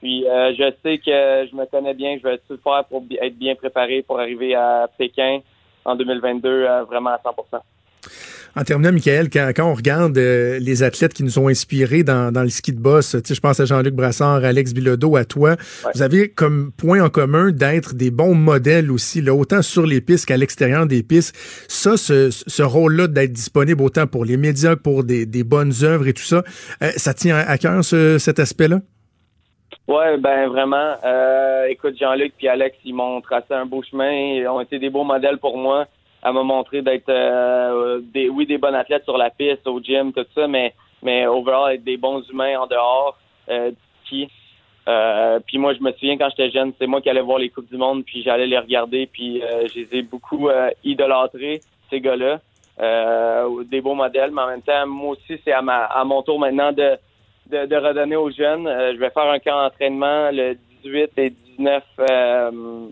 Puis euh, je sais que je me connais bien, je vais tout faire pour être bien préparé pour arriver à Pékin en 2022 euh, vraiment à 100%. En terminant, Michael, quand, quand on regarde euh, les athlètes qui nous ont inspirés dans, dans le ski de boss, tu sais, je pense à Jean-Luc Brassard, Alex Bilodeau, à toi, vous avez comme point en commun d'être des bons modèles aussi, là, autant sur les pistes qu'à l'extérieur des pistes. Ça, ce, ce rôle-là d'être disponible autant pour les médias que pour des, des bonnes œuvres et tout ça, euh, ça tient à cœur ce- cet aspect-là? Ouais, ben vraiment. Euh, écoute, Jean-Luc puis Alex, ils m'ont tracé un beau chemin. Ils ont été des beaux modèles pour moi à me montrer d'être euh, des oui des bons athlètes sur la piste, au gym, tout ça, mais mais overall être des bons humains en dehors euh. Euh, puis moi, je me souviens quand j'étais jeune, c'est moi qui allais voir les coupes du monde, puis j'allais les regarder, puis euh, je les ai beaucoup euh, idolâtrés ces gars-là. Euh, des beaux modèles, mais en même temps, moi aussi, c'est à ma à mon tour maintenant de de, de redonner aux jeunes. Euh, je vais faire un camp d'entraînement le 18 et 19 euh,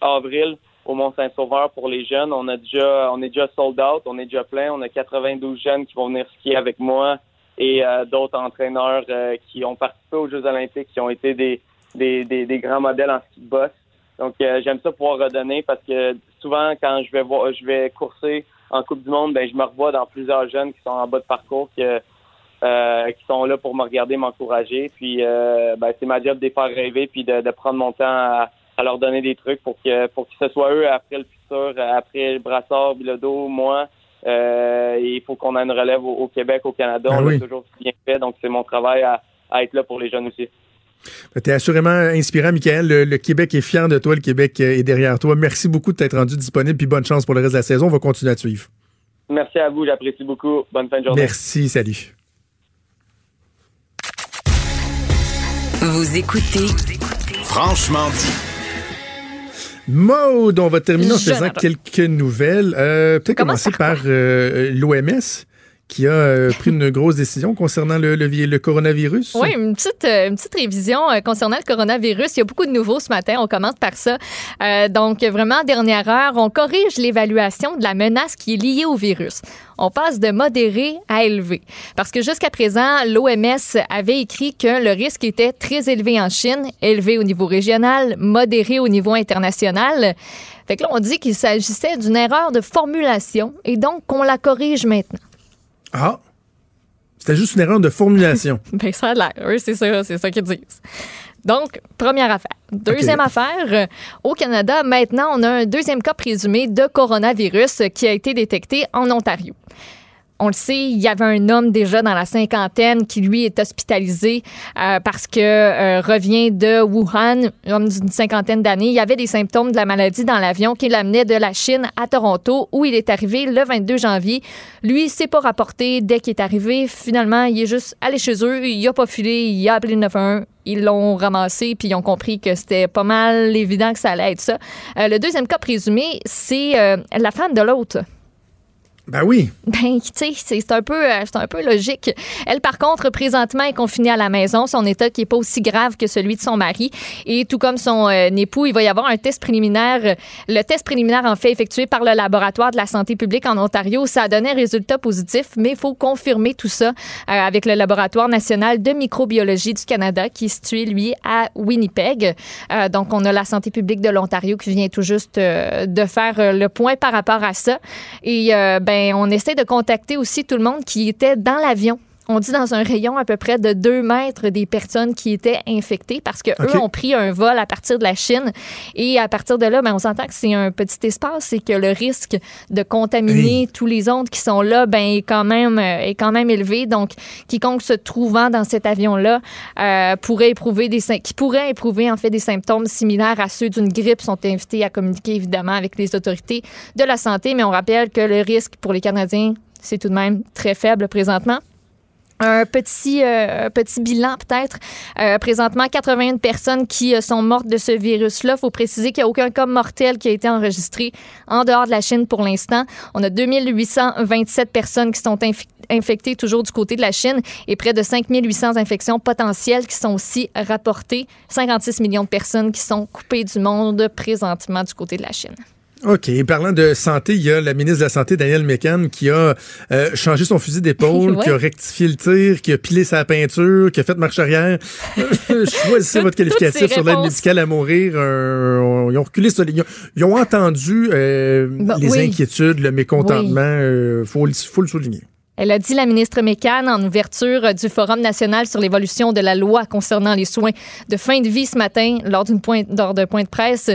avril au Mont-Saint-Sauveur pour les jeunes. On a déjà, on est déjà sold out, on est déjà plein. On a 92 jeunes qui vont venir skier avec moi et euh, d'autres entraîneurs euh, qui ont participé aux Jeux Olympiques, qui ont été des, des, des, grands modèles en ski de boss. Donc euh, j'aime ça pouvoir redonner parce que souvent quand je vais voir, je vais courser en Coupe du Monde, ben je me revois dans plusieurs jeunes qui sont en bas de parcours que euh, qui sont là pour me regarder, m'encourager. Puis euh, ben, c'est ma job de les faire rêver puis de, de prendre mon temps à, à leur donner des trucs pour que pour que ce soit eux après le futur, après le Brassard, Bilodeau, moi. Euh, et il faut qu'on ait une relève au, au Québec, au Canada. Ben On oui. l'a toujours bien fait, donc c'est mon travail à, à être là pour les jeunes aussi. Tu es assurément inspirant, Michael. Le, le Québec est fier de toi, le Québec est derrière toi. Merci beaucoup de t'être rendu disponible, puis bonne chance pour le reste de la saison. On va continuer à te suivre. Merci à vous, j'apprécie beaucoup. Bonne fin de journée. Merci, salut. Vous écoutez Franchement dit. Maude, on va terminer en faisant quelques nouvelles. Euh, Peut-être Commence commencer par euh, l'OMS qui a euh, pris une grosse décision concernant le, le, vi- le coronavirus. Oui, une petite, euh, révision euh, concernant le coronavirus. Il y a beaucoup de nouveaux ce matin. On commence par ça. Donc, vraiment, dernière heure, on corrige l'évaluation de la menace qui est liée au virus. On passe de modéré à élevé. Parce que jusqu'à présent, l'OMS avait écrit que le risque était très élevé en Chine, élevé au niveau régional, modéré au niveau international. Fait que là, on dit qu'il s'agissait d'une erreur de formulation et donc qu'on la corrige maintenant. Ah, c'était juste une erreur de formulation. Ben, ça a l'air. Oui, c'est ça, c'est ça qu'ils disent. Donc, première affaire. Deuxième affaire, euh, au Canada, maintenant, on a un deuxième cas présumé de coronavirus qui a été détecté en Ontario. On le sait, il y avait un homme déjà dans la cinquantaine qui, lui, est hospitalisé euh, parce que euh, revient de Wuhan, homme d'une cinquantaine d'années. Il y avait des symptômes de la maladie dans l'avion qui l'amenait de la Chine à Toronto, où il est arrivé le 22 janvier. Lui, c'est pas rapporté dès qu'il est arrivé. Finalement, il est juste allé chez eux, il a pas filé, il a appelé le 911. Ils l'ont ramassé, puis ils ont compris que c'était pas mal évident que ça allait être ça. Euh, le deuxième cas présumé, c'est la femme de l'autre. Ben oui. Ben, tu sais, c'est un peu, euh, un peu logique. Elle, par contre, présentement, est confinée à la maison. Son état qui est pas aussi grave que celui de son mari. Et tout comme son euh, époux, il va y avoir un test préliminaire. Le test préliminaire, en fait, effectué par le laboratoire de la santé publique en Ontario, ça a donné un résultat positif, mais il faut confirmer tout ça euh, avec le laboratoire national de microbiologie du Canada, qui est situé, lui, à Winnipeg. Donc, on a la santé publique de l'Ontario qui vient tout juste de faire le point par rapport à ça. Et euh, ben, on essaie de contacter aussi tout le monde qui était dans l'avion. On dit dans un rayon à peu près de deux mètres des personnes qui étaient infectées parce que eux ont pris un vol à partir de la Chine et à partir de là, ben, on s'entend que c'est un petit espace et que le risque de contaminer tous les autres qui sont là, ben, est quand même euh, est quand même élevé. Donc, quiconque se trouvant dans cet avion-là euh, pourrait éprouver des qui pourrait éprouver en fait des symptômes similaires à ceux d'une grippe sont invités à communiquer évidemment avec les autorités de la santé. Mais on rappelle que le risque pour les Canadiens c'est tout de même très faible présentement. Un petit, euh, bilan peut-être. Euh, présentement, 81 personnes qui euh, sont mortes de ce virus-là. Il faut préciser qu'il n'y a aucun cas mortel qui a été enregistré en dehors de la Chine pour l'instant. On a 2827 personnes qui sont infectées toujours du côté de la Chine et près de 5800 infections potentielles qui sont aussi rapportées. 56 millions de personnes qui sont coupées du monde présentement du côté de la Chine. OK. Et parlant de santé, il y a la ministre de la Santé, Danielle Mécan, qui a euh, changé son fusil d'épaule, Ouais. qui a rectifié le tir, qui a pilé sa peinture, qui a fait marche arrière. Choisissez votre qualificatif sur l'aide médicale à mourir. Euh, ils ont reculé. Ils ont, ils ont entendu euh, Bah, les oui. inquiétudes, le mécontentement. Euh, faut, le- faut le souligner. Elle a dit, la ministre Mécan, en ouverture euh, du Forum national sur l'évolution de la loi concernant les soins de fin de vie ce matin, lors d'une point, lors d'un point de presse,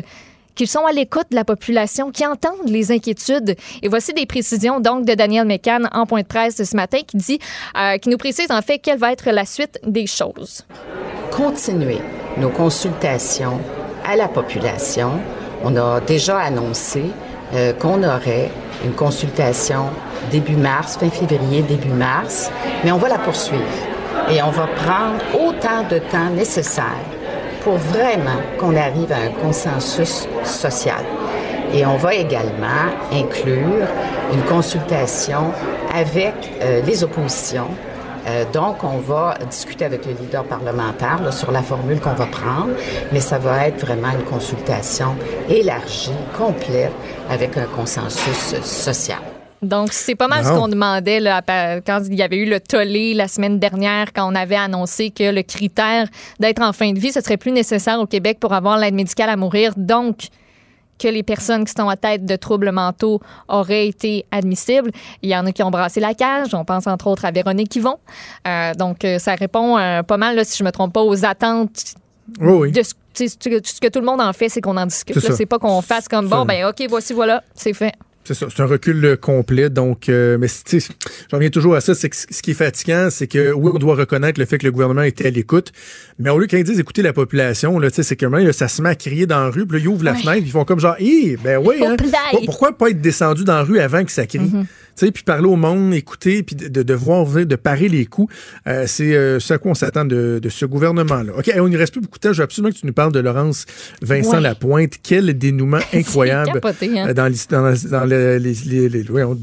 qu'ils sont à l'écoute de la population, qui entendent les inquiétudes. Et voici des précisions donc de Daniel Mécan en point de presse ce matin qui dit, euh, qui nous précise en fait quelle va être la suite des choses. continuer nos consultations à la population. On a déjà annoncé euh, qu'on aurait une consultation début mars, fin février, début mars, mais on va la poursuivre et on va prendre autant de temps nécessaire pour vraiment qu'on arrive à un consensus social. Et on va également inclure une consultation avec euh, les oppositions euh, donc, on va discuter avec le leader parlementaire sur la formule qu'on va prendre, mais ça va être vraiment une consultation élargie, complète, avec un consensus social. Donc, c'est pas mal ce qu'on demandait là, quand il y avait eu le tollé la semaine dernière, quand on avait annoncé que le critère d'être en fin de vie, ce serait plus nécessaire au Québec pour avoir l'aide médicale à mourir. Donc, que les personnes qui sont à tête de troubles mentaux auraient été admissibles. Il y en a qui ont brassé la cage. On pense entre autres à Véronique Yvon. Euh, donc, euh, ça répond euh, pas mal, là, si je me trompe pas, aux attentes Oui, oui. de ce, ce que tout le monde en fait, c'est qu'on en discute. C'est pas qu'on fasse comme bon, ben OK, voici, voilà, c'est fait. C'est ça, c'est un recul euh, complet. Donc, euh, mais j'en reviens toujours à ça. C'est ce qui est fatigant, c'est que oui, on doit reconnaître le fait que le gouvernement était à l'écoute, mais au lieu qu'ils disent écouter la population, là, c'est que là, ça se met à crier dans la rue, puis là, ils ouvrent la Ouais. fenêtre, puis ils font comme genre, hé, ben oui, hein, pourquoi pas être descendu dans la rue avant que ça crie? Mhm. Tu sais, puis parler au monde, écouter, puis de, de voir de parer les coups. Euh, c'est euh, ce à quoi on s'attend de, de ce gouvernement-là. OK, on ne reste plus beaucoup de temps. Je veux absolument que tu nous parles de Laurence Vincent Ouais. Lapointe. Quel dénouement incroyable capoté, hein? euh, dans, dans, dans les, les, les- ouais, on-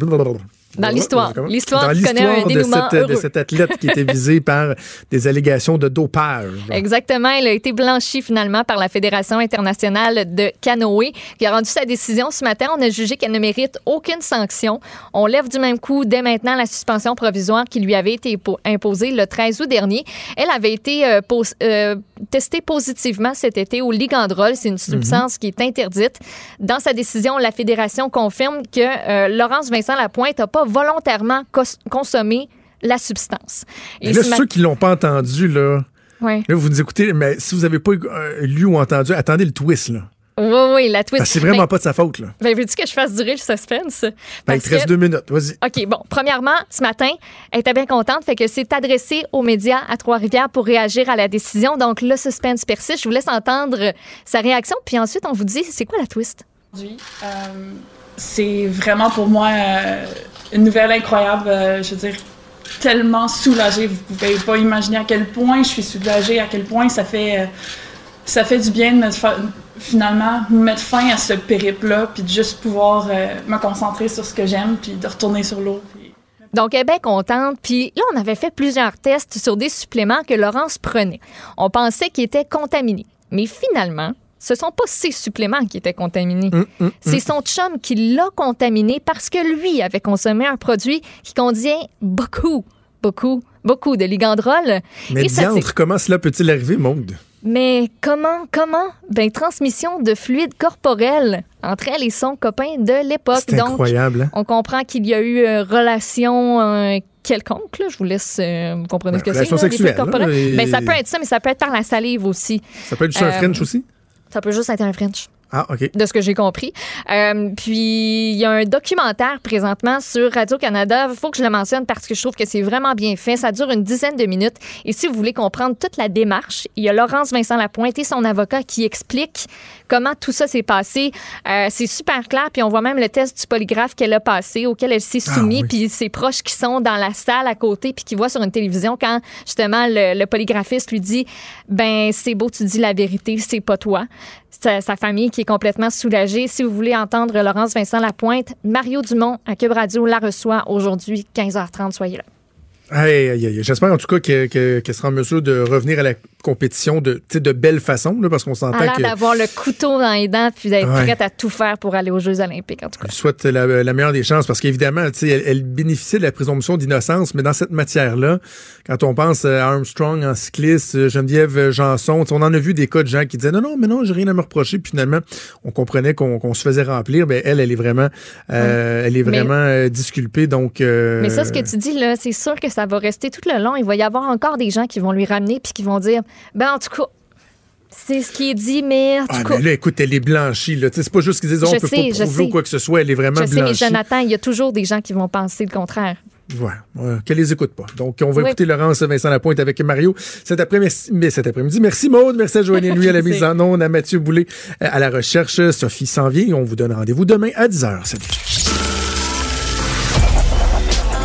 Dans l'histoire. L'histoire de cette, de cet athlète qui était visé par des allégations de dopage. Exactement. Elle a été blanchie finalement par la Fédération internationale de canoë qui a rendu sa décision ce matin. On a jugé qu'elle ne mérite aucune sanction. On lève du même coup dès maintenant la suspension provisoire qui lui avait été po- imposée le 13 août dernier. Elle avait été euh, pos- euh, testée positivement cet été au ligandrol. C'est une substance qui est interdite. Dans sa décision, la Fédération confirme que euh, Laurence Vincent Lapointe n'a pas volontairement cos- consommé la substance. Et là, ceux qui l'ont pas entendu, là, Ouais. là, vous nous écoutez, mais si vous n'avez pas euh, lu ou entendu, attendez le twist, là. Oui, oui, la twist. Que c'est vraiment Ben, pas de sa faute, là. Ben, veux-tu que je fasse durer le suspense? Ben, il te reste que- deux minutes, vas-y. OK, bon. Premièrement, ce matin, elle était bien contente, fait que c'est adressé aux médias à Trois-Rivières pour réagir à la décision. Donc, le suspense persiste. Je vous laisse entendre sa réaction, puis ensuite, on vous dit c'est quoi la twist? Aujourd'hui, euh, c'est vraiment pour moi euh, une nouvelle incroyable. euh, je veux dire, tellement soulagée. Vous pouvez pas imaginer à quel point je suis soulagée, à quel point ça fait, euh, ça fait du bien de mettre fa- finalement mettre fin à ce périple-là, puis de juste pouvoir euh, me concentrer sur ce que j'aime, puis de retourner sur l'eau. Donc, elle est bien contente. Puis là, on avait fait plusieurs tests sur des suppléments que Laurence prenait. On pensait qu'ils étaient contaminés. Mais finalement, ce sont pas ses suppléments qui étaient contaminés. Hum, C'est son chum qui l'a contaminé parce que lui avait consommé un produit qui contient beaucoup, beaucoup, beaucoup de ligandrol. Mais Et ça, diantre, comment cela peut-il arriver, Maude? Mais comment, comment? Ben, transmission de fluide corporel entre elle et son copain de l'époque. C'est incroyable, hein? on comprend qu'il y a eu euh, relation euh, quelconque. là. Je vous laisse, euh, vous comprenez ce que c'est. relation sexuelle, là, et- Ben, ça peut être ça, mais ça peut être par la salive aussi. Ça peut être juste un Euh, French aussi? Ça peut juste être un French Ah, OK. de ce que j'ai compris. Euh, puis, il y a un documentaire présentement sur Radio-Canada. Il faut que je le mentionne parce que je trouve que c'est vraiment bien fait. Ça dure une dizaine de minutes. Et si vous voulez comprendre toute la démarche, il y a Laurence Vincent Lapointe et son avocat qui explique comment tout ça s'est passé. Euh, c'est super clair. Puis, on voit même le test du polygraphe qu'elle a passé, auquel elle s'est Ah, soumise. Puis, ses proches qui sont dans la salle à côté, puis qui voient sur une télévision quand, justement, le, le polygraphiste lui dit Ben, c'est beau, tu dis la vérité, c'est pas toi sa, sa famille qui est complètement soulagée. Si vous voulez entendre Laurence Vincent Lapointe, Mario Dumont à Cube Radio la reçoit aujourd'hui, 15h30. Soyez là. Aïe, aïe, aïe. J'espère en tout cas que- que- qu'elle sera en mesure de revenir à la compétition de, de belle façon, là, parce qu'on s'entend que. d'avoir le couteau dans les dents puis d'être Ouais. prête à tout faire pour aller aux Jeux olympiques, en tout cas. Je souhaite la, la meilleure des chances parce qu'évidemment, elle, elle bénéficiait de la présomption d'innocence, mais dans cette matière-là, quand on pense à Armstrong en cycliste, Geneviève Janson, on en a vu des cas de gens qui disaient non, non, mais non, j'ai rien à me reprocher, puis finalement, on comprenait qu'on qu'on se faisait remplir, mais elle, elle est vraiment, euh, elle est vraiment euh, disculpée, donc. euh, Mais ça, ce que tu dis, là, c'est sûr que ça va rester tout le long. Il va y avoir encore des gens qui vont lui ramener puis qui vont dire ben en tout cas, c'est ce qui est dit, mais en tout Ah, cas. mais là, écoute, elle est blanchie, là. C'est pas juste qu'ils disent, Je on peut sais, pas prouver ou quoi que ce soit, elle est vraiment Je sais, mais blanchie. Jonathan, il y a toujours des gens qui vont penser le contraire. Ouais, ouais, qu'elle les écoute pas. Donc, on va Oui. écouter Laurence Vincent Lapointe avec Mario cet après-midi. mais cet après-midi. Merci Maude, merci à Joanne Nuit à la mise en onde, à Mathieu Boulay à la recherche. Sophie s'en vient. On vous donne rendez-vous demain à 10h. Salut.